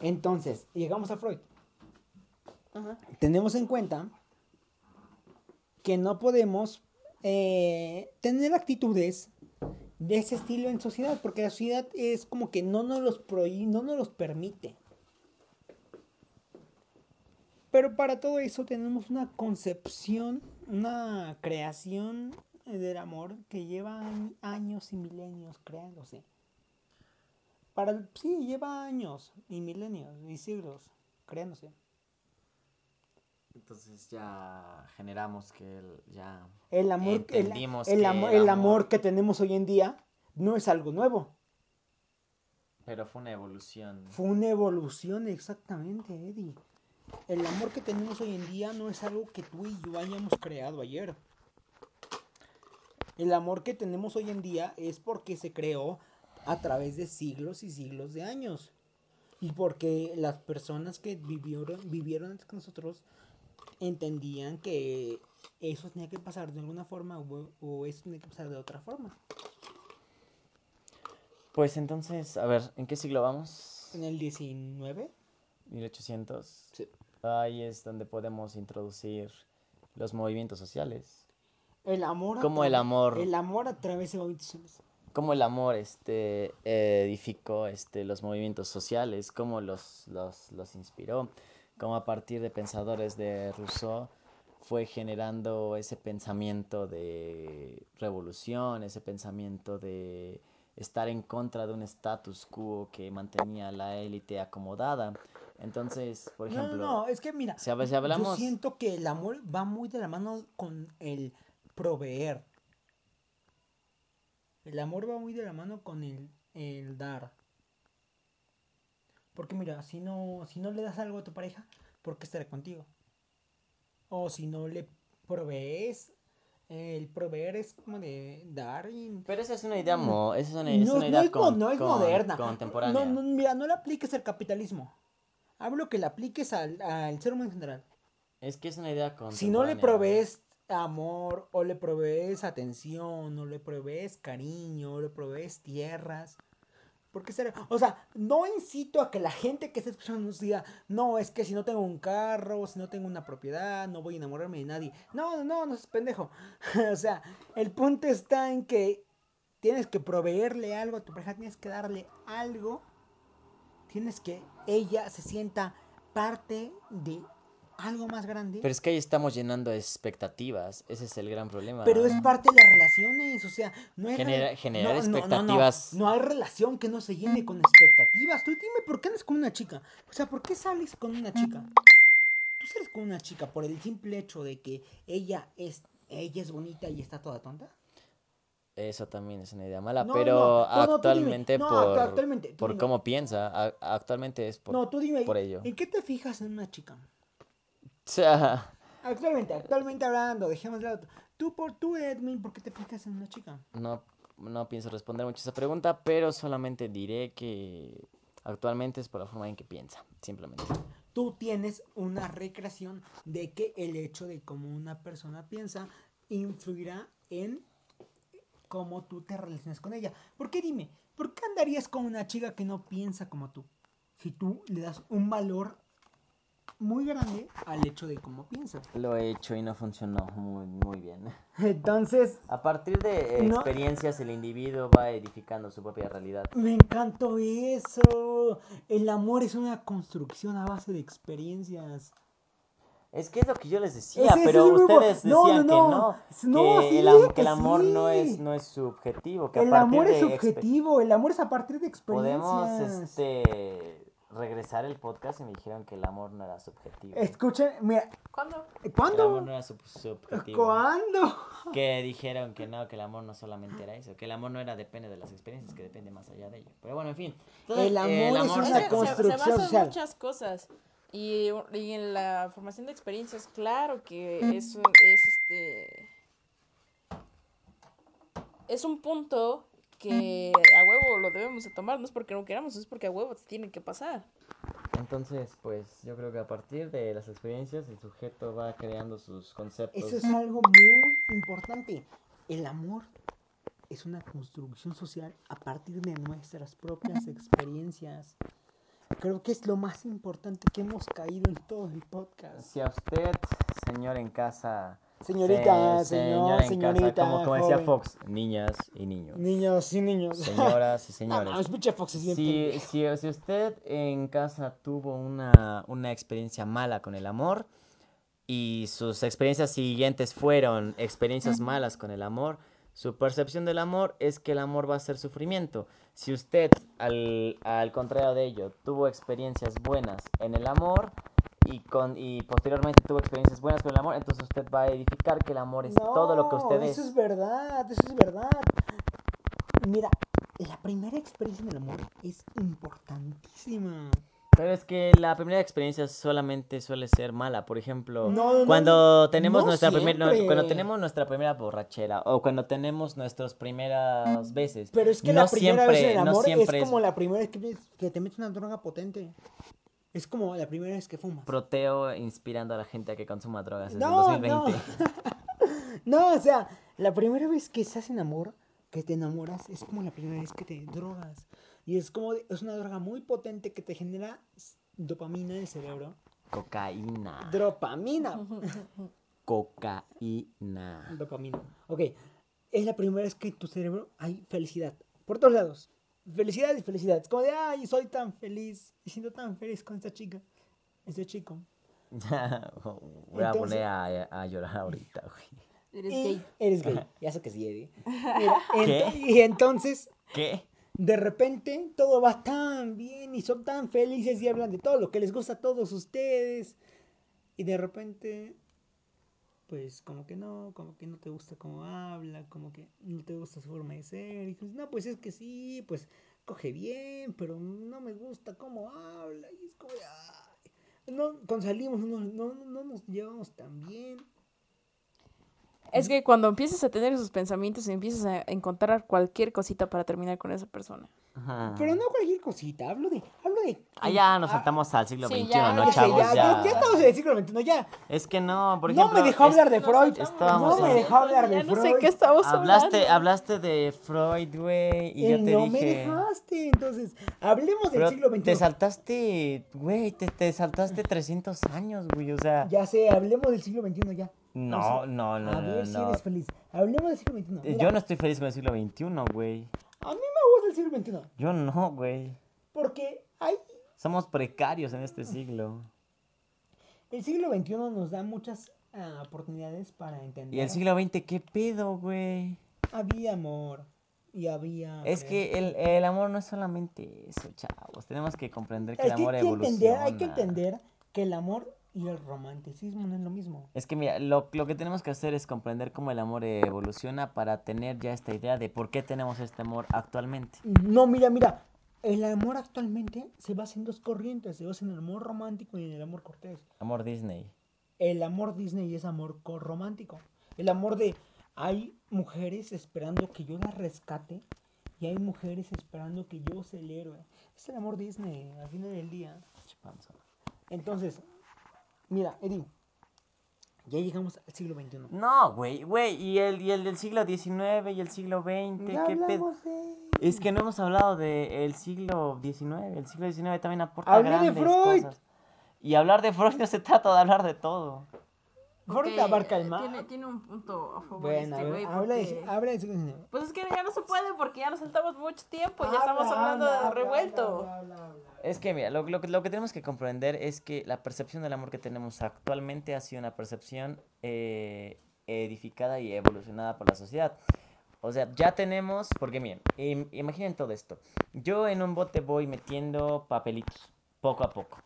Entonces, llegamos a Freud. Tenemos en cuenta que no podemos eh, tener actitudes de ese estilo en sociedad, porque la sociedad es como que no nos los prohíbe, no nos los permite. Pero para todo eso tenemos una concepción, una creación del amor que lleva añ- años y milenios creándose. Para sí, lleva años y milenios y siglos creándose. Entonces ya generamos que el- ya El amor, el, Entendimos el el el amor amor- que tenemos hoy en día no es algo nuevo. Pero fue una evolución. Fue una evolución exactamente, Eddie. El amor que tenemos hoy en día no es algo que tú y yo hayamos creado ayer. El amor que tenemos hoy en día es porque se creó a través de siglos y siglos de años. Y porque las personas que vivieron, vivieron antes que nosotros entendían que eso tenía que pasar de alguna forma o, o eso tenía que pasar de otra forma. Pues entonces, a ver, ¿en qué siglo vamos? En el 19, 1800. Sí. Ahí es donde podemos introducir los movimientos sociales. el amor. Como el amor- El amor a través de movimientos. Cómo el amor este, edificó este, los movimientos sociales, cómo los, los, los inspiró, cómo a partir de pensadores de Rousseau fue generando ese pensamiento de revolución, ese pensamiento de estar en contra de un status quo que mantenía a la élite acomodada. Entonces, por ejemplo, no, no, es que mira, si yo siento que el amor va muy de la mano con el proveer. El amor va muy de la mano con el, el dar. Porque mira, si no, si no le das algo a tu pareja, ¿por qué estará contigo? O si no le provees, el proveer es como de dar y... pero esa es una idea, mo- esa es una, es No, no idea es, mo- con- no es con- moderna. contemporánea. No, no, mira, no le apliques al capitalismo. Hablo que le apliques al, al ser humano en general. Es que es una idea Si no le contemporánea. provees amor, o le provees atención, o le provees cariño, o le provees tierras. ¿Por qué será? O sea, no incito a que la gente que esté escuchando nos diga, no, es que si no tengo un carro, si no tengo una propiedad, no voy a enamorarme de nadie. No, no, no, no es pendejo. o sea, el punto está en que tienes que proveerle algo a tu pareja, tienes que darle algo. Tienes que ella se sienta parte de algo más grande. Pero es que ahí estamos llenando expectativas. Ese es el gran problema. Pero es parte de las relaciones, o sea, no hay Genera- generar no, no, no, no, expectativas. No, hay relación que no se llene con expectativas. Tú dime por qué andas con una chica. O sea, ¿por qué sales con una chica? Tú sales con una chica por el simple hecho de que ella es ella es bonita y está toda tonta. Eso también es una idea mala. No, pero no, actualmente por, actualmente, por cómo piensa, a- actualmente es por, no, tú dime. por ello. ¿En qué te fijas en una chica? Actualmente, actualmente hablando, dejemos de lado. Tú por tú Edwin, ¿por qué te fijas en una chica? no, no pienso responder mucho esa pregunta, pero solamente diré que actualmente es por la forma en que piensa, simplemente. tú tienes una recreación de que el hecho de cómo una persona piensa influirá en cómo tú te relacionas con ella. ¿Por qué dime? ¿Por qué andarías con una chica que no piensa como tú? Si tú le das un valor muy grande al hecho de cómo piensa. Lo he hecho y no funcionó muy, muy bien. Entonces, A partir de No. experiencias, el individuo va edificando su propia realidad. me encantó eso. El amor es una construcción a base de experiencias. Es que es lo que yo les decía, pero ustedes no, decían no, que no. que, sí, el, que el amor no es no es subjetivo, que a El partir amor es de subjetivo, el amor es a partir de experiencias. podemos este regresar el podcast y me dijeron que el amor no era subjetivo. Escuchen, mira, ¿Cuándo? Que el amor ¿cuándo? no era sub- subjetivo. ¿Cuándo? Que dijeron que no, que el amor no solamente era eso, que el amor no era depende de las experiencias, que depende más allá de ello. Pero bueno, en fin. El amor es se- una Es se- construcción se, basa en muchas cosas. Y, y en la formación de experiencias, claro que eso es este. Es un punto que a huevo lo debemos de tomar. No es porque no queramos, es porque a huevo te tiene que pasar. Entonces, pues yo creo que a partir de las experiencias el sujeto va creando sus conceptos. Eso es algo muy importante. El amor es una construcción social a partir de nuestras propias experiencias. Creo que es lo más importante que hemos caído en todo el podcast. Si a usted, señor en casa, Señorita, se- señor, señorita, como, como decía. Fox, niñas y niños, Niños y niños. señoras y No, señores. pinche Fox es bien Si, si, si usted en casa tuvo una, una experiencia mala con el amor y sus experiencias siguientes fueron experiencias malas con el amor, su percepción del amor es que el amor va a ser sufrimiento. Si usted, al, al contrario de ello, tuvo experiencias buenas en el amor y, con, y posteriormente tuvo experiencias buenas con el amor, entonces usted va a edificar que el amor es todo lo que No, usted Eso es. es verdad, eso es verdad. Mira, la primera experiencia en el amor es importantísima. Pero es que la primera experiencia solamente suele ser mala. Por ejemplo, No, no, cuando no, tenemos no nuestra primer- no, siempre. cuando tenemos nuestra primera borrachera o cuando tenemos nuestras primeras veces. Pero es que no la primera vez en el siempre- no amor es siempre como la primera vez que, que te metes una droga potente. Es como la primera vez que fumas. Proteo inspirando a la gente a que consuma drogas desde No, el 2020. No, o sea, la primera vez que estás en amor, que te enamoras, es como la primera vez que te drogas. Y es como, de- es una droga muy potente que te genera dopamina en el cerebro. Cocaína. Dopamina. Cocaína. Dopamina. Ok, es la primera vez que en tu cerebro hay felicidad. Por todos lados. Felicidad y felicidad. Es como de, ay, soy tan feliz. Y siento tan feliz con esta chica. Este chico. Voy a Entonces- poner a, a llorar ahorita, güey. Eres Y gay. Eres gay. Ya sé que sí, Eddie. Mira, ¿Qué? ento- y entonces, ¿Qué? de repente, todo va tan bien y son tan felices y hablan de todo lo que les gusta a todos ustedes. Y de repente, pues como que no, como que no te gusta cómo habla, como que no te gusta su forma de ser. Y dices, no, pues es que sí, pues coge bien, pero no me gusta cómo habla. Y es como ay, no, cuando salimos no, no, no nos llevamos tan bien. Es que cuando empiezas a tener esos pensamientos, empiezas a encontrar cualquier cosita para terminar con esa persona. Ajá. Pero no cualquier cosita, hablo de, hablo de... Ah, ya nos ah, saltamos al siglo Sí, XXI, ya, ¿no, ya chavos? ya, Ya, estamos en el siglo XXI, ya. Es que no, por no ejemplo... me dejó hablar de Freud. estábamos no me dejó hablar de Ya no Freud. sé qué estamos Hablaste, hablando. hablaste de Freud, güey, y yo Eh, te no dije... me dejaste, entonces, hablemos del Pero siglo XXI. te saltaste, güey, te, te saltaste 300 años, güey, o sea... Ya sé, hablemos del siglo XXI ya. No, O sea, no, no, A no, ver si no. eres feliz. Hablemos del siglo XXI. Eh, Mira, Yo no estoy feliz con el siglo XXI, güey. A mí me gusta el siglo XXI. Yo no, güey. Porque hay... Somos precarios en este siglo. El siglo XXI nos da muchas ah, oportunidades para entender. ¿Y el siglo XX qué pedo, güey? Había amor. Y había... Es que el, el amor no es solamente eso, chavos. Tenemos que comprender que el que amor hay que evoluciona. entender, hay que entender que el amor y el romanticismo no es lo mismo. Es que mira, lo, lo que tenemos que hacer es comprender cómo el amor evoluciona para tener ya esta idea de por qué tenemos este amor actualmente. No, mira, mira. El amor actualmente se basa en dos corrientes. Se basa en el amor romántico y en el amor cortés. Amor Disney. El amor Disney es amor co- romántico. El amor de hay mujeres esperando que yo las rescate y hay mujeres esperando que yo sea el héroe. Es el amor Disney al final del día. Entonces, mira, Eddie, ya llegamos al siglo XXI. No, güey, güey. ¿Y el, y el del siglo XIX y el siglo XX? Ya ¿Qué pedo? de... Es que no hemos hablado del siglo XIX. El siglo XIX también aporta Hablé de grandes Freud. cosas. Y hablar de Freud no se trata de hablar de todo. Freud Ok, abarca el eh, mar. Tiene, tiene un punto a favor Bueno, este güey. habla, de, porque- habla XIX. Pues es que ya no se puede porque ya nos saltamos mucho tiempo. Ya Habla, estamos hablando habla, de habla, revuelto. habla, habla, habla, habla. Es que, mira, lo, lo que- lo que tenemos que comprender es que la percepción del amor que tenemos actualmente ha sido una percepción eh, edificada y evolucionada por la sociedad. O sea, ya tenemos, porque miren, im- imaginen todo esto. Yo en un bote voy metiendo papelitos. poco a poco.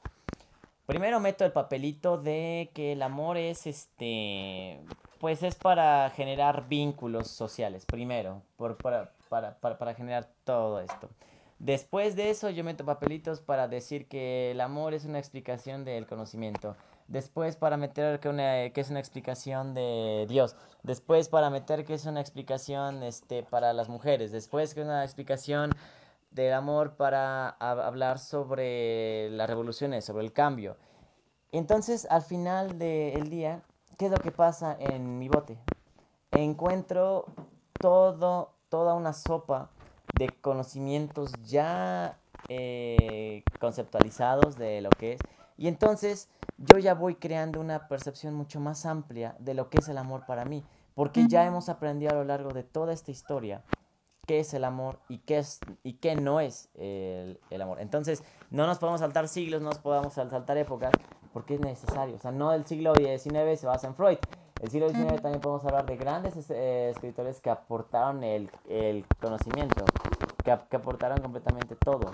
Primero meto el papelito de que el amor es este. Pues es para generar vínculos sociales, primero, por, para, para, para, para generar todo esto. Después de eso yo meto papelitos para decir que el amor es una explicación del conocimiento. Después para meter que, una, que es una explicación de Dios. Después para meter que es una explicación este, para las mujeres. Después que es una explicación del amor para hablar sobre las revoluciones, sobre el cambio. Entonces al final del día, ¿qué es lo que pasa en mi bote? Encuentro todo, toda una sopa de conocimientos ya eh, conceptualizados de lo que es. Y entonces yo ya voy creando una percepción mucho más amplia de lo que es el amor para mí. Porque ya hemos aprendido a lo largo de toda esta historia qué es el amor y qué, es, y qué no es el, el amor. Entonces no nos podemos saltar siglos, no nos podemos saltar épocas, porque es necesario. O sea, no el siglo XIX se basa en Freud. El siglo XIX también podemos hablar de grandes eh, escritores que aportaron el, el conocimiento, que, que, aportaron completamente todo.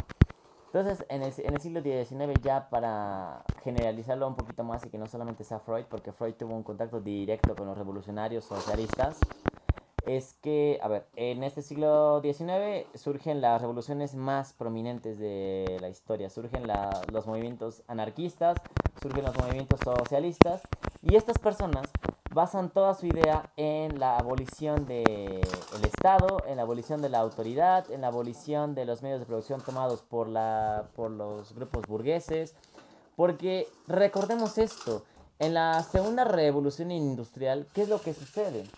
Entonces, en el, en el siglo XIX ya para generalizarlo un poquito más y que no solamente sea Freud, porque Freud tuvo un contacto directo con los revolucionarios socialistas, es que, a ver, en este siglo XIX surgen las revoluciones más prominentes de la historia, surgen la, los movimientos anarquistas, surgen los movimientos socialistas, y estas personas basan toda su idea en la abolición del Estado, en la abolición de la autoridad, en la abolición de los medios de producción tomados por, la, por los grupos burgueses, porque recordemos esto, en la segunda revolución industrial, ¿qué es lo que sucede?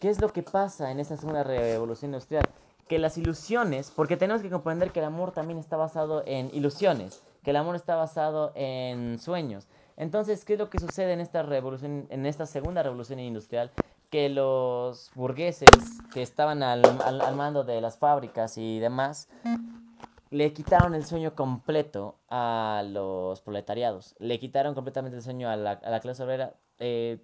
¿Qué es lo que pasa en esta segunda revolución industrial? Que las ilusiones, porque tenemos que comprender que el amor también está basado en ilusiones, que el amor está basado en sueños. Entonces, ¿qué es lo que sucede en esta revolución, en esta segunda revolución industrial? Que los burgueses que estaban al, al, mando de las fábricas y demás, le quitaron el sueño completo a los proletariados. Le quitaron completamente el sueño a la, a la clase obrera, eh,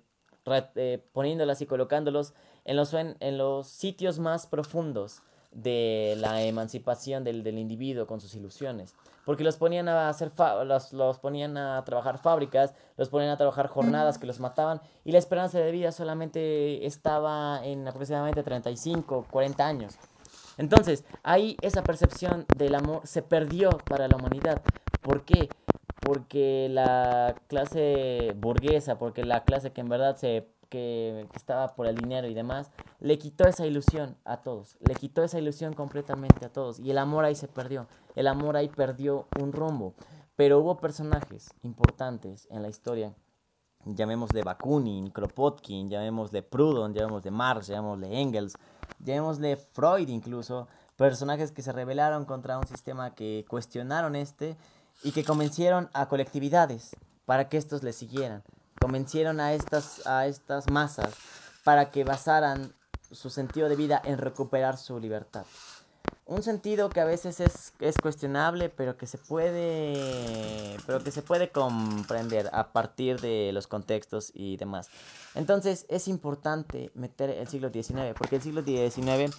eh, poniéndolas y colocándolos en los, en, en los sitios más profundos de la emancipación del, del, individuo con sus ilusiones. Porque los ponían a hacer los, los ponían a trabajar fábricas, los ponían a trabajar jornadas que los mataban y la esperanza de vida solamente estaba en aproximadamente 35, 40 años. Entonces, ahí esa percepción del amor se perdió para la humanidad. ¿Por qué? Porque la clase burguesa, porque la clase que en verdad se que, estaba por el dinero y demás, le quitó esa ilusión a todos, le quitó esa ilusión completamente a todos y el amor ahí se perdió, el amor ahí perdió un rumbo, pero hubo personajes importantes en la historia, llamémosle Bakunin, Kropotkin, llamémosle Proudhon, llamémosle Marx, llamémosle Engels, llamémosle Freud incluso, personajes que se rebelaron contra un sistema que cuestionaron este y que convencieron a colectividades para que estos le siguieran convencieron a estas, a estas masas para que basaran su sentido de vida en recuperar su libertad. Un sentido que a veces es, es cuestionable, pero que se puede pero que se puede comprender a partir de los contextos y demás. Entonces es importante meter el siglo XIX, porque el siglo XIX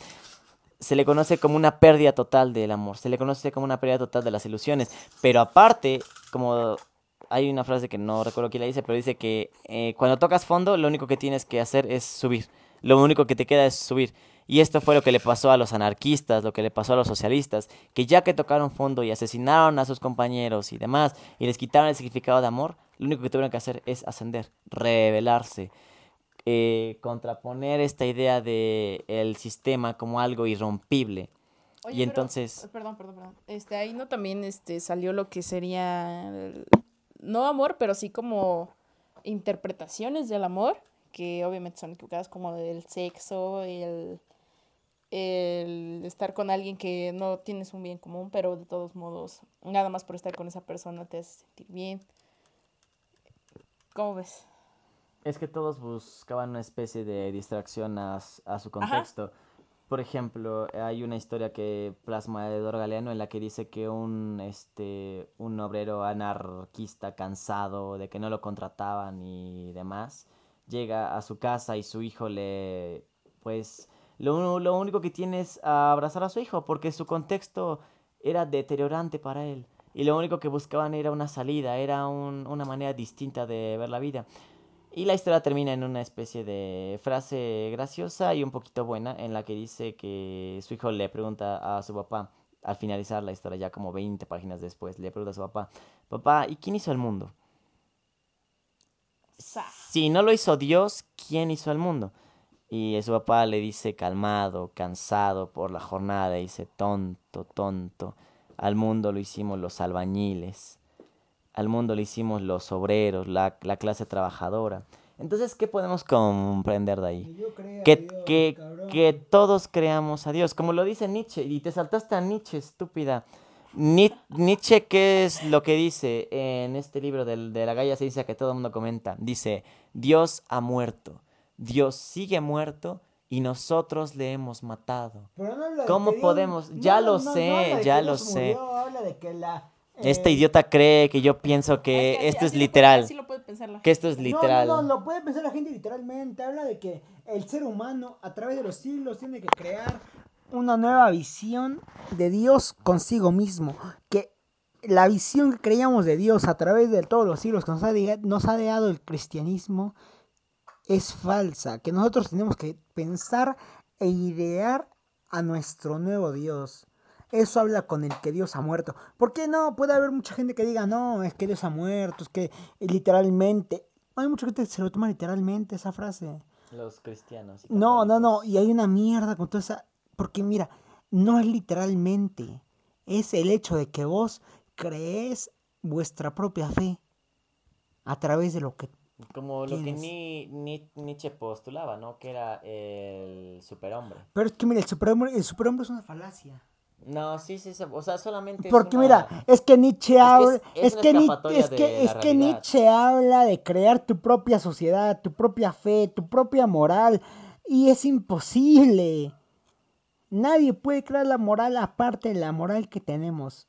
se le conoce como una pérdida total del amor, se le conoce como una pérdida total de las ilusiones, pero aparte, como hay una frase que no recuerdo quién la dice, pero dice que eh, cuando tocas fondo, lo único que tienes que hacer es subir. Lo único que te queda es subir. Y esto fue lo que le pasó a los anarquistas, lo que le pasó a los socialistas, que ya que tocaron fondo y asesinaron a sus compañeros y demás, y les quitaron el significado de amor, lo único que tuvieron que hacer es ascender, rebelarse, eh, contraponer esta idea de el sistema como algo irrompible. Oye, y entonces... Perdón, perdón, perdón. Este, ahí no también este, salió lo que sería no amor, pero sí como interpretaciones del amor, que obviamente son equivocadas, como del sexo, el, el estar con alguien que no tienes un bien común, pero de todos modos, nada más por estar con esa persona te hace sentir bien. ¿Cómo ves? Es que todos buscaban una especie de distracción a, a su contexto. Ajá. Por ejemplo, hay una historia que plasma Eduardo Galeano en la que dice que un, este, un obrero anarquista cansado de que no lo contrataban y demás, llega a su casa y su hijo le, pues, lo, lo único que tiene es abrazar a su hijo porque su contexto era deteriorante para él. y lo único que buscaban era una salida, era un- una manera distinta de ver la vida. Y la historia termina en una especie de frase graciosa y un poquito buena en la que dice que su hijo le pregunta a su papá, al finalizar la historia, ya como 20 páginas después, le pregunta a su papá, papá, ¿y quién hizo el mundo? Si no lo hizo Dios, ¿quién hizo el mundo? Y su papá le dice calmado, cansado por la jornada, dice tonto, tonto, al mundo lo hicimos los albañiles, al mundo lo hicimos los obreros, la, la clase trabajadora. Entonces, ¿qué podemos comprender de ahí? Que, que, que todos creamos a Dios, como lo dice Nietzsche, y te saltaste a Nietzsche, estúpida. Ni- Nietzsche, ¿qué es lo que dice en este libro del- de la Gaia Ciencia que todo el mundo comenta? Dice, Dios ha muerto, Dios sigue muerto y nosotros le hemos matado. Pero no habla de ¿Cómo Dios- podemos? Ya no, lo no, sé, de ya lo sé. murió, habla de que la, Este eh, idiota cree que yo pienso que Es que así- esto es así lo puede- literal, así lo puede pensar la que esto es gente. literal. No, no, no, lo puede pensar la gente literalmente. Habla de que el ser humano a través de los siglos tiene que crear una nueva visión de Dios consigo mismo. Que la visión que creíamos de Dios a través de todos los siglos que nos ha, nos ha dado el cristianismo es falsa. Que nosotros tenemos que pensar e idear a nuestro nuevo Dios. Eso habla con el que Dios ha muerto. ¿Por qué no? Puede haber mucha gente que diga, no, es que Dios ha muerto, es que eh, literalmente. Hay mucha gente que se lo toma literalmente esa frase. Los cristianos. y No, no, no. Y hay una mierda con toda esa. Porque mira, no es literalmente. Es el hecho de que vos crees vuestra propia fe a través de lo que. Como lo que Ni- Nietzsche postulaba, ¿no? Que era el superhombre. Pero es que mira, el superhombre, el superhombre es una falacia. No, sí, sí, sí, o sea, solamente es Porque una- mira, es que Nietzsche habla, es- que, es que, es que. Nietzsche habla de crear tu propia sociedad, tu propia fe, tu propia moral, y es imposible. Nadie puede crear la moral aparte de la moral que tenemos.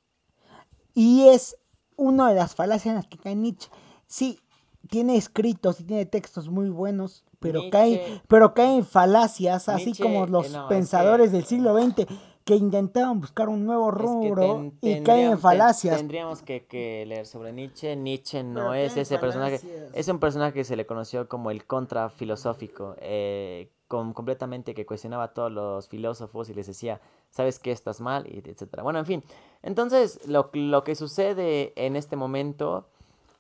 Y es una de las falacias en las que cae Nietzsche. Sí, tiene escritos y tiene textos muy buenos, pero Nietzsche- cae, pero cae en falacias, así como los eh, no, pensadores que- del siglo XX que intentaban buscar un nuevo Es que rubro ten- y caen en ten- falacias. tendríamos que, que leer sobre Nietzsche. Nietzsche no Pero es ese personaje. Es un personaje que se le conoció como el contra filosófico, eh, con, completamente que cuestionaba a todos los filósofos y les decía, sabes que estás mal, y etcétera. Bueno, en fin. Entonces, lo, lo que sucede en este momento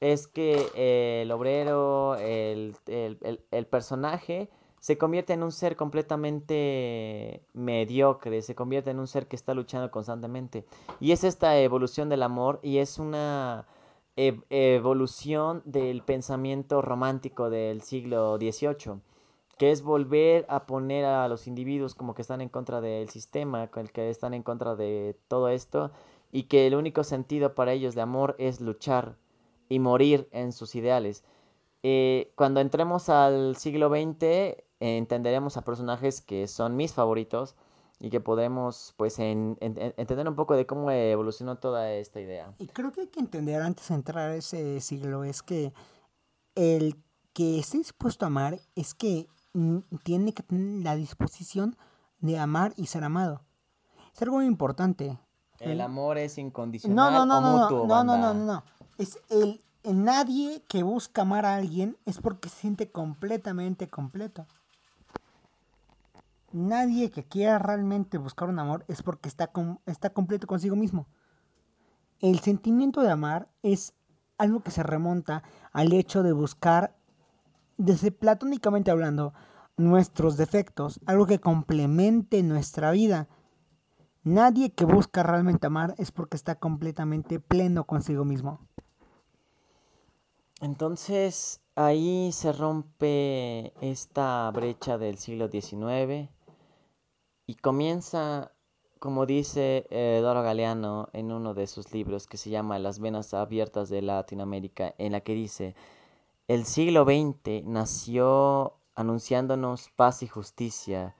es que eh, el obrero, el, el- el- el personaje, se convierte en un ser completamente mediocre, se convierte en un ser que está luchando constantemente. Y es esta evolución del amor y es una ev- evolución del pensamiento romántico del siglo XVIII, que es volver a poner a los individuos como que están en contra del sistema, con el que están en contra de todo esto, y que el único sentido para ellos de amor es luchar y morir en sus ideales. Eh, cuando entremos al siglo XX, entenderemos a personajes que son mis favoritos y que podremos pues en- en- en- entender un poco de cómo evolucionó toda esta idea. Y creo que hay que entender antes de entrar a ese siglo es que el que esté dispuesto a amar es que tiene que tener la disposición de amar y ser amado. Es algo muy importante. El amor es incondicional no, no, o no, mutuo, no, no, no, no, no. Es el nadie que busca amar a alguien es porque se siente completamente completo. Nadie que quiera realmente buscar un amor es porque está, com- está completo consigo mismo. El sentimiento de amar es algo que se remonta al hecho de buscar, desde platónicamente hablando, nuestros defectos, algo que complemente nuestra vida. Nadie que busca realmente amar es porque está completamente pleno consigo mismo. Entonces ahí se rompe esta brecha del siglo XIX y comienza, como dice eh, Doro Galeano en uno de sus libros que se llama Las venas abiertas de Latinoamérica, en la que dice, el siglo XX nació anunciándonos paz y justicia,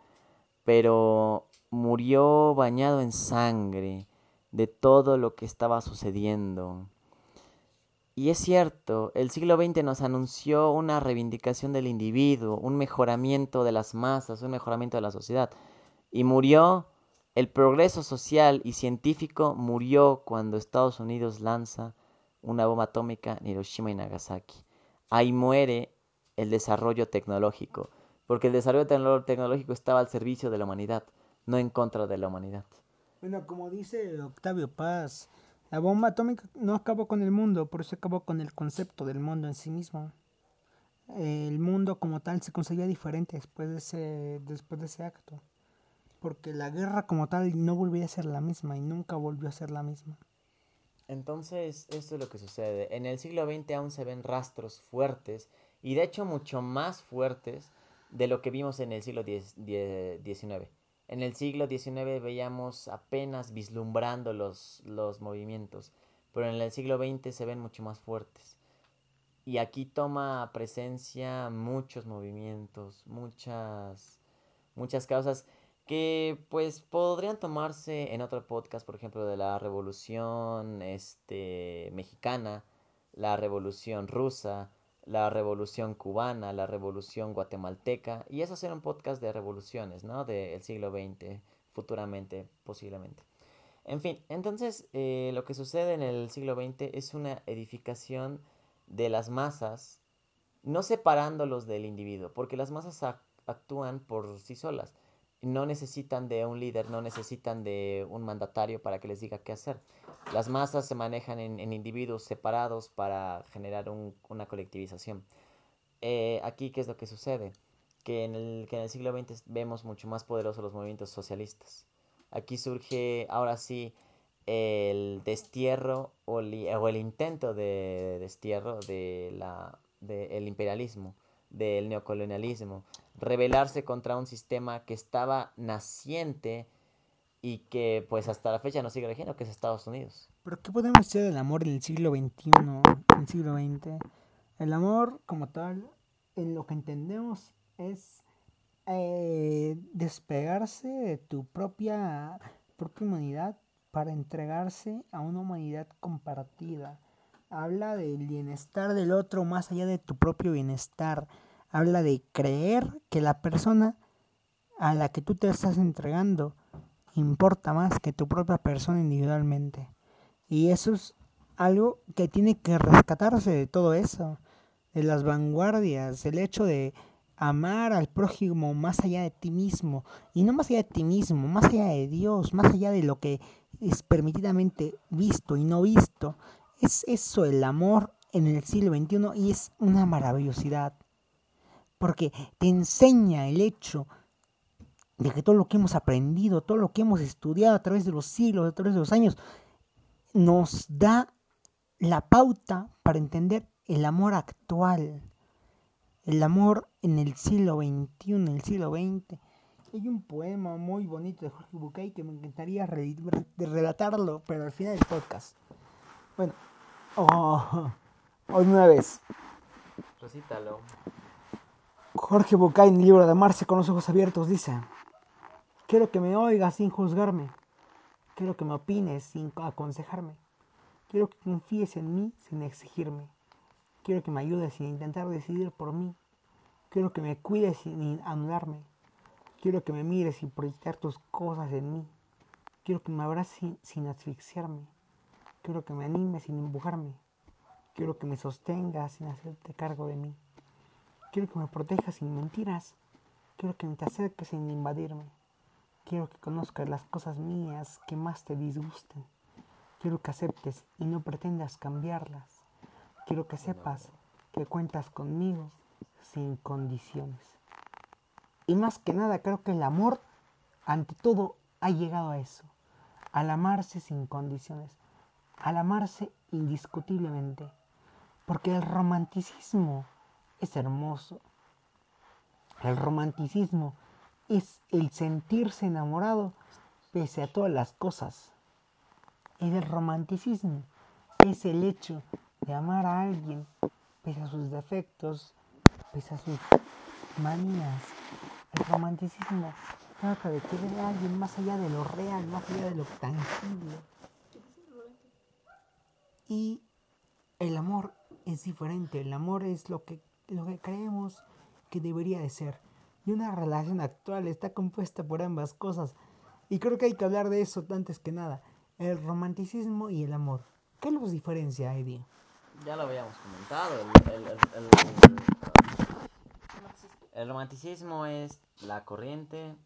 pero murió bañado en sangre de todo lo que estaba sucediendo. Y es cierto, el siglo XX nos anunció una reivindicación del individuo, un mejoramiento de las masas, un mejoramiento de la sociedad. Y murió El progreso social y científico murió cuando Estados Unidos lanza una bomba atómica en Hiroshima y Nagasaki. Ahí muere el desarrollo tecnológico, porque el desarrollo tecno- tecnológico estaba al servicio de la humanidad, no en contra de la humanidad. Bueno, como dice Octavio Paz, la bomba atómica no acabó con el mundo, por eso acabó con el concepto del mundo en sí mismo. El mundo como tal se concebía diferente después de ese, después de ese acto. Porque la guerra como tal no volvió a ser la misma y nunca volvió a ser la misma. Entonces, esto es lo que sucede. En el siglo XX aún se ven rastros fuertes, y de hecho mucho más fuertes de lo que vimos en el siglo XIX. En el siglo XIX veíamos apenas vislumbrando los, los movimientos, pero en el siglo XX se ven mucho más fuertes. Y aquí toma presencia muchos movimientos, muchas, muchas causas que pues podrían tomarse en otro podcast, por ejemplo, de la revolución este, mexicana, la revolución rusa, la revolución cubana, la revolución guatemalteca, y eso será un podcast de revoluciones, ¿no? Del siglo XX, futuramente, posiblemente. En fin, entonces eh, lo que sucede en el siglo XX es una edificación de las masas, no separándolos del individuo, porque las masas ac- actúan por sí solas. No necesitan de un líder, no necesitan de un mandatario para que les diga qué hacer. Las masas se manejan en, individuos separados para generar un- una colectivización. Eh, aquí, ¿qué es lo que sucede? Que en, el, que en el siglo XX vemos mucho más poderosos los movimientos socialistas. Aquí surge, ahora sí, el destierro o, li- o el intento de destierro de la, del imperialismo, del neocolonialismo, rebelarse contra un sistema que estaba naciente y que pues hasta la fecha no sigue regiendo, que es Estados Unidos. Pero ¿qué podemos decir del amor en el siglo XXI, en el siglo XX? El amor como tal, en lo que entendemos, es eh, despegarse de tu propia, propia humanidad para entregarse a una humanidad compartida. Habla del bienestar del otro más allá de tu propio bienestar. Habla de creer que la persona a la que tú te estás entregando importa más que tu propia persona individualmente. Y eso es algo que tiene que rescatarse de todo eso, de las vanguardias, el hecho de amar al prójimo más allá de ti mismo, y no más allá de ti mismo, más allá de Dios, más allá de lo que es permitidamente visto y no visto. Es eso el amor en el siglo XXI y es una maravillosidad, porque te enseña el hecho de que todo lo que hemos aprendido, todo lo que hemos estudiado a través de los siglos, a través de los años, nos da la pauta para entender el amor actual, el amor en el siglo XXI, en el siglo XX. Hay un poema muy bonito de Jorge Bucay que me encantaría relatarlo, pero al final del podcast. Bueno, oh, una vez. Recítalo. Jorge Bucay en el libro de Amarse con los ojos abiertos dice, quiero que me oigas sin juzgarme, quiero que me opines sin aconsejarme, quiero que confíes en mí sin exigirme, quiero que me ayudes sin intentar decidir por mí, quiero que me cuides sin anularme, quiero que me mires sin proyectar tus cosas en mí, quiero que me abraces sin, sin asfixiarme, quiero que me animes sin empujarme, quiero que me sostengas sin hacerte cargo de mí. Quiero que me protejas sin mentiras. Quiero que te acerques sin invadirme. Quiero que conozcas las cosas mías que más te disgusten. Quiero que aceptes y no pretendas cambiarlas. Quiero que sepas que cuentas conmigo sin condiciones. Y más que nada, creo que el amor, ante todo, ha llegado a eso. Al amarse sin condiciones. Al amarse indiscutiblemente. Porque el romanticismo es hermoso. El romanticismo es el sentirse enamorado pese a todas las cosas. El romanticismo es el hecho de amar a alguien pese a sus defectos, pese a sus manías. El romanticismo trata de querer a alguien más allá de lo real, más allá de lo tangible. Y el amor es diferente, el amor es lo que, lo que creemos que debería de ser. Y una relación actual está compuesta por ambas cosas. Y creo que hay que hablar de eso antes que nada. El romanticismo y el amor. ¿Qué los diferencia, Eddie? Ya lo habíamos comentado. El, el- el- el- romanticismo es la corriente,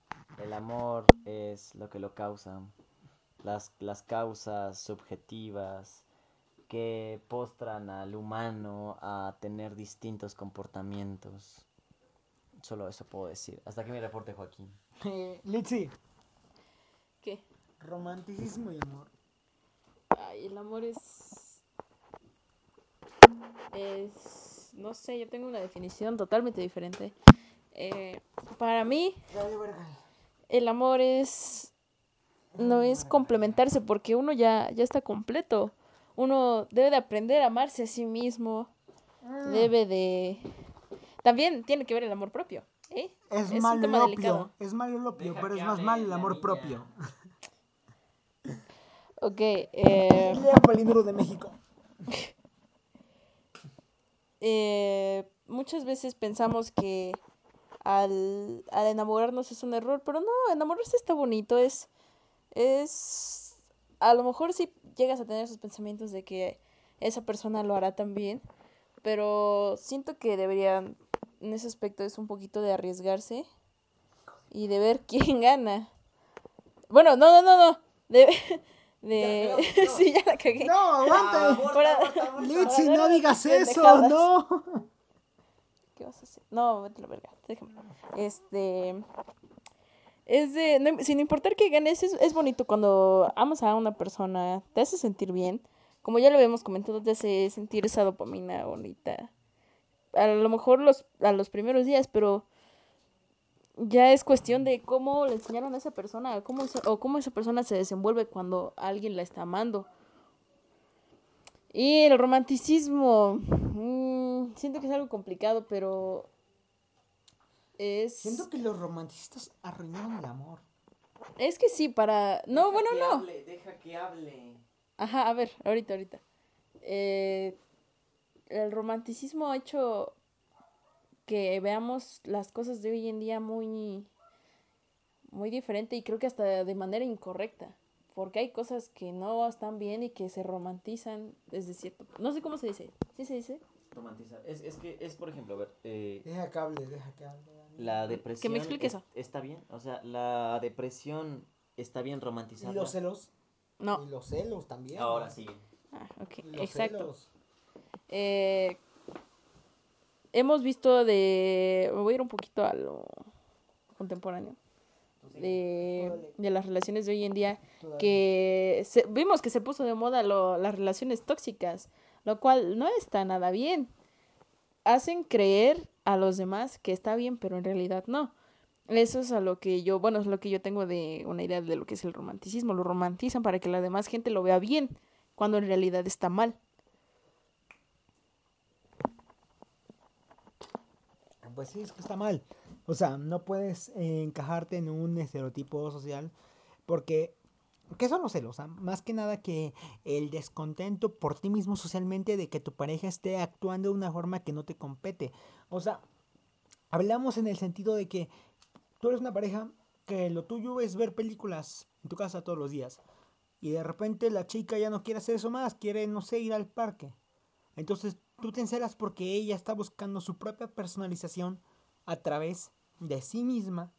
el amor es lo que lo causa. Las, las causas subjetivas que postran al humano a tener distintos comportamientos. Solo eso puedo decir. Hasta aquí mi reporte, Joaquín. Eh, Litsi, ¿Qué? romanticismo y amor. Ay, el amor es. Es. No sé, yo tengo una definición totalmente diferente. Eh, para mí, el amor es. No es complementarse porque uno ya, ya está completo. Uno debe de aprender a amarse a sí mismo. Debe de. También tiene que ver el amor propio. ¿eh? Es, un malo tema delicado. es malo el opio, Deja pero es más malo el amor niña. propio. Ok, eh, Lea Palíndromo de México. eh, muchas veces pensamos que al, al enamorarnos es un error, pero no, enamorarse está bonito, es, es, a lo mejor si llegas a tener esos pensamientos de que esa persona lo hará también, pero siento que deberían, en ese aspecto es un poquito de arriesgarse y de ver quién gana. Bueno, no, no, no, no, de, de, Ya, no. sí, ya la cagué. No, aguanta. Para- Litsi, Para no digas eso, no. ¿Qué vas a hacer? No, vete la verga, déjame. Este. Es de. no- sin importar que ganes, es, es bonito cuando amas a una persona, te hace sentir bien. Como ya lo habíamos comentado, te hace sentir esa dopamina bonita. A lo mejor los, a los primeros días, pero ya es cuestión de cómo le enseñaron a esa persona, cómo o cómo esa persona se desenvuelve cuando alguien la está amando. Y el romanticismo. mm, siento que es algo complicado, pero. Es. Siento que los romanticistas arruinaron el amor. Es que sí, para. No, bueno, no. deja que hable. Ajá, a ver, ahorita, ahorita. Eh, el romanticismo ha hecho que veamos las cosas de hoy en día muy. Muy diferente y creo que hasta de manera incorrecta. Porque hay cosas que no están bien y que se romantizan desde cierto. No sé cómo se dice. ¿Sí se dice? Romantizar. Es, es que es, por ejemplo, a ver, eh, Deja que hable, deja que hable. la depresión. explique es- eso. Está bien. O sea, la depresión está bien ¿Y romantizada. los celos? No. Y los celos también. Ahora sí. Ah, ok. Y los Exacto. celos. Eh, hemos visto de. Me voy a ir un poquito a lo contemporáneo. De, de las relaciones de hoy en día. Que se- vimos que se puso de moda lo- las relaciones tóxicas. Lo cual no está nada bien. Hacen creer a los demás que está bien, pero en realidad no. Eso es a lo que yo, bueno, es lo que yo tengo de una idea de lo que es el romanticismo. Lo romantizan para que la demás gente lo vea bien, cuando en realidad está mal. Pues sí, es que está mal. O sea, no puedes eh, encajarte en un estereotipo social porque... ¿Qué son los celos? Más que nada que el descontento por ti mismo socialmente de que tu pareja esté actuando de una forma que no te compete. O sea, hablamos en el sentido de que tú eres una pareja que lo tuyo es ver películas en tu casa todos los días. Y de repente la chica ya no quiere hacer eso más, quiere, no sé, ir al parque. Entonces tú te encelas porque ella está buscando su propia personalización a través de sí misma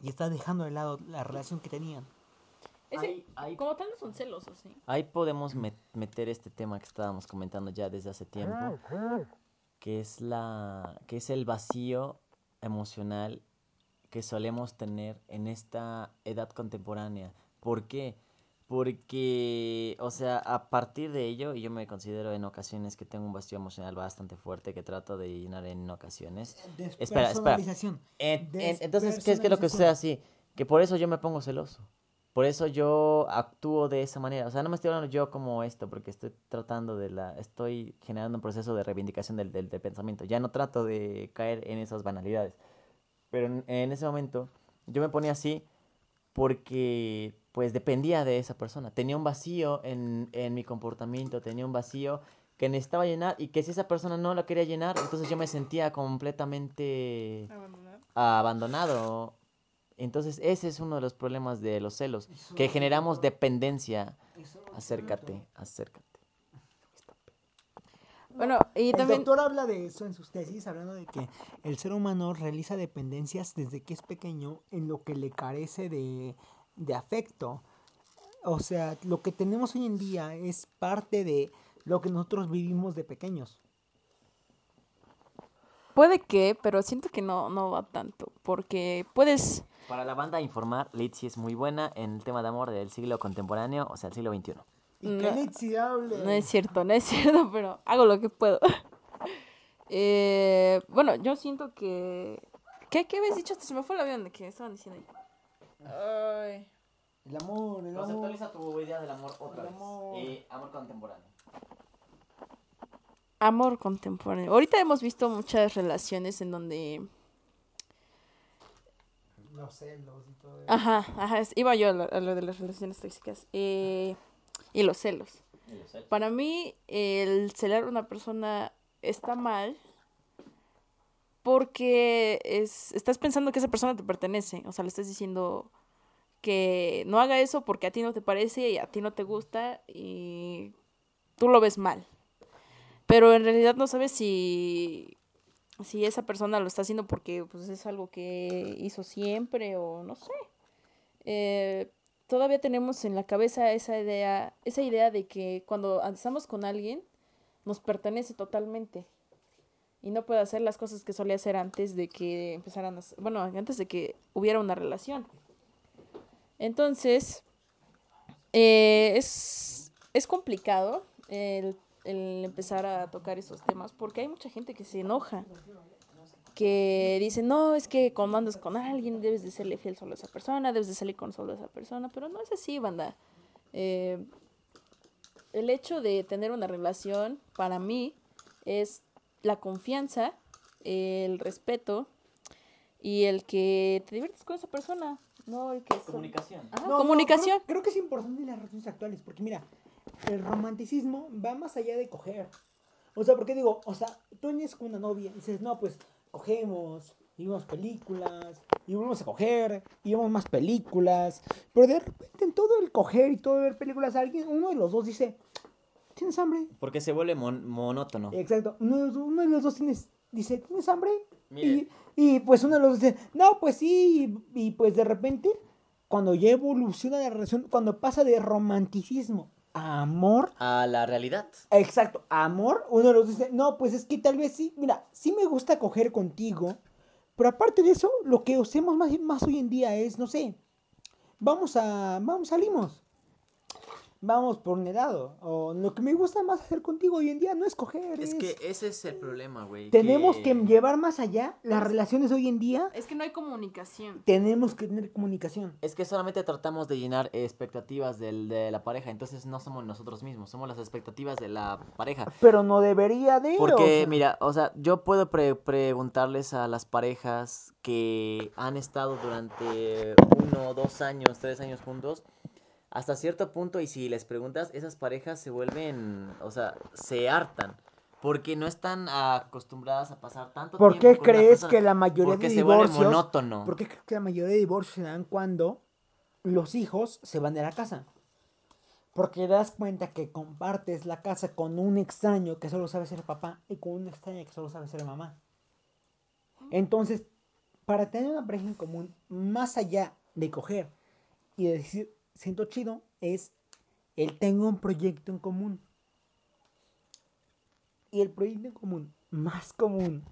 y está dejando de lado la relación que tenían. Ese- Ahí- ahí- como tal no son celosos, ¿sí? Ahí podemos met- meter este tema que estábamos comentando ya desde hace tiempo, que es la que es el vacío emocional que solemos tener en esta edad contemporánea. ¿Por qué? Porque, o sea, a partir de ello, y yo me considero en ocasiones que tengo un vacío emocional bastante fuerte que trato de llenar en ocasiones. Espera, espera. Despersonalización. En- en- entonces, ¿qué es, qué es lo que sucede así? Que por eso yo me pongo celoso. Por eso yo actúo de esa manera. O sea, no me estoy hablando yo como esto, porque estoy tratando de la... Estoy generando un proceso de reivindicación del, del, del pensamiento. Ya no trato de caer en esas banalidades. Pero en, en ese momento yo me ponía así porque pues dependía de esa persona. Tenía un vacío en, en mi comportamiento, tenía un vacío que necesitaba llenar y que si esa persona no lo quería llenar, entonces yo me sentía completamente abandonado Entonces, ese es uno de los problemas de los celos, Eso que generamos dependencia. Acércate, acércate. Bueno, y El también... doctor habla de eso en sus tesis, hablando de que el ser humano realiza dependencias desde que es pequeño en lo que le carece de, de afecto. O sea, lo que tenemos hoy en día es parte de lo que nosotros vivimos de pequeños. Puede que, pero siento que no, no va tanto. Porque puedes. Para la banda informar, Litzy es muy buena en el tema de amor del siglo contemporáneo, o sea, el siglo XXI. Y No, que Litzy hable. No es cierto, no es cierto, pero hago lo que puedo. Eh, bueno, yo siento que. ¿Qué, ¿Qué habías dicho? Hasta se me fue el avión de que estaban diciendo ahí. Ay. El amor, el amor. Conceptualiza tu idea del amor otra El vez. amor. Eh, amor contemporáneo. Amor contemporáneo. Ahorita hemos visto muchas relaciones en donde. Los celos y todo eso. Ajá, ajá. es- Iba yo a lo, a lo de las relaciones tóxicas. Eh, y los celos. Para mí, el celar a una persona está mal porque es, estás pensando que esa persona te pertenece. O sea, le estás diciendo que no haga eso porque a ti no te parece y a ti no te gusta y tú lo ves mal. Pero en realidad no sabes si, si esa persona lo está haciendo porque pues, es algo que hizo siempre o no sé. Eh, todavía tenemos en la cabeza esa idea, esa idea de que cuando estamos con alguien nos pertenece totalmente y no puede hacer las cosas que solía hacer antes de que empezaran bueno, antes de que hubiera una relación. Entonces, eh, es, es complicado el, el empezar a tocar esos temas porque hay mucha gente que se enoja que dice, no, es que cuando andas con alguien debes de serle fiel solo a esa persona, debes de salir con solo a esa persona, pero no es así, banda. Eh, el hecho de tener una relación, para mí, es la confianza, el respeto y el que te diviertes con esa persona, no el que... Comunicación. Ajá, No, no, comunicación. creo, creo que es importante en las relaciones actuales, porque mira, el romanticismo va más allá de coger. O sea, porque digo, o sea, tú vienes con una novia y dices, no, pues cogemos, y vemos películas, y volvemos a coger, y vemos más películas. Pero de repente en todo el coger y todo ver películas, alguien, uno de los dos dice, ¿tienes hambre? Porque se vuelve mon- monótono. Exacto, uno de los, uno de los dos tienes, dice, ¿tienes hambre? Y, y pues uno de los dos dice, no, pues sí, y, y pues de repente, cuando ya evoluciona la relación, cuando pasa de romanticismo amor, A la realidad. exacto, amor, uno de los dice, no, pues es que tal vez sí, mira, sí me gusta coger contigo, pero aparte de eso, lo que hacemos más, más hoy en día es, no sé, vamos a, vamos, salimos. Vamos por un helado. O lo que me gusta más hacer contigo hoy en día no es coger. Es es- que ese es el problema, güey. tenemos que llevar más allá las relaciones hoy en día. Es que no hay comunicación. Tenemos que tener comunicación. Es que solamente tratamos de llenar expectativas del, de la pareja, entonces no somos nosotros mismos, somos las expectativas de la pareja. Pero no debería de. o Porque, sea, mira, o sea, yo puedo pre- preguntarles a las parejas que han estado durante uno, dos años, tres años juntos, hasta cierto punto, y si les preguntas, esas parejas se vuelven, o sea, se hartan. Porque no están acostumbradas a pasar tanto ¿Por tiempo qué con una crees persona, que la mayoría porque de se vuelve divorcios. monótono. ¿Por qué crees que la mayoría de divorcios se dan cuando los hijos se van de la casa? Porque das cuenta que compartes la casa con un extraño que solo sabe ser papá y con una extraña que solo sabe ser mamá. Entonces, para tener una pareja en común, más allá de coger y de decir, siento chido, es el tengo un proyecto en común. Y el proyecto en común más común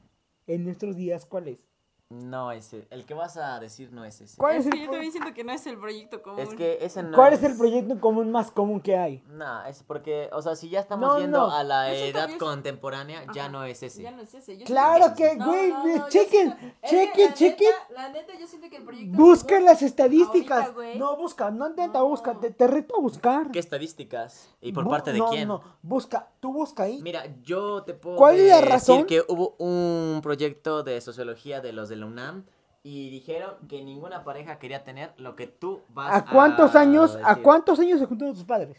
en nuestros días, ¿cuál es? No ese, el que vas a decir no es ese. ¿Cuál Es es que el yo también siento que no es el proyecto común. Es que ese no ¿Cuál es el proyecto común más común que hay? No, es porque, o sea, si ya estamos No, yendo no. a la edad yo- contemporánea, ya no es ese. Ya no es ese. yo Claro que, No, güey, no, no, chequen, es chequen, la chequen. neta- La neta, yo siento que el proyecto Busca común- las estadísticas. ahorita, no, busca, no intenta, No. busca, te, te reto a buscar. ¿Qué estadísticas? ¿Y por Bu- parte de no, quién? No, busca, tú busca ahí. Mira, yo te puedo ¿Cuál es la decir razón? que hubo un proyecto de sociología de los de la UNAM y dijeron que ninguna pareja quería tener lo que tú vas a ¿A cuántos años, a cuántos años se juntaron tus padres?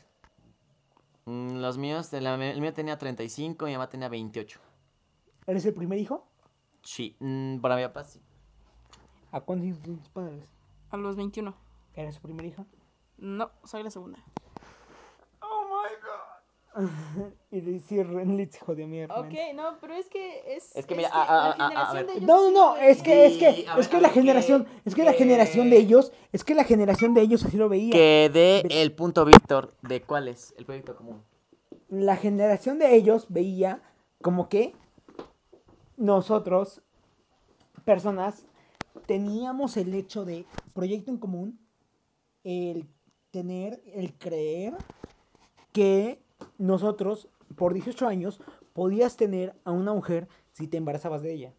Mm, Los míos, el, el mío tenía 35, mi mamá tenía 28. ¿Eres el primer hijo? Sí, mm, para mi papá sí. ¿A cuántos años tus padres? A los 21. ¿Era su primera hija? No, soy la segunda. Y decir Renlitz jodió mi hermano. Ok, no, pero es que es. Es que mira, de No, no, es que, es que, es que la ver, que- generación, es que la generación de ellos, es que la generación de ellos así lo veía. Que dé el punto Víctor de cuál es el proyecto común. La generación de ellos veía como que nosotros, personas, teníamos el hecho de proyecto en común, el tener, el creer que nosotros, por 18 años, podías tener a una mujer si te embarazabas de ella.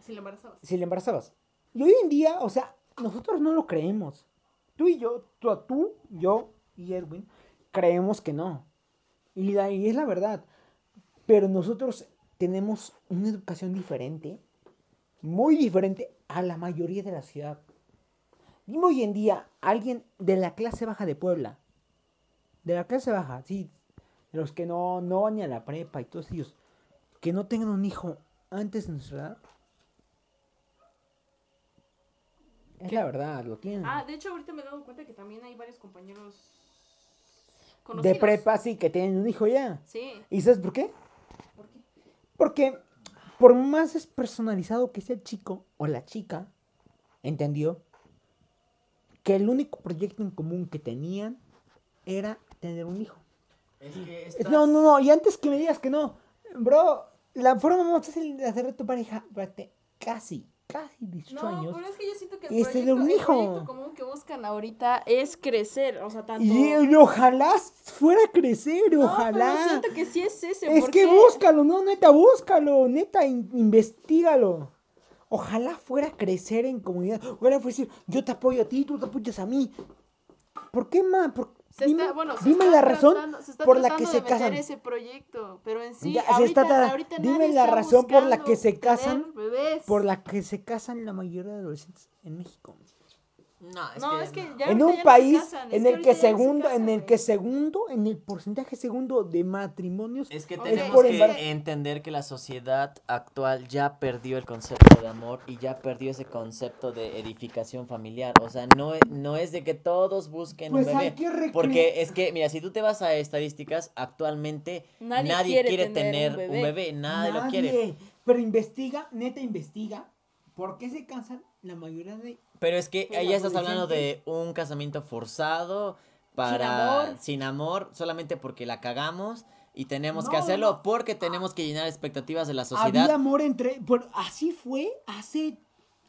Si la embarazabas. si embarazabas. Y hoy en día, o sea, nosotros no lo creemos. Tú y yo, tú, tú yo y Edwin, creemos que no. Y, la- y es la verdad. Pero nosotros tenemos una educación diferente, muy diferente a la mayoría de la ciudad. Dime hoy en día, alguien de la clase baja de Puebla, de la clase baja, sí, de los que no, no van ni a la prepa y todos ellos, que no tengan un hijo antes de nuestra edad, Es la verdad, lo tienen. Ah, de hecho, ahorita me he dado cuenta que también hay varios compañeros. de Conocidos. prepa sí que tienen un hijo ya. Sí. ¿Y sabes por qué? ¿Por qué? Porque por más despersonalizado que sea el chico o la chica, entendió que el único proyecto en común que tenían era tener un hijo. Es que Es- No, no, no, y antes que me digas que no, bro, la forma más fácil de hacer de tu pareja, espérate, casi, casi 18 No, años. pero es que yo siento que el, este de proyecto, un el hijo. proyecto común que buscan ahorita es crecer. O sea, tanto. Y, y ojalá fuera a crecer, no, ojalá. pero siento que sí es ese. Es porque que búscalo, no, neta, búscalo, neta, in- investigalo. Ojalá fuera a crecer en comunidad. Ojalá fuera a decir, yo te apoyo a ti, tú te apoyas a mí. ¿Por qué, ma? Por- Se dime está, bueno, se dime está la razón por la que se casan. ese proyecto, pero en sí, Ya, se ahorita, está tra- ahorita dime la razón por la que se casan, bebés. por la que se casan la mayoría de adolescentes en México. No, es no, que, es que ya en un ya no se país casan, en el que se segundo, en el que segundo, en el porcentaje segundo de matrimonios Es que tenemos por que entender que la sociedad actual ya perdió el concepto de amor y ya perdió ese concepto de edificación familiar. O sea, no, no es de que todos busquen Pues un hay bebé. que recre- Porque es que, mira, si tú te vas a estadísticas, actualmente Nadie nadie, quiere quiere, tener tener, un un bebé. bebé. Nadie, lo quiere. Nadie. Pero investiga, neta investiga, ¿por qué se casan la mayoría de Pero es que ahí estás hablando de un casamiento forzado para amor. sin amor, solamente porque la cagamos y tenemos No, que hacerlo no. porque tenemos que llenar expectativas de la sociedad. Había amor entre. Pero así fue, hace.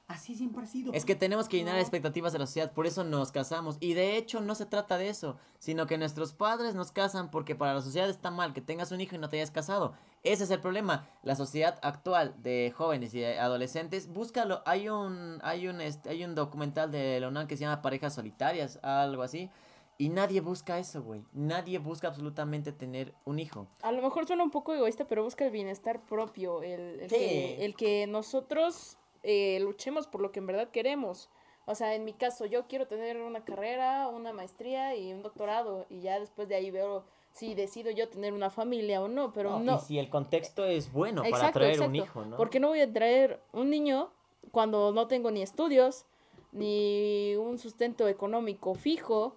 Así siempre ha sido. Es que tenemos que llenar No. expectativas de la sociedad, por eso nos casamos. Y de hecho no se trata de eso, sino que nuestros padres nos casan porque para la sociedad está mal que tengas un hijo y no te hayas casado. Ese es el problema. La sociedad actual de jóvenes y de adolescentes, búscalo. Hay un, hay un, este, hay un documental de la UNAM que se llama Parejas Solitarias, algo así. Y nadie busca eso, güey. Nadie busca absolutamente tener un hijo. A lo mejor suena un poco egoísta, pero busca el bienestar propio, el, el Sí. que, el que nosotros eh, luchemos por lo que en verdad queremos. O sea, en mi caso, yo quiero tener una carrera, una maestría y un doctorado, y ya después de ahí veo si decido yo tener una familia o no, pero no. Y si el contexto es bueno para Exacto, traer un exacto. hijo, ¿no? Porque no voy a traer un niño cuando no tengo ni estudios, ni un sustento económico fijo,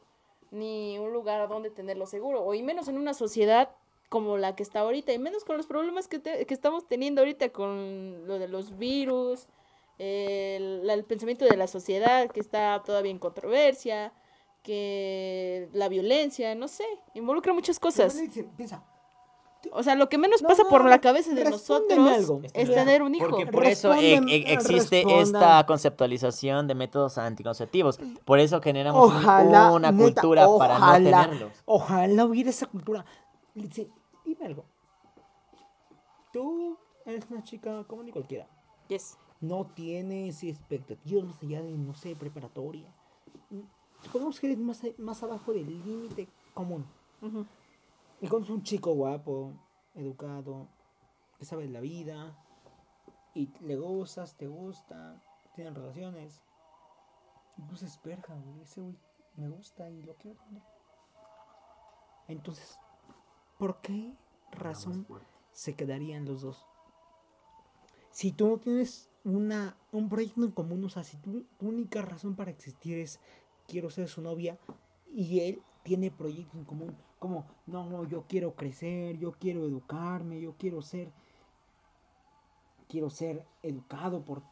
ni un lugar a donde tenerlo seguro, o y menos en una sociedad como la que está ahorita, y menos con los problemas que, te- que estamos teniendo ahorita con lo de los virus, el, el pensamiento de la sociedad que está todavía en controversia, que la violencia, no sé, involucra muchas cosas. Piensa. O sea, lo que menos No, pasa por la cabeza de nosotros algo. es Mira, tener un hijo. Porque por eso e- e- existe respondan. esta conceptualización de métodos anticonceptivos. Por eso generamos Ojalá. una neta, cultura para no tenerlos. Ojalá hubiera esa cultura. Dime algo. Tú eres una chica común y cualquiera. Yes. no tienes expectativas más allá de, no sé, preparatoria. Supongamos que eres más, más abajo del límite común. Ujú. Y conoces un chico guapo, educado, que sabe de la vida, y le gustas, te gusta, tienen relaciones. Y tú dices, verga, güey, ese güey me gusta y lo quiero tener. Entonces, ¿por qué razón se quedarían los dos? Si tú no tienes una, un proyecto en común, o sea, si tu, tu única razón para existir es quiero ser su novia y él tiene proyectos en común, como, no, no, yo quiero crecer, yo quiero educarme, yo quiero ser, quiero ser educado por,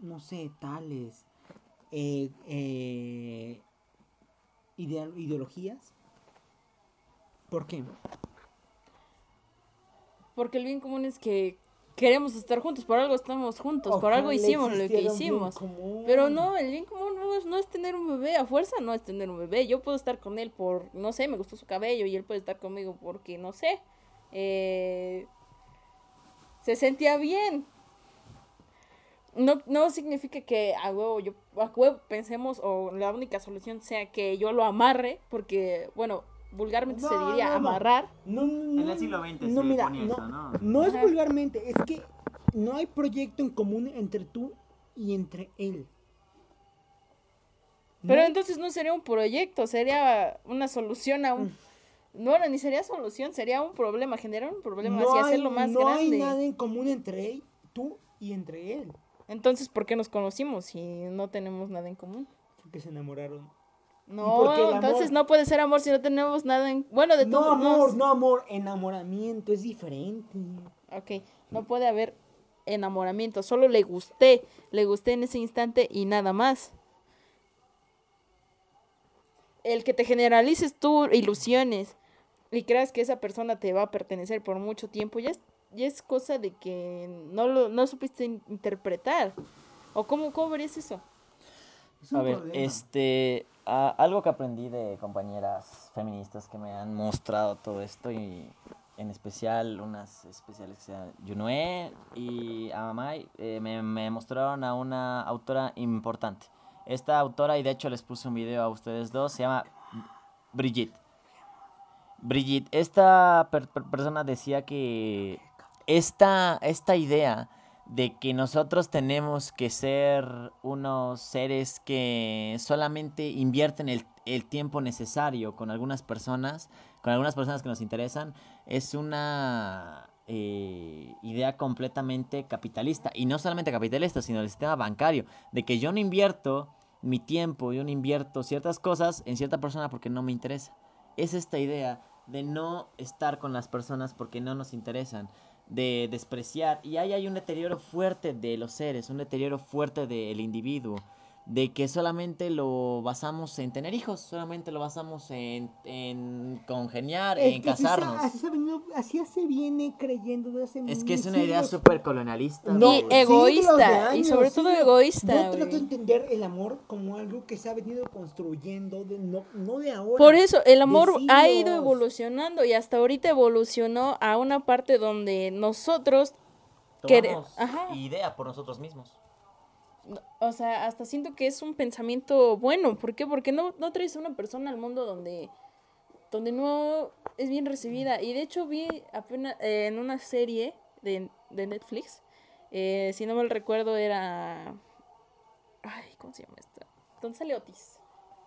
no sé, tales eh, eh, ideologías. ¿Por qué? Porque el bien común es que queremos estar juntos, por algo estamos juntos, por algo hicimos lo que hicimos. Pero no, el bien común no es, no es tener un bebé, a fuerza no es tener un bebé. Yo puedo estar con él por, no sé, me gustó su cabello y él puede estar conmigo porque, no sé, eh, se sentía bien. No, no significa que a huevo, yo, a huevo pensemos o la única solución sea que yo lo amarre, porque, bueno, vulgarmente se diría no, no. amarrar. No, no, En el siglo XX no, se mira, ponía no, eso, ¿no? no es Ajá. vulgarmente, es que no hay proyecto en común entre tú y entre él. No Pero entonces no sería un proyecto, sería una solución a Mm. un... No, no, ni sería solución, sería un problema, generar un problema, no así hay, hacerlo más no hay grande. nada en común entre él, tú y entre él. Entonces, ¿por qué nos conocimos si no tenemos nada en común? Porque se enamoraron. No, entonces amor- no puede ser amor si no tenemos nada en... Bueno, de No todos amor, no amor, enamoramiento es diferente. Ok, no puede haber enamoramiento, solo le gusté, le gusté en ese instante y nada más. El que te generalices tú ilusiones y creas que esa persona te va a pertenecer por mucho tiempo, ya es, ya es cosa de que no lo no supiste in- interpretar. ¿O cómo, cómo verías eso? Es A ver, problema. este, a- algo que aprendí de compañeras feministas que me han mostrado todo esto y en especial unas especiales que se llaman y Amamai, eh, me, me mostraron a una autora importante. Esta autora, y de hecho les puse un video a ustedes dos, se llama Brigitte. Brigitte, esta per- per- persona decía que esta, esta idea de que nosotros tenemos que ser unos seres que solamente invierten el, el tiempo necesario con algunas personas, con algunas personas que nos interesan, es una eh, idea completamente capitalista. Y no solamente capitalista, sino del sistema bancario. De que yo no invierto mi tiempo, yo no invierto ciertas cosas en cierta persona porque no me interesa. Es esta idea de no estar con las personas porque no nos interesan de despreciar. Y ahí hay un deterioro fuerte de los seres, un deterioro fuerte del individuo. De que solamente lo basamos en tener hijos, solamente lo basamos en, en congeniar, Es en que así se- casarnos. Así se, venido- así se viene creyendo desde hace Es que es una idea súper colonialista. No, Y egoísta, de y años, sobre todo egoísta, Yo trato de entender el amor como algo que se ha venido construyendo, de, no, no de ahora. Por eso, el amor ha ido evolucionando y hasta ahorita evolucionó a una parte donde nosotros, quere- Tomamos ajá. idea por nosotros mismos. O sea, hasta siento que es un pensamiento bueno. ¿Por qué? Porque no, no traes a una persona al mundo donde, donde no es bien recibida. Y de hecho vi apenas eh, en una serie de, de Netflix, eh, si no mal recuerdo era... Ay, ¿cómo se llama esta? ¿Dónde sale Otis?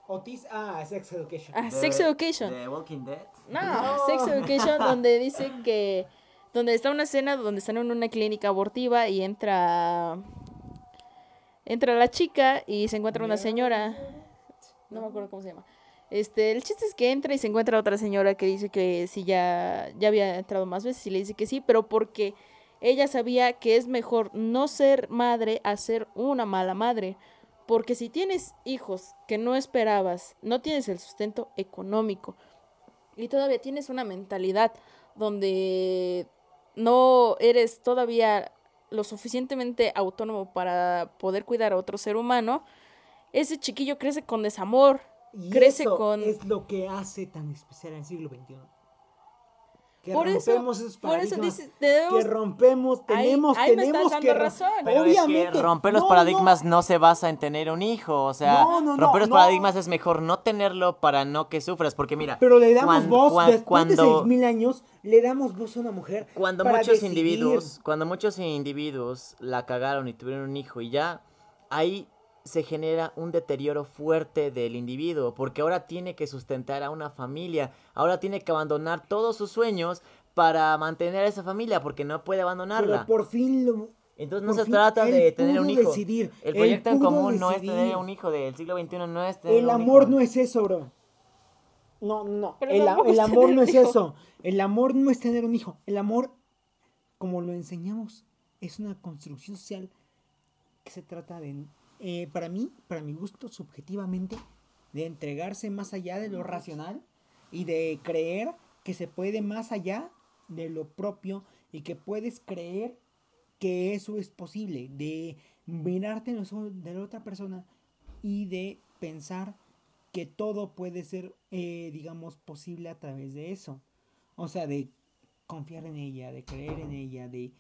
Otis, ah, Sex Education. Ah, Sex Education. De Walking Dead. No, No. Sex Education, donde dice que. Donde está una escena donde están en una clínica abortiva y entra. Entra la chica y se encuentra una señora. No me acuerdo cómo se llama. Este, el chiste es que entra y se encuentra otra señora que dice que sí ya, ya había entrado más veces y le dice que sí, pero porque ella sabía que es mejor no ser madre a ser una mala madre. Porque si tienes hijos que no esperabas, no tienes el sustento económico y todavía tienes una mentalidad donde no eres todavía lo suficientemente autónomo para poder cuidar a otro ser humano, ese chiquillo crece con desamor, Y crece eso con... es lo que hace tan especial el siglo XXI. Que Por eso- rompemos esos por eso dices, debemos- Que rompemos, tenemos, ahí tenemos estás que... razón. Pero Obviamente. es que romper los no, paradigmas no. no. se basa en tener un hijo. O sea, No, no, no, romper los no. paradigmas es mejor no tenerlo para no que sufras. Porque mira, Pero le damos cuan- voz, cuan- después de cuando, 6.000 años, le damos voz a una mujer cuando para muchos decidir. individuos, cuando muchos individuos la cagaron y tuvieron un hijo y ya, ahí se genera un deterioro fuerte del individuo, porque ahora tiene que sustentar a una familia, ahora tiene que abandonar todos sus sueños para mantener a esa familia, porque no puede abandonarla. Pero por fin lo... Entonces no Por se fin, trata de tener un hijo. decidir, El él proyecto en común no es tener un hijo del siglo XXI, no es tener El un amor hijo. no es eso, bro. No, no. Pero el, amor no es hijo. eso. El amor no es tener un hijo. El amor, como lo enseñamos, es una construcción social que se trata de, eh, para mí, para mi gusto, subjetivamente, de entregarse más allá de lo racional y de creer que se puede más allá de lo propio y que puedes creer que eso es posible, de mirarte en los ojos de la otra persona y de pensar que todo puede ser, eh, digamos, posible a través de eso. O sea, de confiar en ella, de creer en ella, de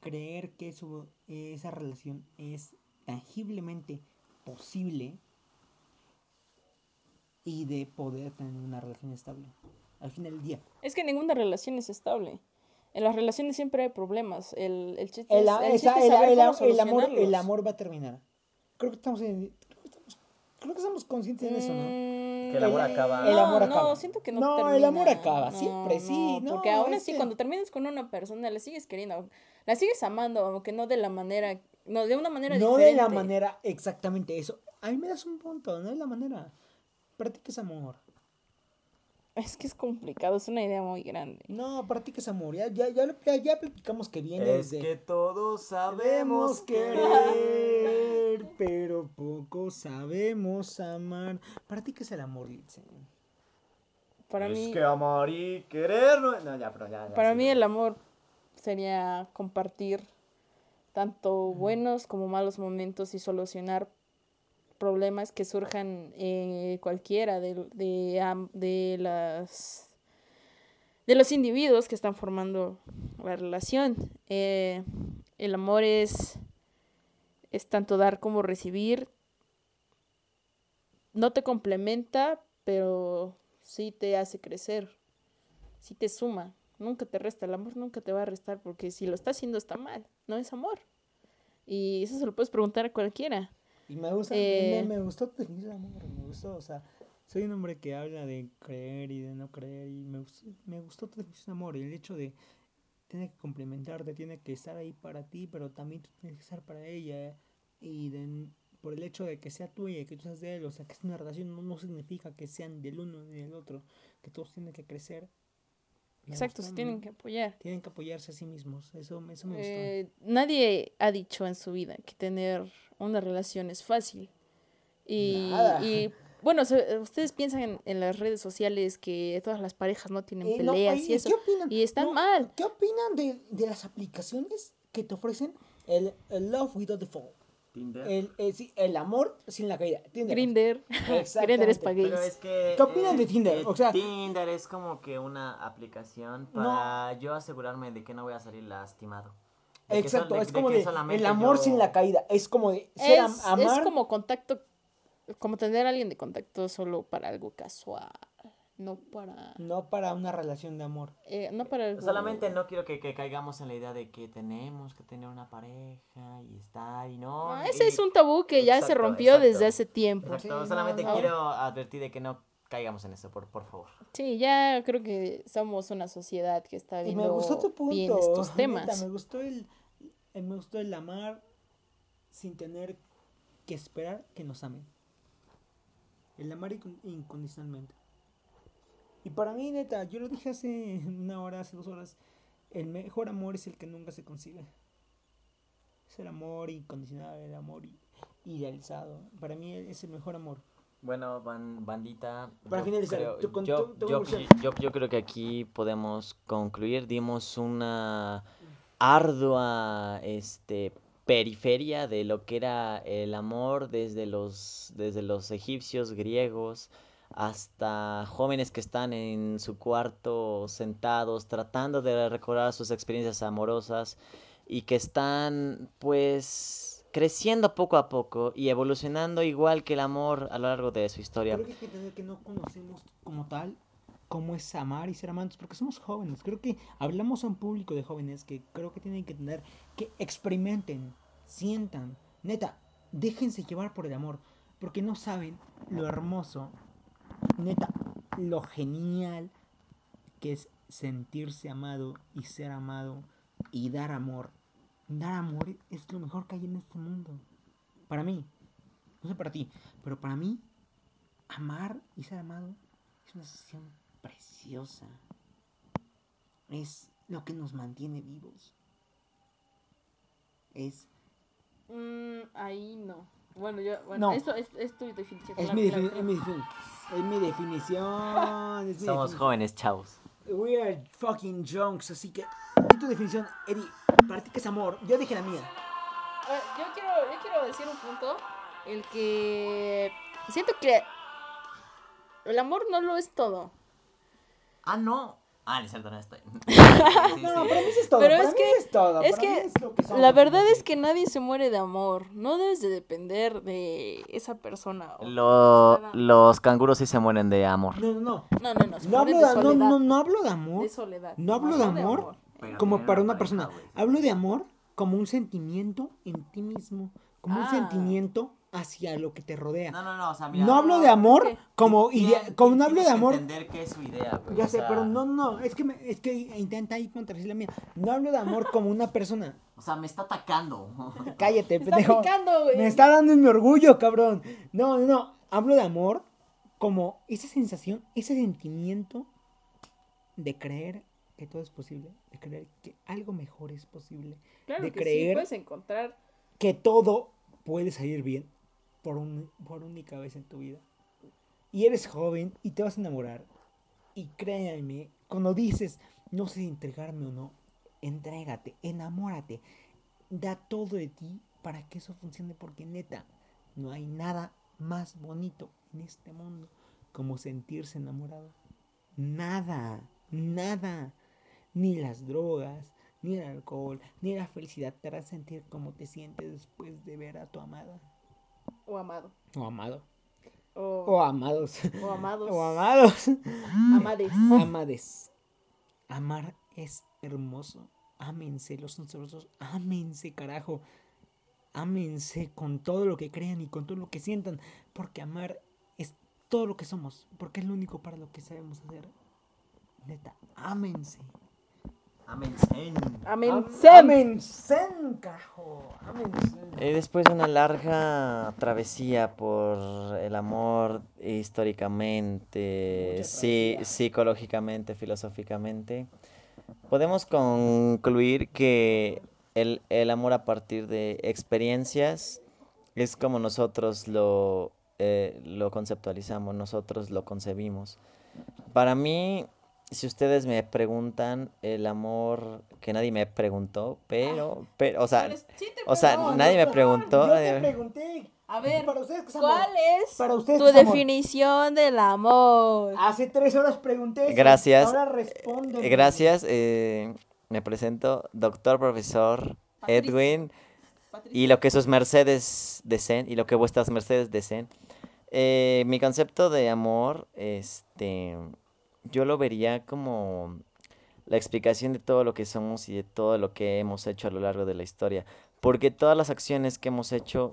creer que eso, esa relación es tangiblemente posible y de poder tener una relación estable. Al fin del día. Es que ninguna relación es estable. En las relaciones siempre hay problemas. El, el chiste El, es, a- el esa- chiste es el- saber el- cómo el amor, el amor va a terminar. Creo que estamos, en- creo que estamos, creo que estamos conscientes de eso, ¿no? Mm, Que el amor acaba. El amor no, acaba. No, siento que no No, el termina. amor acaba, No, siempre, sí, no, Porque aún es así, que- cuando terminas con una persona, la sigues queriendo. La sigues amando, aunque no de la manera... No, de una manera No diferente. de la manera exactamente eso. A mí me das un punto, no de la manera. Practiques amor. Es que es complicado, es una idea muy grande. No, practiques amor. Ya, ya, ya, ya, ya platicamos que viene Es desde. que todos Sabemos sabemos que... querer, pero poco sabemos amar. Practiques el amor, Litzen. Para es mí, que amar y querer no... No, ya, pero ya, ya, para sí, mí el amor sería compartir tanto buenos como malos momentos y solucionar problemas que surjan eh, cualquiera de, de, de las de los individuos que están formando la relación. Eh, el amor es, es tanto dar como recibir. No te complementa, pero sí te hace crecer. Sí te suma. Nunca te resta. El amor nunca te va a restar porque si lo está haciendo está mal. No es amor. Y eso se lo puedes preguntar a cualquiera. Y me gusta, Eh. me, me gustó de amor, me gustó, o sea, soy un hombre que habla de creer y de no creer y me gustó, me gustó de amor y el hecho de tiene que complementarte, tiene que estar ahí para ti, pero también tú tienes que estar para ella y de- por el hecho de que sea tuya y que tú seas de él, o sea, que es una relación no, no significa que sean del uno ni del otro, que todos tienen que crecer. Exacto, gustó, se tienen que apoyar. tienen que apoyarse a sí mismos, eso, eso me gustó. Eh, nadie ha dicho en su vida que tener una relación es fácil. Y, Nada. y, bueno, ustedes piensan en, en las redes sociales que todas las parejas no tienen Eh, peleas y eso. ¿Qué opinan? Y están No, mal. ¿Qué opinan de, de las aplicaciones que te ofrecen el, el Love Without the Fall? Tinder. El, eh, sí, el amor sin la caída. Tinder. Grinder. Grinder es para es que... ¿Qué opinan eh, de Tinder? eh, O sea- Tinder es como que una aplicación para yo asegurarme de que no voy a salir lastimado. De Exacto, es como de el amor yo- sin la caída. Es como de ser am- Es, amar. es como contacto, como tener a alguien de contacto solo para algo casual. No para... No para una relación de amor. eh, no para. Solamente no quiero que, que caigamos en la idea de que tenemos que tener una pareja y estar y no. No, y- ese es un tabú que ya se rompió exacto. desde hace tiempo. Sí, solamente no, no. quiero advertir de que no caigamos en eso, por, por favor. Sí, ya creo que somos una sociedad que está Y viendo me gustó tu punto. bien estos neta, temas. me gustó el, eh, me gustó el amar sin tener que esperar que nos amen. El amar incon- incondicionalmente. Y para mí, neta, yo lo dije hace una hora, hace dos horas. El mejor amor es el que nunca se consigue. Es el amor incondicional, el amor idealizado. Para mí es el mejor amor. Bueno, ban- bandita. Para yo finalizar, creo- yo, yo- yo- yo creo que aquí podemos concluir. Dimos una ardua este, periferia de lo que era el amor desde los, desde los egipcios, griegos, hasta jóvenes que están en su cuarto sentados tratando de recordar sus experiencias amorosas y que están pues creciendo poco a poco y evolucionando igual que el amor a lo largo de su historia. Creo que hay que entender que no conocemos como tal cómo es amar y ser amantes, porque somos jóvenes. Creo que hablamos a un público de jóvenes que creo que tienen que entender que experimenten, sientan, neta, déjense llevar por el amor, porque no saben lo hermoso, neta, lo genial que es sentirse amado y ser amado y dar amor dar amor es lo mejor que hay en este mundo. Para mí. No sé para ti, pero para mí, amar y ser amado es una sensación preciosa. Es lo que nos mantiene vivos. Es, Mm, ahí no. Bueno, yo, bueno, No. esto es, es tu definición. es, claro, mi, defini- claro. es mi definición. Es mi definición. es mi Somos definición. jóvenes, chavos. We are fucking junks, así que. Di tu definición, Eddie. Para ti, ¿qué es amor? Yo dije la mía. Yo quiero, yo quiero decir un punto. El que siento que el amor no lo es todo. Ah, no. Ah, es cierto, no estoy. No, no, para mí sí es todo. Pero para es mí que- es todo. es para que mí es lo que somos, La verdad es que nadie se muere de amor. No debes de depender de esa persona. o- Lo- los canguros sí se mueren de amor. No, no, no. No, no, no. No hablo de de, no, soledad. no, no hablo de amor. De soledad. No hablo de amor. Como para una pareja, persona. sí. Hablo de amor como un sentimiento en ti mismo. Como un Ah. sentimiento hacia lo que te rodea. No, no, no, o sea, No, mira. hablo no, de pero amor es que- como idea. Como no hablo de que amor. entender qué es su idea, güey. Ya o sé, sea, pero no, no, es que, me- es que intenta ahí contradecir la mía. No hablo de amor como una persona. O sea, me está atacando. Cállate, Me está picando, güey. Me está dando en mi orgullo, cabrón. No, no, no. Hablo de amor como esa sensación, ese sentimiento de creer que todo es posible, de creer que algo mejor es posible, Claro de que sí, creer puedes encontrar. que todo puede salir bien por, un, por única vez en tu vida. Y eres joven y te vas a enamorar. Y créanme, cuando dices, no sé entregarme o no, entrégate, enamórate, da todo de ti para que eso funcione porque neta, no hay nada más bonito en este mundo como sentirse enamorado. Nada, nada. Ni las drogas, ni el alcohol, ni la felicidad te harán sentir como te sientes después de ver a tu amada. O amado. O amado. O, O amados. o amados. O amados. Amades. Amades. Amar es hermoso. Ámense los nosotros. Ámense, carajo. Ámense con todo lo que crean y con todo lo que sientan. Porque amar es todo lo que somos. Porque es lo único para lo que sabemos hacer. Neta, ámense. Amén. Amén. Am- Sem. Ámense, carajo. Eh, después de una larga travesía por el amor históricamente, sí, psicológicamente, filosóficamente, podemos concluir que el, el amor a partir de experiencias es como nosotros lo, eh, lo conceptualizamos, nosotros lo concebimos. Para mí, si ustedes me preguntan el amor que nadie me preguntó, pero, pero, o sea, sí te o sea, nadie me preguntó. Yo te me- pregunté. A ver, Para ustedes, ¿qué es amor? ¿cuál es Para ustedes, tu ¿qué es amor? definición del amor? Hace tres horas pregunté. Gracias. Ahora responden. Eh, Gracias, eh, me presento, doctor profesor. Edwin, y lo que sus mercedes deseen, y lo que vuestras mercedes deseen. Eh, mi concepto de amor, este, yo lo vería como la explicación de todo lo que somos y de todo lo que hemos hecho a lo largo de la historia. Porque todas las acciones que hemos hecho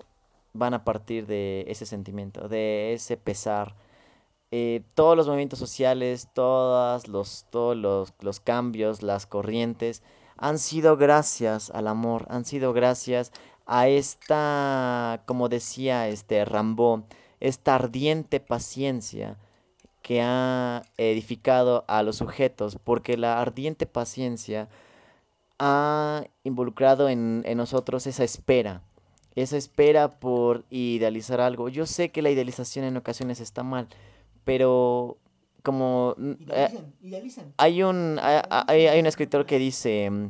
van a partir de ese sentimiento, de ese pesar. Eh, todos los movimientos sociales, todas los, todos los, los cambios, las corrientes, han sido gracias al amor, han sido gracias a esta, como decía este Rambo, esta ardiente paciencia que ha edificado a los sujetos, porque la ardiente paciencia ha involucrado en, en nosotros esa espera, esa espera por idealizar algo. Yo sé que la idealización en ocasiones está mal, pero como mm, eh, Idealicen, idealicen. hay un hay, hay- hay un escritor que dice mm,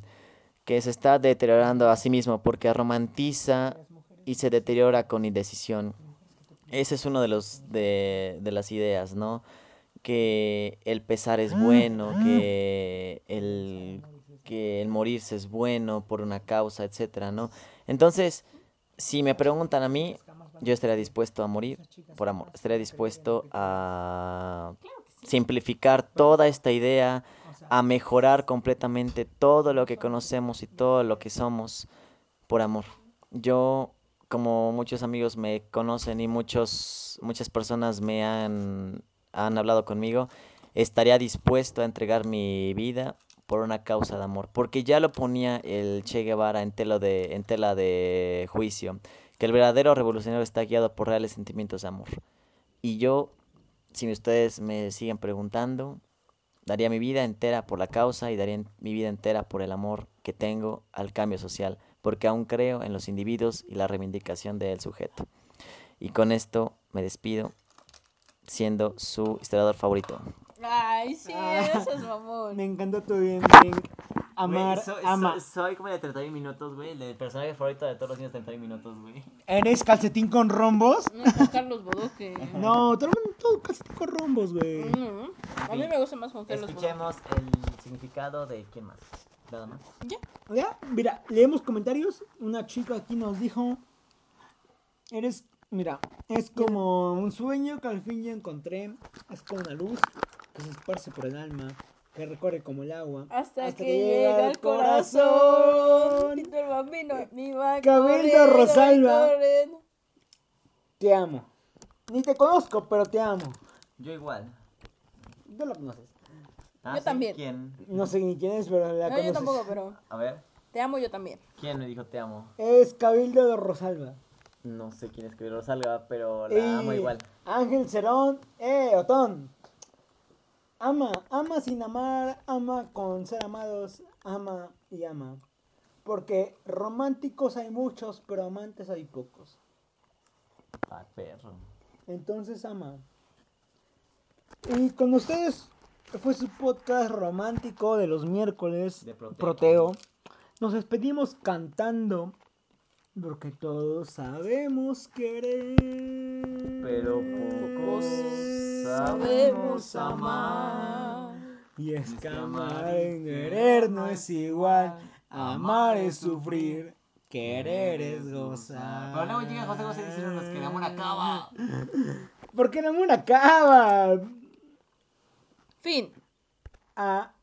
que se está deteriorando a sí mismo porque romantiza y se deteriora con indecisión. Ese es uno de los de, de las ideas, ¿no? Que el pesar es bueno, que el que el morirse es bueno por una causa, etcétera, ¿no? Entonces, si me preguntan a mí, yo estaría dispuesto a morir por amor. Estaría dispuesto a simplificar toda esta idea, a mejorar completamente todo lo que conocemos y todo lo que somos por amor. Yo, como muchos amigos me conocen y muchos, muchas personas me han, han hablado conmigo, estaría dispuesto a entregar mi vida por una causa de amor. Porque ya lo ponía el Che Guevara en tela de, en tela de juicio, que el verdadero revolucionario está guiado por reales sentimientos de amor. Y yo, si ustedes me siguen preguntando, daría mi vida entera por la causa y daría mi vida entera por el amor que tengo al cambio social, porque aún creo en los individuos y la reivindicación del sujeto. Y con esto me despido, siendo su historiador favorito. Ay, sí, Ah. eso es mamón. Me encantó tu bien, bien. Amar, ama. soy como de 31 minutos, güey. El personaje favorito de todos los niños de 31 minutos, güey. ¿Eres calcetín con rombos? No es Juan Carlos Bodoque. No, todo el mundo todo calcetín con rombos, güey. No, a mí me gusta más Juan Carlos Bodoque. Escuchemos el significado de quién más. Nada más. Ya. Ya, mira, leemos comentarios. Una chica aquí nos dijo: Eres, mira, es como un sueño que al fin ya encontré. Es como una luz que se esparce por el alma, que recorre como el agua. Hasta, que, llega al corazón. El bambino, mi va Cabildo Rosalba. Te amo. Ni te conozco, pero te amo. Yo igual. No la conoces. Yo también. ¿Quién? No sé ni quién es, pero la No, conoces. yo tampoco, pero A ver. te amo yo también. ¿Quién me dijo te amo? Es Cabildo de Rosalba. No sé quién es que lo salga, pero la Y amo igual. Ángel Cerón, eh, Otón. Ama, ama sin amar, ama con ser amados, ama y ama. Porque románticos hay muchos, pero amantes hay pocos. Ah, perro. Entonces ama. Y con ustedes fue su podcast romántico de los miércoles, De Proteo. Proteo. Nos despedimos cantando, porque todos sabemos querer. Pero pocos Sabemos amar. Y es que amar en querer no es igual, amar es sufrir, querer es gozar. Pero luego llega José José diciéndonos que el amor acaba. Porque el amor acaba. Fin. A